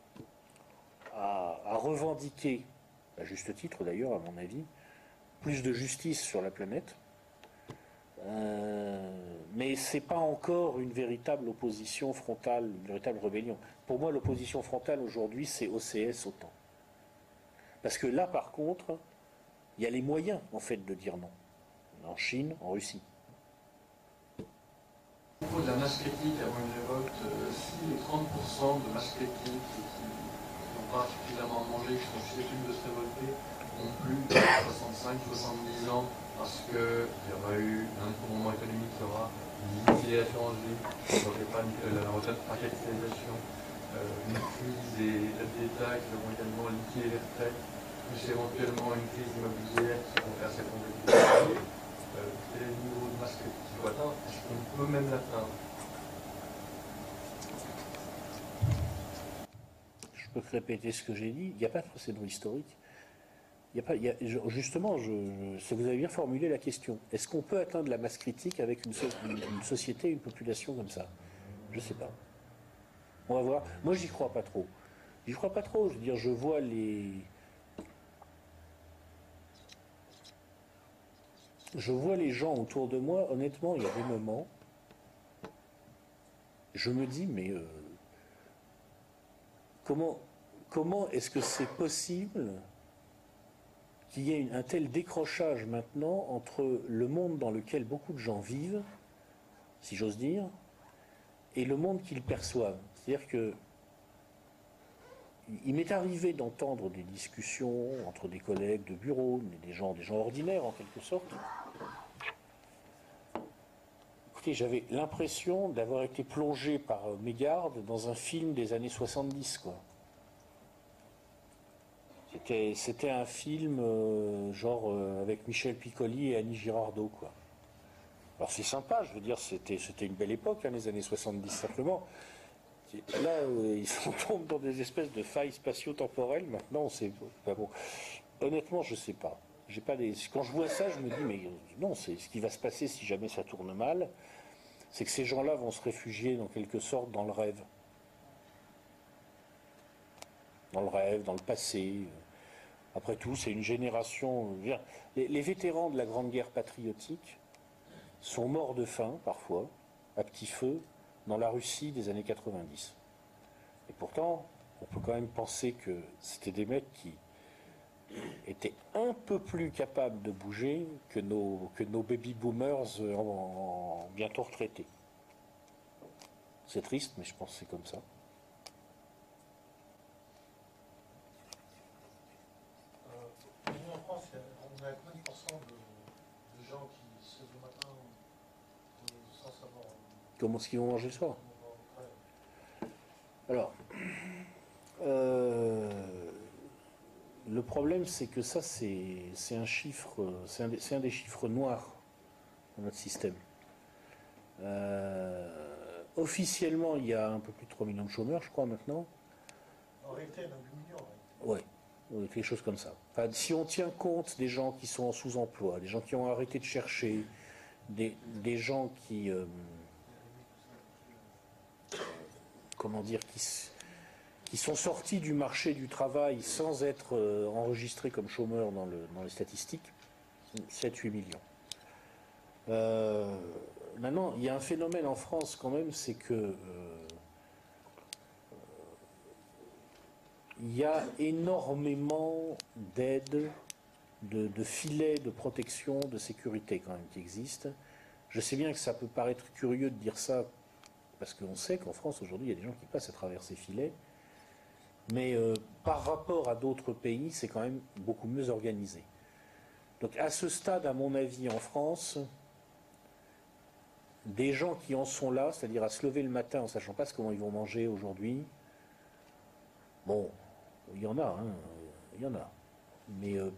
à, à revendiquer, à juste titre d'ailleurs, à mon avis, plus de justice sur la planète. Euh, mais c'est pas encore une véritable opposition frontale, une véritable rébellion. Pour moi, l'opposition frontale aujourd'hui, c'est OCS OTAN. Parce que là, par contre, il y a les moyens, en fait, de dire non. En Chine, en Russie. Au propos de la critique avant une révolte, euh, si les 30% de masse qui n'ont pas suffisamment mangé, qui sont susceptibles de se révolter, ont plus de 65-70 ans, parce qu'il y aura eu un effondrement économique qui aura limité l'assurance vie, la retraite par capitalisation, euh, une crise aides d'État qui auront également liquidé les retraites, plus éventuellement une crise immobilière qui vont faire s'effondrer les. Euh, quel est le niveau de critique qu'il faut atteindre? Est-ce qu'on peut même l'atteindre? Je peux répéter ce que j'ai dit. Il n'y a pas de précédent historique. Justement, vous avez bien formulé la question. Est-ce qu'on peut atteindre la masse critique avec une, so- une- une société, une population comme ça? Je ne sais pas. On va voir. Moi, j'y crois pas trop. J'y crois pas trop. Je veux dire, je vois les. Je vois les gens autour de moi. Honnêtement, il y a des moments. Je me dis, mais euh, comment est-ce que c'est possible qu'il y ait un tel décrochage maintenant entre le monde dans lequel beaucoup de gens vivent, si j'ose dire, et le monde qu'ils perçoivent. C'est-à-dire que il m'est arrivé d'entendre des discussions entre des collègues de bureau, des gens, des gens ordinaires en quelque sorte. Écoutez, j'avais l'impression d'avoir été plongé par mégarde dans un film des années 70, quoi. C'était, c'était un film euh, genre euh, avec Michel Piccoli et Annie Girardot, quoi. Alors c'est sympa, je veux dire, c'était, c'était une belle époque, hein, les années 70, simplement. Là, euh, ils sont tombent dans des espèces de failles spatio-temporelles, maintenant, bon. Honnêtement, je sais pas. Quand je vois ça, je me dis, mais non, c'est ce qui va se passer si jamais ça tourne mal, c'est que ces gens-là vont se réfugier, dans quelque sorte, dans le rêve. Dans le rêve, dans le passé. Après tout, c'est une génération. Les, vétérans de la Grande Guerre patriotique sont morts de faim, parfois, à petit feu, dans la Russie des années 90. Et pourtant, on peut quand même penser que c'était des mecs qui étaient un peu plus capables de bouger que nos, que nos baby boomers en- en- bientôt retraités. C'est triste, mais je pense que c'est comme ça. comment ce qu'ils vont manger le soir. Alors, euh, le problème, c'est que ça, c'est un chiffre, c'est un, des chiffres noirs dans notre système. Euh, officiellement, il y a un peu plus de 3 millions de chômeurs, je crois, maintenant. En réalité, il y en a 8 millions. Hein. Oui, quelque chose comme ça. Si on tient compte des gens qui sont en sous-emploi, des gens qui ont arrêté de chercher, des, gens qui... Euh, comment dire, qui, qui sont sortis du marché du travail sans être euh, enregistrés comme chômeurs dans les statistiques, 7-8 millions. Euh, maintenant, il y a un phénomène en France quand même, c'est que euh, il y a énormément d'aides, de, de filets de protection, de sécurité quand même qui existent. Je sais bien que ça peut paraître curieux de dire ça, parce qu'on sait qu'en France aujourd'hui, il y a des gens qui passent à travers ces filets. Mais euh, par rapport à d'autres pays, c'est quand même beaucoup mieux organisé. Donc à ce stade, à mon avis, en France, des gens qui en sont là, c'est-à-dire à se lever le matin en sachant pas comment ils vont manger aujourd'hui, bon, il y en a, hein, il y en a. Mais euh,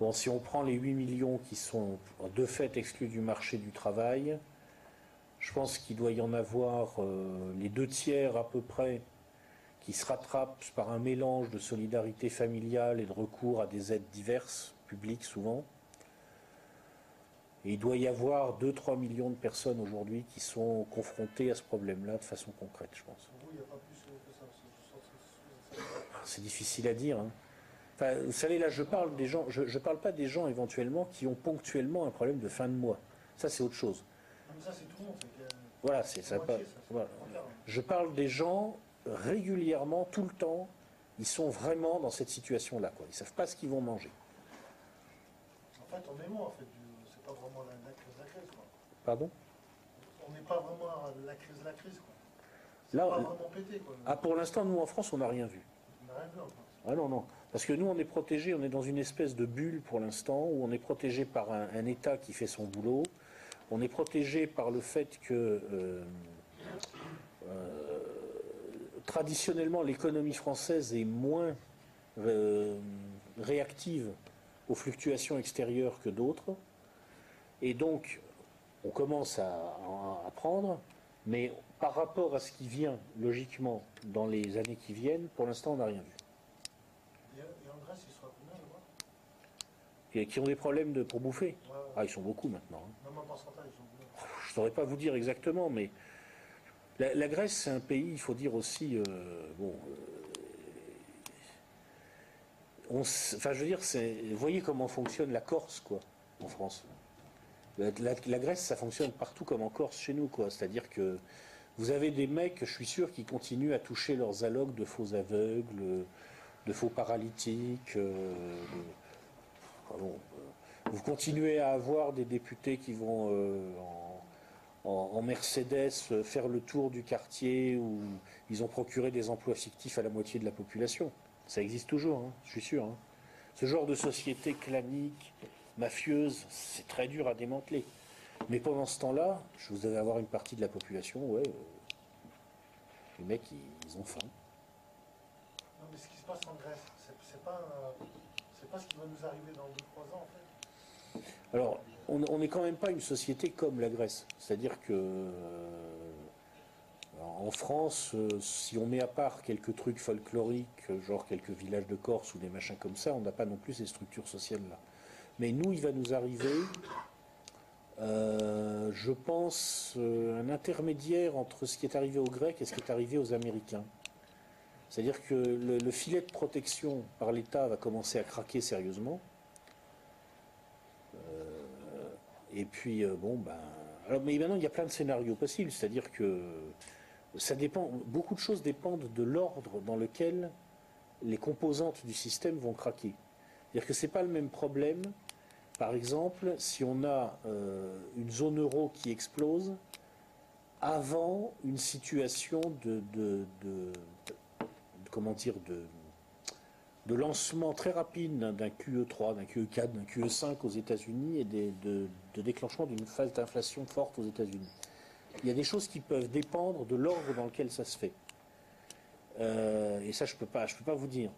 bon, si on prend les 8 millions qui sont de fait exclus du marché du travail, je pense qu'il doit y en avoir euh, les deux tiers à peu près qui se rattrapent par un mélange de solidarité familiale et de recours à des aides diverses, publiques souvent. Et il doit y avoir 2-3 millions de personnes aujourd'hui qui sont confrontées à ce problème-là de façon concrète, je pense. Pour vous, il n'y a pas plus que ça. c'est- difficile à dire. hein. Enfin, vous savez, là, je parle des gens, je ne parle pas des gens éventuellement qui ont ponctuellement un problème de fin de mois. Ça, c'est autre chose. Ça, c'est tout le monde. Voilà, c'est ça. moitié, voilà. Je parle des gens régulièrement, tout le temps, ils sont vraiment dans cette situation-là. Quoi. Ils ne savent pas ce qu'ils vont manger. En fait, on est loin, en fait. du- C'est pas vraiment la, la crise de la crise, quoi. Pardon? On n'est pas vraiment à la crise de la crise, quoi. C'est Là, pas on- vraiment pété, quoi. Ah, pour l'instant, nous, en France, on n'a rien vu. On n'a rien vu encore. Ah non, non. Parce que nous, on est protégés, on est dans une espèce de bulle pour l'instant, où on est protégé par un, un État qui fait son boulot. On est protégé par le fait que, euh, euh, traditionnellement, l'économie française est moins euh, réactive aux fluctuations extérieures que d'autres. Et donc, on commence à, à- à mais par rapport à ce qui vient, logiquement, dans les années qui viennent, pour l'instant, on n'a rien vu. Et, et en Grèce, il sera combien, là-bas Qui ont des problèmes de, pour bouffer. Ouais, ouais. Ah, ils sont beaucoup maintenant. hein. En ils sont Je ne saurais pas vous dire exactement, mais la, la Grèce, c'est un pays, il faut dire aussi, euh, bon, euh, on enfin, je veux dire, c'est, voyez comment fonctionne la Corse, quoi, en France. La, la- la Grèce, ça fonctionne partout comme en Corse chez nous, quoi. C'est-à-dire que vous avez des mecs, je suis sûr, qui continuent à toucher leurs allocs de faux aveugles, de faux paralytiques. euh, de- euh, vous continuez à avoir des députés qui vont euh, en, Mercedes euh, faire le tour du quartier où ils ont procuré des emplois fictifs à la moitié de la population. Ça existe toujours, hein, je suis sûr. hein. Ce genre de société clanique, mafieuse, c'est très dur à démanteler. Mais pendant ce temps-là, je vous allez avoir une partie de la population, ouais, les mecs, ils, ont faim. Non, mais ce qui se passe en Grèce, c'est pas, pas ce qui va nous arriver dans 2-3 ans, en fait. Alors, on n'est quand même pas une société comme la Grèce. C'est-à-dire que euh, en France, euh, si on met à part quelques trucs folkloriques, genre quelques villages de Corse ou des machins comme ça, on n'a pas non plus ces structures sociales-là. Mais nous, il va nous arriver, euh, je pense, un intermédiaire entre ce qui est arrivé aux Grecs et ce qui est arrivé aux Américains. C'est-à-dire que le, le filet de protection par l'État va commencer à craquer sérieusement. Et puis, euh, bon, ben. Alors, mais maintenant, il y a plein de scénarios possibles. C'est-à-dire que ça dépend. Beaucoup de choses dépendent de l'ordre dans lequel les composantes du système vont craquer. C'est-à-dire que ce n'est pas le même problème. Par exemple, si on a euh, une zone euro qui explose avant une situation de- comment dire de, lancement très rapide d'un- d'un QE3, d'un QE4, d'un QE5 aux États-Unis et de, déclenchement d'une phase d'inflation forte aux États-Unis. Il y a des choses qui peuvent dépendre de l'ordre dans lequel ça se fait. Euh, et ça, je ne peux, peux pas vous dire.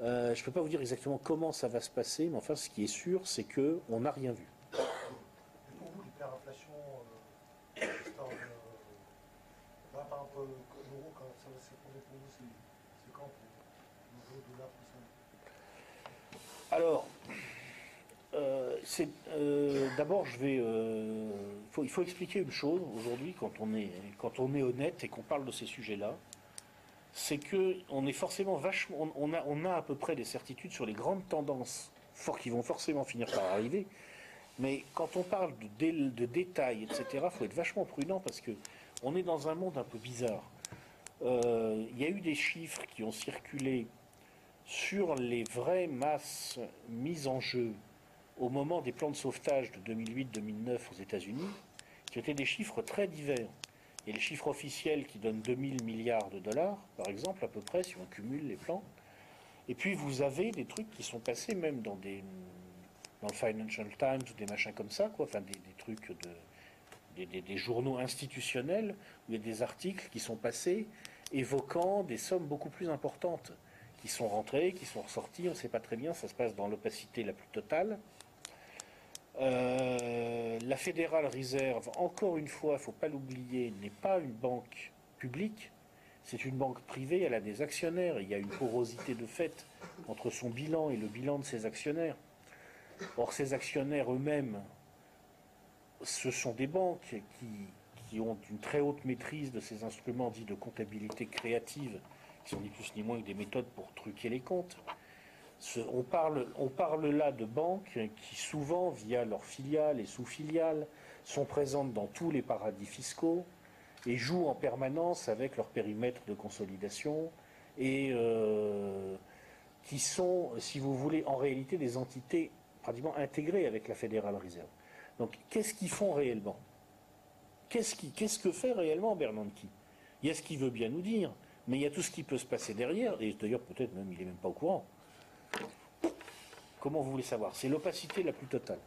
Euh, je ne peux pas vous dire exactement comment ça va se passer, mais enfin, ce qui est sûr, c'est que on n'a rien vu. Pour vous, l'hyperinflation, euh, voilà, par exemple, euh, l'euro, quand ça va s'effondrer pour vous, c'est c'est quand pour l'euro, dollar, tout ça Alors, euh, euh, d'abord, je vais. euh, il faut expliquer une chose aujourd'hui quand on est quand on est honnête et qu'on parle de ces sujets-là, c'est que on est forcément vachement. On, a on a à peu près des certitudes sur les grandes tendances fort qui vont forcément finir par arriver. Mais quand on parle de, dé- de détails, etc., faut être vachement prudent parce que on est dans un monde un peu bizarre. Il y a eu des chiffres qui ont circulé sur les vraies masses mises en jeu au moment des plans de sauvetage de 2008-2009 aux États-Unis, qui étaient des chiffres très divers. Et les chiffres officiels qui donnent 2000 milliards de dollars, par exemple, à peu près, si on cumule les plans. Et puis vous avez des trucs qui sont passés même dans le Financial Times ou des machins comme ça, quoi, enfin des, trucs de des, des- des journaux institutionnels où il y a des articles qui sont passés évoquant des sommes beaucoup plus importantes qui sont rentrées, qui sont ressorties, on ne sait pas très bien, ça se passe dans l'opacité la plus totale. Euh, la Federal Reserve, encore une fois, il ne faut pas l'oublier, n'est pas une banque publique, c'est une banque privée, elle a des actionnaires, il y a une porosité de fait entre son bilan et le bilan de ses actionnaires. Or, ces actionnaires eux-mêmes, ce sont des banques qui ont une très haute maîtrise de ces instruments dits de comptabilité créative, qui sont ni plus ni moins que des méthodes pour truquer les comptes. On, parle, on parle là de banques qui souvent, via leurs filiales et sous-filiales, sont présentes dans tous les paradis fiscaux et jouent en permanence avec leur périmètre de consolidation et euh, qui sont, si vous voulez, en réalité des entités pratiquement intégrées avec la Fédérale Reserve. Donc, qu'est-ce qu'ils font réellement? Qu'est-ce qui- qu'est-ce que fait réellement Bernanke? Il y a ce qu'il veut bien nous dire, mais il y a tout ce qui peut se passer derrière, et d'ailleurs peut-être même il n'est même pas au courant. Comment vous voulez savoir? C'est l'opacité la plus totale.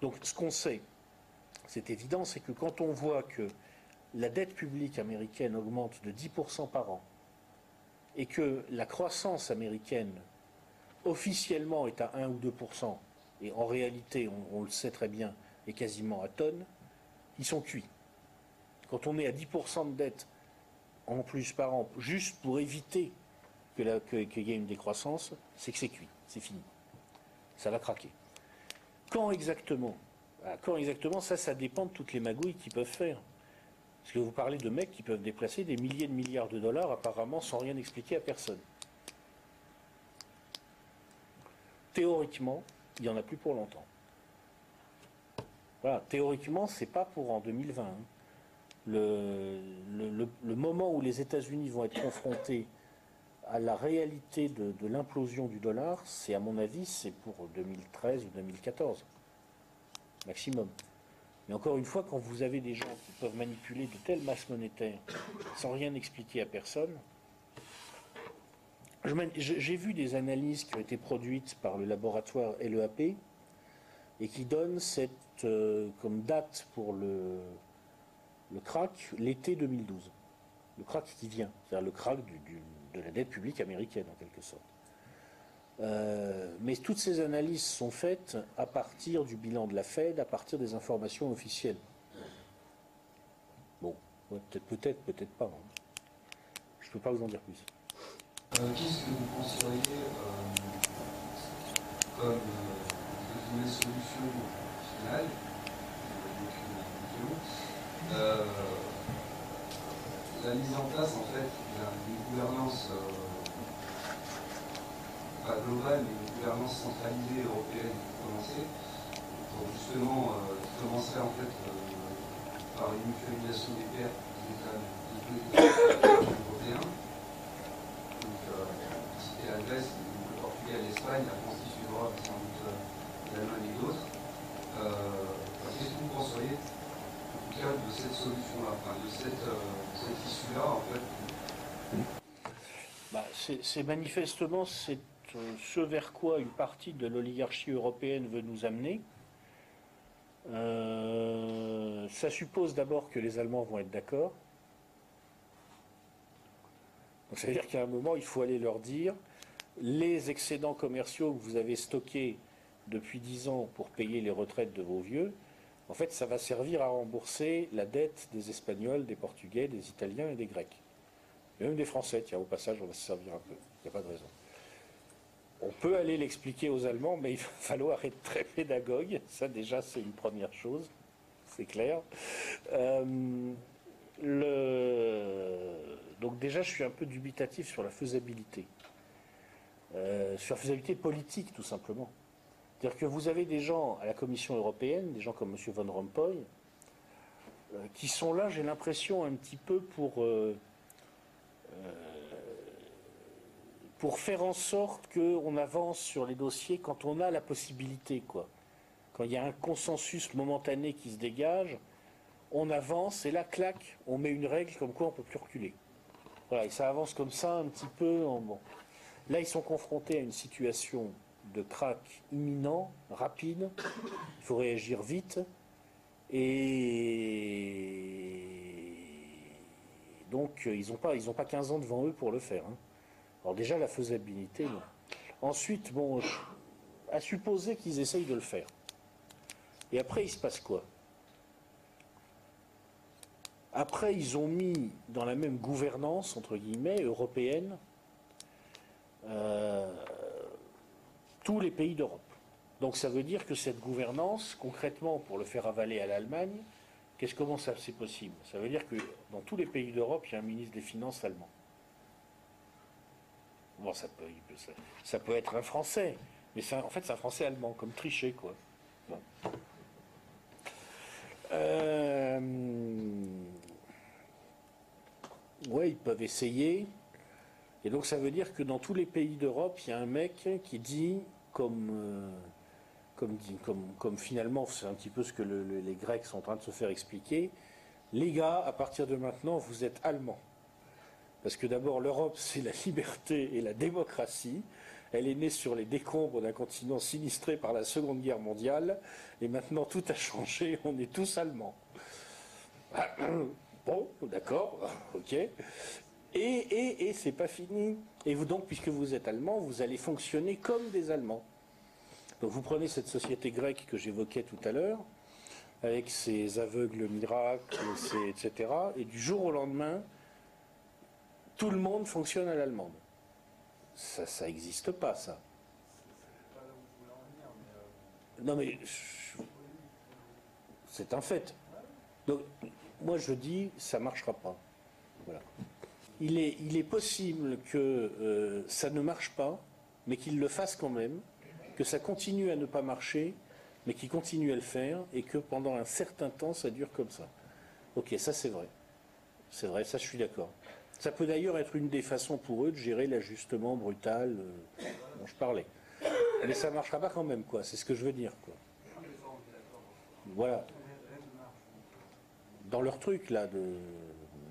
Donc ce qu'on sait, c'est évident, c'est que quand on voit que la dette publique américaine augmente de 10% par an, et que la croissance américaine officiellement est à 1 ou 2%, et en réalité, on, on le sait très bien, est quasiment à tonne, ils sont cuits. Quand on est à 10% de dette en plus par an, juste pour éviter que la- que- qu'il y ait une décroissance, c'est que c'est cuit, c'est fini. Ça va craquer. Quand exactement Ah, Quand exactement, ça, ça dépend de toutes les magouilles qu'ils peuvent faire. Parce que vous parlez de mecs qui peuvent déplacer des milliers de milliards de dollars apparemment sans rien expliquer à personne. Théoriquement, il n'y en a plus pour longtemps. Voilà, théoriquement, c'est pas pour en 2020. hein. Le, moment où les États-Unis vont être confrontés à la réalité de, l'implosion du dollar, c'est à mon avis, c'est pour 2013 ou 2014, maximum. Mais encore une fois, quand vous avez des gens qui peuvent manipuler de telles masses monétaires sans rien expliquer à personne, j'ai vu des analyses qui ont été produites par le laboratoire LEAP et qui donnent cette euh, comme date pour le, le crack l'été 2012. Le crack qui vient, c'est-à-dire le crack de la dette publique américaine en quelque sorte. Euh, mais toutes ces analyses sont faites à partir du bilan de la Fed, à partir des informations officielles. Bon, peut-être, peut-être, pas. hein. Je ne peux pas vous en dire plus. Euh, vous euh, solution finale euh, La mise en place en fait d'une gouvernance euh, pas globale mais une gouvernance centralisée européenne pour commencer, pour justement euh, qui en fait euh, par une mutualisation des pertes des États, européens. Donc, citer la Grèce, le Portugal, l'Espagne, la France qui suivra, sans doute l'Allemagne et d'autres. Qu'est-ce que vous penseriez, c'est manifestement euh, ce vers quoi une partie de l'oligarchie européenne veut nous amener. Euh, ça suppose d'abord que les Allemands vont être d'accord. Donc ça veut dire qu'à un moment, il faut aller leur dire les excédents commerciaux que vous avez stockés depuis 10 ans pour payer les retraites de vos vieux, en fait, ça va servir à rembourser la dette des Espagnols, des Portugais, des Italiens et des Grecs. Et même des Français, tiens, au passage, on va se servir un peu. Il n'y a pas de raison. On peut aller l'expliquer aux Allemands, mais il va falloir être très pédagogue. Ça, déjà, c'est une première chose. C'est clair. Euh. Donc, déjà, je suis un peu dubitatif sur la faisabilité. Euh, sur la faisabilité politique, tout simplement. C'est-à-dire que vous avez des gens à la Commission européenne, des gens comme M. Van Rompuy, euh, qui sont là, j'ai l'impression, un petit peu pour, euh, euh, pour faire en sorte qu'on avance sur les dossiers quand on a la possibilité, quoi. Quand il y a un consensus momentané qui se dégage, on avance et là, clac, on met une règle comme quoi on ne peut plus reculer. Voilà, et ça avance comme ça un petit peu. Là, ils sont confrontés à une situation de crack imminent, rapide. Il faut réagir vite. Et donc, ils n'ont pas, ils ont pas 15 ans devant eux pour le faire. hein. Alors déjà, la faisabilité, non. Ensuite, bon, à supposer qu'ils essayent de le faire. Et après, il se passe quoi? Après, ils ont mis dans la même gouvernance, entre guillemets, européenne, euh, tous les pays d'Europe. Donc ça veut dire que cette gouvernance, concrètement, pour le faire avaler à l'Allemagne, qu'est-ce comment c'est possible? Ça veut dire que dans tous les pays d'Europe, il y a un ministre des Finances allemand. Bon, ça peut, ça, peut être un Français, mais en fait c'est un Français allemand, comme Trichet, quoi. Bon. Euh, Ouais, ils peuvent essayer. Et donc ça veut dire que dans tous les pays d'Europe, il y a un mec qui dit, comme, euh, comme, comme, finalement c'est un petit peu ce que le- le- les Grecs sont en train de se faire expliquer, les gars, à partir de maintenant, vous êtes allemands. Parce que d'abord, l'Europe, c'est la liberté et la démocratie. Elle est née sur les décombres d'un continent sinistré par la Seconde Guerre mondiale. Et maintenant, tout a changé. On est tous allemands. Bon, d'accord, ok. Et, et, et c'est pas fini. Et vous donc, puisque vous êtes allemand, vous allez fonctionner comme des Allemands. Donc vous prenez cette société grecque que j'évoquais tout à l'heure, avec ses aveugles miracles, etc. Et du jour au lendemain, tout le monde fonctionne à l'allemande. Ça, ça n'existe pas, ça. Non mais c'est un fait. Donc moi je dis ça marchera pas. Voilà. Il est, possible que euh, ça ne marche pas, mais qu'il le fasse quand même, que ça continue à ne pas marcher, mais qu'il continue à le faire, et que pendant un certain temps ça dure comme ça. Ok, ça c'est vrai. C'est vrai, ça je suis d'accord. Ça peut d'ailleurs être une des façons pour eux de gérer l'ajustement brutal euh, dont je parlais. Mais ça marchera pas quand même, quoi. C'est ce que je veux dire, quoi. Voilà. Dans leur truc, là, de...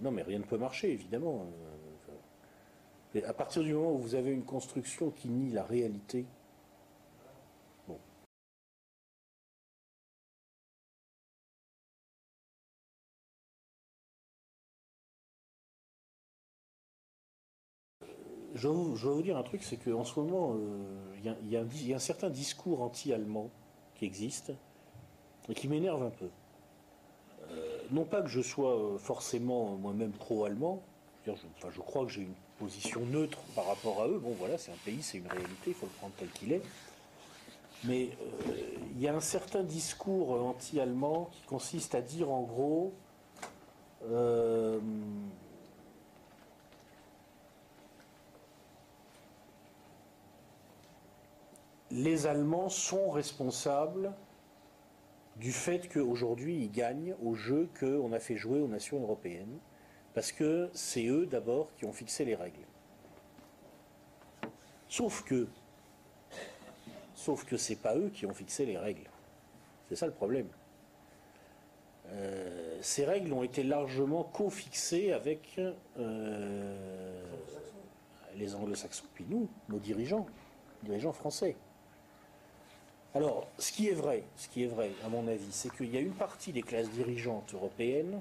Non, mais rien ne peut marcher, évidemment. Euh, à partir du moment où vous avez une construction qui nie la réalité, bon. Je vais, vous, dire un truc, c'est qu'en ce moment, euh, il y a un certain discours anti-allemand qui existe et qui m'énerve un peu. Euh, non pas que je sois euh, forcément moi-même pro-allemand, je, enfin, je crois que j'ai une position neutre par rapport à eux. Bon, voilà, c'est un pays, c'est une réalité, il faut le prendre tel qu'il est. Mais euh, il y a un certain discours euh, anti-allemand qui consiste à dire en gros. euh, les Allemands sont responsables du fait qu'aujourd'hui ils gagnent au jeu qu'on a fait jouer aux nations européennes, parce que c'est eux d'abord qui ont fixé les règles. Sauf que, sauf que c'est pas eux qui ont fixé les règles. C'est ça le problème. Euh, ces règles ont été largement co-fixées avec euh, les anglo-saxons, puis nous, nos dirigeants, dirigeants français. Alors, ce qui est vrai, ce qui est vrai, à mon avis, c'est qu'il y a une partie des classes dirigeantes européennes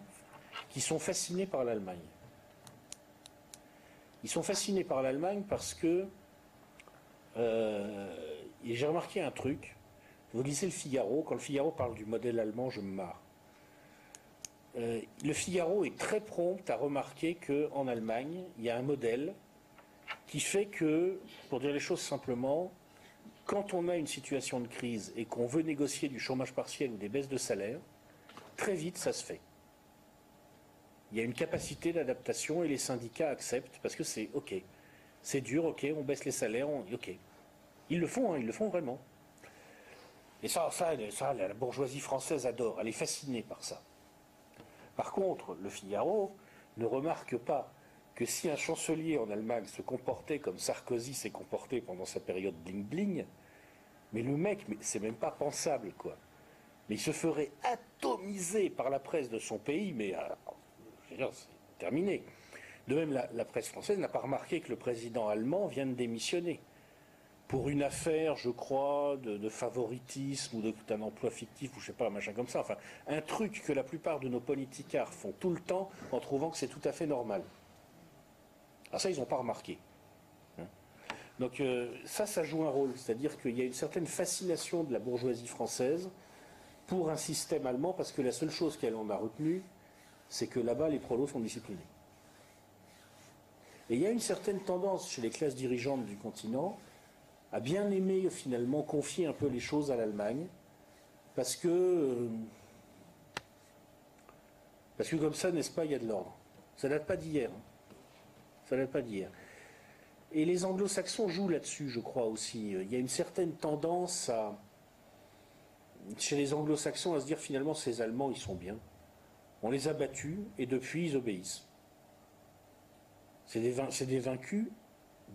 qui sont fascinées par l'Allemagne. Ils sont fascinés par l'Allemagne parce que Euh, et j'ai remarqué un truc. Vous lisez le Figaro, quand le Figaro parle du modèle allemand, je me marre. Euh, le Figaro est très prompt à remarquer qu'en Allemagne, il y a un modèle qui fait que, pour dire les choses simplement, quand on a une situation de crise et qu'on veut négocier du chômage partiel ou des baisses de salaire, très vite ça se fait. Il y a une capacité d'adaptation et les syndicats acceptent parce que c'est OK. C'est dur, OK, on baisse les salaires, OK. Ils le font, hein, ils le font vraiment. Et ça, la bourgeoisie française adore, elle est fascinée par ça. Par contre, le Figaro ne remarque pas que si un chancelier en Allemagne se comportait comme Sarkozy s'est comporté pendant sa période bling-bling, mais le mec, c'est même pas pensable, quoi. Mais il se ferait atomiser par la presse de son pays, mais euh, c'est terminé. De même, la, presse française n'a pas remarqué que le président allemand vient de démissionner pour une affaire, je crois, de, favoritisme ou d'un emploi fictif ou je sais pas, un machin comme ça. Enfin, un truc que la plupart de nos politicards font tout le temps en trouvant que c'est tout à fait normal. Alors ça, ils n'ont pas remarqué. Donc euh, ça, ça joue un rôle. C'est-à-dire qu'il y a une certaine fascination de la bourgeoisie française pour un système allemand parce que la seule chose qu'elle en a retenue, c'est que là-bas, les prolos sont disciplinés. Et il y a une certaine tendance chez les classes dirigeantes du continent a bien aimé finalement confier un peu les choses à l'Allemagne, parce que, euh, parce que comme ça, n'est-ce pas, il y a de l'ordre. Ça date pas d'hier. Hein. Ça date pas d'hier. Et les anglo-saxons jouent là-dessus, je crois aussi. Il y a une certaine tendance à, chez les anglo-saxons à se dire finalement ces Allemands, ils sont bien. On les a battus et depuis, ils obéissent. C'est des, des vaincus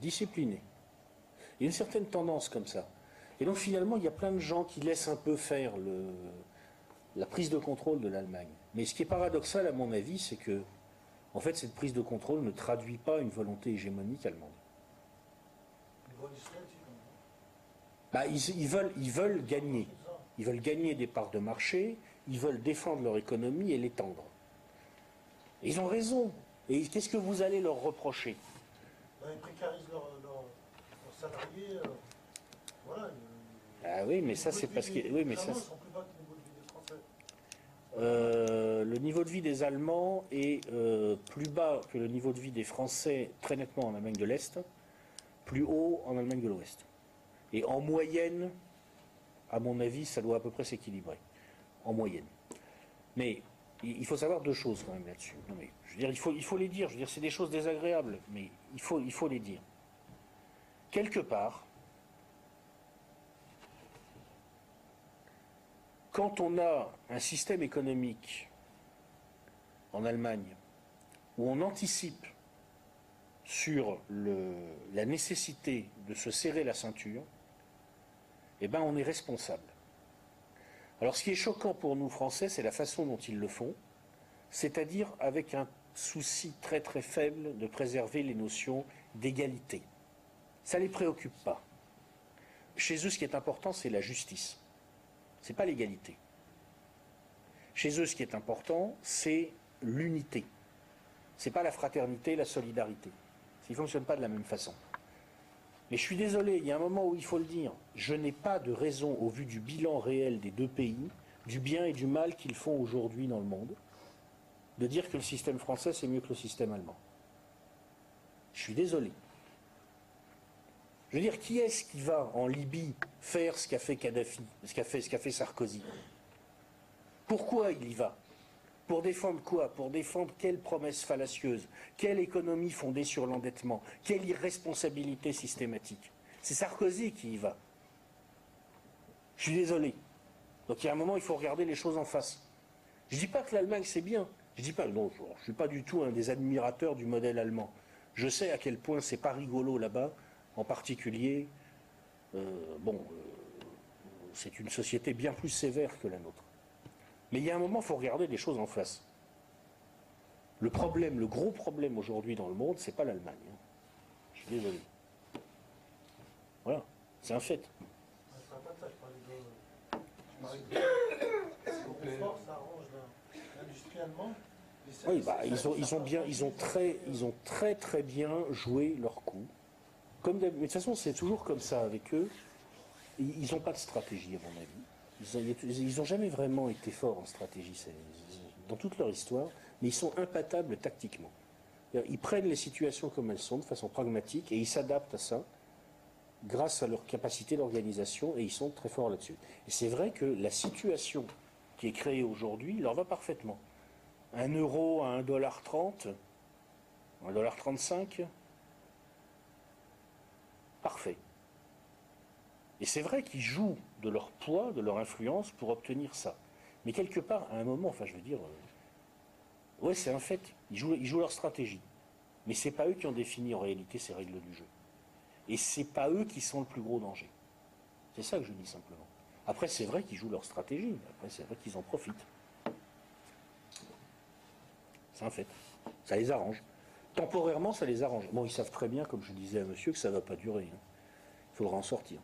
disciplinés. Il y a une certaine tendance comme ça. Et donc finalement, il y a plein de gens qui laissent un peu faire la prise de contrôle de l'Allemagne. Mais ce qui est paradoxal, à mon avis, c'est que, en fait, cette prise de contrôle ne traduit pas une volonté hégémonique allemande. Bah, ils, veulent, ils veulent gagner. Ils veulent gagner des parts de marché, ils veulent défendre leur économie et l'étendre. Ils ont raison. Et qu'est-ce que vous allez leur reprocher? Bah, Ils précarisent leur, salariés, euh, voilà. Ah oui, mais ça c'est parce que. Oui, mais ça. Euh, le niveau de vie des Allemands est euh, plus bas que le niveau de vie des Français très nettement en Allemagne de l'Est, plus haut en Allemagne de l'Ouest. Et en moyenne, à mon avis, ça doit à peu près s'équilibrer. En moyenne. Mais il faut savoir deux choses quand même là-dessus. je veux dire, il faut, les dire. Je veux dire, c'est des choses désagréables, mais il faut les dire quelque part, quand on a un système économique en Allemagne où on anticipe sur la nécessité de se serrer la ceinture, eh ben on est responsable. Alors ce qui est choquant pour nous Français, c'est la façon dont ils le font, c'est-à-dire avec un souci très très faible de préserver les notions d'égalité ça ne les préoccupe pas. Chez eux, ce qui est important, c'est la justice. Ce n'est pas l'égalité. Chez eux, ce qui est important, c'est l'unité. Ce n'est pas la fraternité, la solidarité. Ça ne fonctionne pas de la même façon. Mais je suis désolé, il y a un moment où il faut le dire. Je n'ai pas de raison, au vu du bilan réel des deux pays, du bien et du mal qu'ils font aujourd'hui dans le monde, de dire que le système français, c'est mieux que le système allemand. Je suis désolé. Je veux dire, qui est-ce qui va en Libye faire ce qu'a fait Kadhafi, ce qu'a fait, Sarkozy? Pourquoi il y va? Pour défendre quoi? Pour défendre quelle promesse fallacieuse? Quelle économie fondée sur l'endettement? Quelle irresponsabilité systématique? C'est Sarkozy qui y va. Je suis désolé. Donc il y a un moment, il faut regarder les choses en face. Je ne dis pas que l'Allemagne c'est bien. Je dis pas, non, je ne suis pas du tout un des admirateurs du modèle allemand. Je sais à quel point c'est pas rigolo là-bas en particulier, euh, bon, euh, c'est une société bien plus sévère que la nôtre. Mais il y a un moment, il faut regarder les choses en face. Le problème, le gros problème aujourd'hui dans le monde, c'est pas l'Allemagne. Hein. Je suis désolé. Voilà, c'est un fait. Oui, bah, ils ont, ils ont bien, ils ont très, ils ont très très bien joué leur coup Comme mais de toute façon, c'est toujours comme ça avec eux. Ils n'ont pas de stratégie, à mon avis. Ils n'ont jamais vraiment été forts en stratégie dans toute leur histoire, mais ils sont impatables tactiquement. Ils prennent les situations comme elles sont, de façon pragmatique, et ils s'adaptent à ça grâce à leur capacité d'organisation, et ils sont très forts là-dessus. Et c'est vrai que la situation qui est créée aujourd'hui leur va parfaitement. Un euro à 1,30$, 1,35$, parfait. Et c'est vrai qu'ils jouent de leur poids, de leur influence pour obtenir ça. Mais quelque part, à un moment, enfin je veux dire, euh, ouais c'est un fait, ils jouent, leur stratégie. Mais c'est pas eux qui ont défini en réalité ces règles du jeu. Et c'est pas eux qui sont le plus gros danger. C'est ça que je dis simplement. Après, c'est vrai qu'ils jouent leur stratégie. Après, c'est vrai qu'ils en profitent. C'est un fait. Ça les arrange. Temporairement, ça les arrange. Bon, ils savent très bien, comme je disais à monsieur, que ça ne va pas durer. hein. Il faudra en sortir.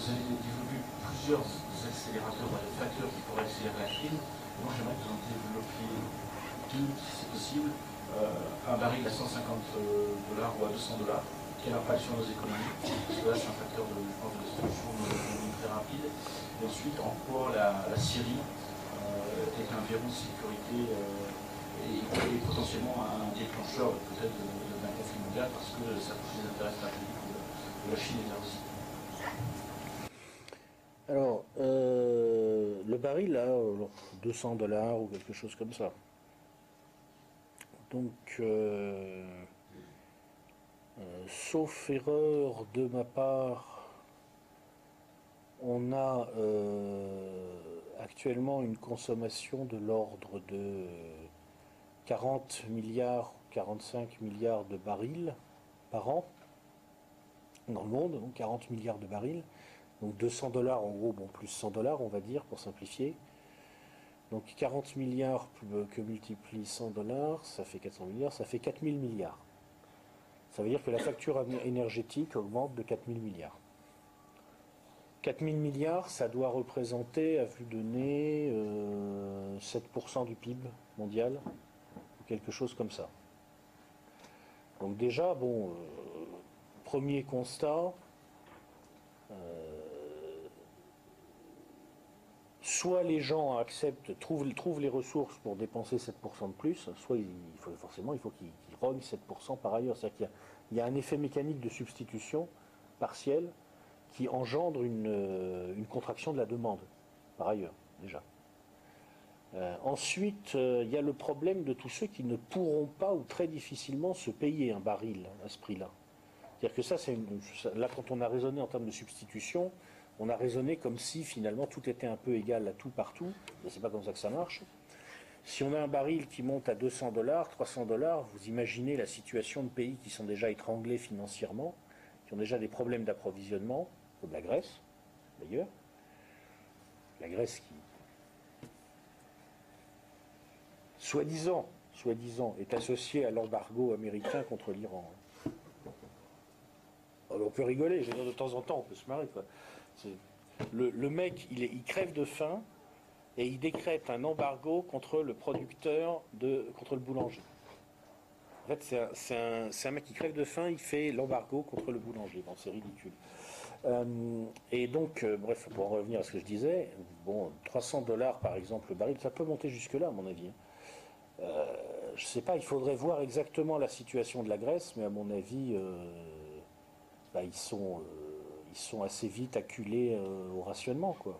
Vous avez développé plusieurs accélérateurs, des facteurs qui pourraient accélérer la crise. Moi, j'aimerais que vous en développiez deux, si c'est possible. Euh, un baril à 150 dollars ou à 200 dollars. Quel impact sur nos économies? Parce que là, c'est un facteur de, je destruction de très rapide. Et ensuite, en quoi la, Syrie euh, est un verrou de sécurité euh, et, potentiellement un déclencheur peut-être d'un conflit mondial parce que ça touche les intérêts stratégiques de la Chine et de la Russie. Alors, euh, le baril, là, euh, 200 dollars ou quelque chose comme ça. Donc, euh, euh, sauf erreur de ma part, on a actuellement une consommation de l'ordre de 40 milliards, 45 milliards de barils par an dans le monde, donc 40 milliards de barils. Donc 200 dollars en gros, bon plus 100 dollars on va dire pour simplifier. Donc 40 milliards euh, que multiplie 100 dollars, ça fait 400 milliards, ça fait 4000 milliards. Ça veut dire que la facture énergétique augmente de 4000 milliards. 4000 milliards, ça doit représenter, à vue de nez, euh, 7% du PIB mondial, ou quelque chose comme ça. Donc déjà, bon, euh, premier constat, soit les gens acceptent, trouvent, trouvent les ressources pour dépenser 7% de plus, soit forcément il faut qu'ils qu'ils rognent 7% par ailleurs. C'est-à-dire qu'il y a- il y, a un effet mécanique de substitution partielle qui engendre une, euh, contraction de la demande, par ailleurs, déjà. Euh, ensuite, euh, il y a le problème de tous ceux qui ne pourront pas ou très difficilement se payer un baril à ce prix-là. C'est-à-dire que ça, c'est là, quand on a raisonné en termes de substitution, on a raisonné comme si finalement tout était un peu égal à tout partout. Mais c'est pas comme ça que ça marche. Si on a un baril qui monte à 200 dollars, 300 dollars, vous imaginez la situation de pays qui sont déjà étranglés financièrement, qui ont déjà des problèmes d'approvisionnement, comme la Grèce, d'ailleurs. La Grèce qui, soi-disant, soi-disant, est associée à l'embargo américain contre l'Iran. On peut rigoler, je veux dire, de temps en temps, on peut se marrer. Le, mec, il, est- il crève de faim et il décrète un embargo contre le producteur, de, contre le boulanger. En fait, c'est un, mec qui crève de faim, il fait l'embargo contre le boulanger. C'est ridicule. Euh, et donc, euh, bref, pour en revenir à ce que je disais, bon, 300 dollars par exemple le baril, ça peut monter jusque-là, à mon avis. hein. Euh, je sais pas, il faudrait voir exactement la situation de la Grèce, mais à mon avis, bah, ils, sont, ils sont assez vite acculés euh, au rationnement, quoi.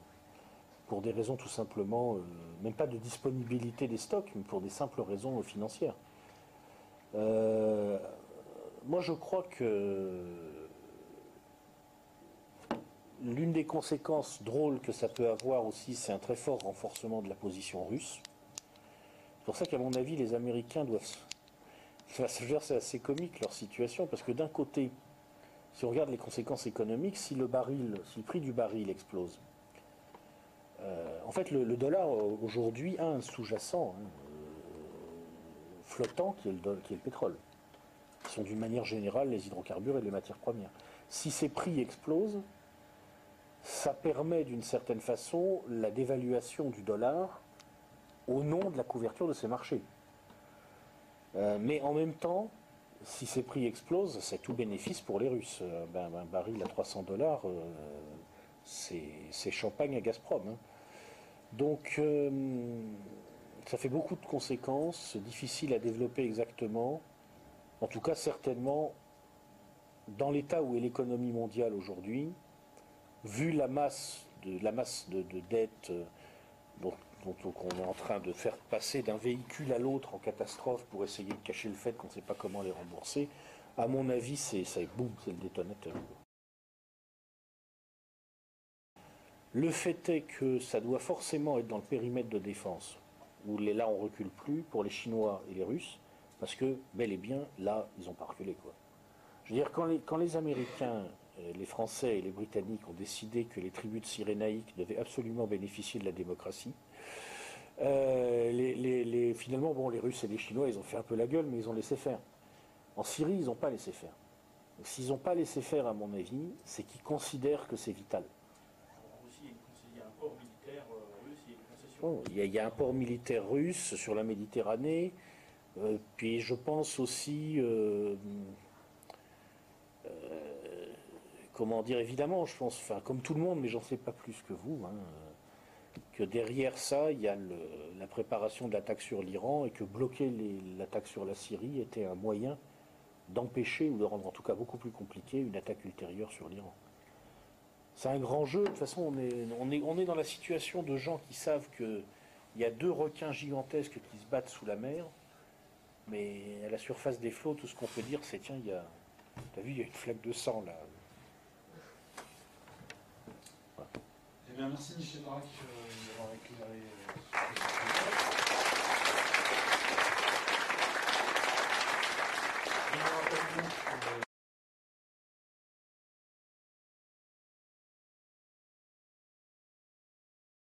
Pour des raisons tout simplement, euh, même pas de disponibilité des stocks, mais pour des simples raisons financières. Euh, moi, je crois que l'une des conséquences drôles que ça peut avoir aussi, c'est un très fort renforcement de la position russe. C'est pour ça qu'à mon avis, les Américains doivent. Enfin, c'est assez comique leur situation, parce que d'un côté, si on regarde les conséquences économiques, si le prix du baril explose, euh, en fait, le, dollar euh, aujourd'hui a un sous-jacent hein, euh, flottant qui est, le, pétrole, qui sont d'une manière générale les hydrocarbures et les matières premières. Si ces prix explosent, ça permet d'une certaine façon la dévaluation du dollar au nom de la couverture de ces marchés. Mais en même temps, si ces prix explosent, c'est tout bénéfice pour les Russes. Euh, ben, un baril à 300 dollars, euh, c'est champagne à Gazprom. hein. Donc, euh, ça fait beaucoup de conséquences, c'est difficile à développer exactement. En tout cas, certainement, dans l'état où est l'économie mondiale aujourd'hui, vu la masse de, dettes dont on est en train de faire passer d'un véhicule à l'autre en catastrophe pour essayer de cacher le fait qu'on ne sait pas comment les rembourser, à mon avis, c'est ça, boum, le détonateur. Le fait est que ça doit forcément être dans le périmètre de défense, où là on recule plus pour les Chinois et les Russes, parce que bel et bien, là, ils n'ont pas reculé. Je veux dire, quand les, quand les Américains, euh, les Français et les Britanniques ont décidé que les tribus de Cyrénaïque devaient absolument bénéficier de la démocratie, euh, les, les- les- finalement, bon, les Russes et les Chinois, ils ont fait un peu la gueule, mais ils ont laissé faire. En Syrie, ils n'ont pas laissé faire. Donc, S'ils n'ont pas laissé faire, à mon avis, c'est qu'ils considèrent que c'est vital. Il y a un port militaire russe, il y a une concession. Bon, il, y a, il y a un port militaire russe sur la Méditerranée. euh, puis je pense aussi, euh, euh, comment dire, évidemment, je pense, enfin, comme tout le monde, mais j'en sais pas plus que vous, hein, que derrière ça, il y a la préparation de l'attaque sur l'Iran et que bloquer l'attaque sur la Syrie était un moyen d'empêcher ou de rendre en tout cas beaucoup plus compliqué une attaque ultérieure sur l'Iran. C'est un grand jeu. De toute façon, on est dans la situation de gens qui savent qu'il y a deux requins gigantesques qui se battent sous la mer, mais à la surface des flots, tout ce qu'on peut dire, c'est tiens, il y a, t'as vu, il y a une flaque de sang là. merci Michel Drac d'avoir éclairé. Je rappelle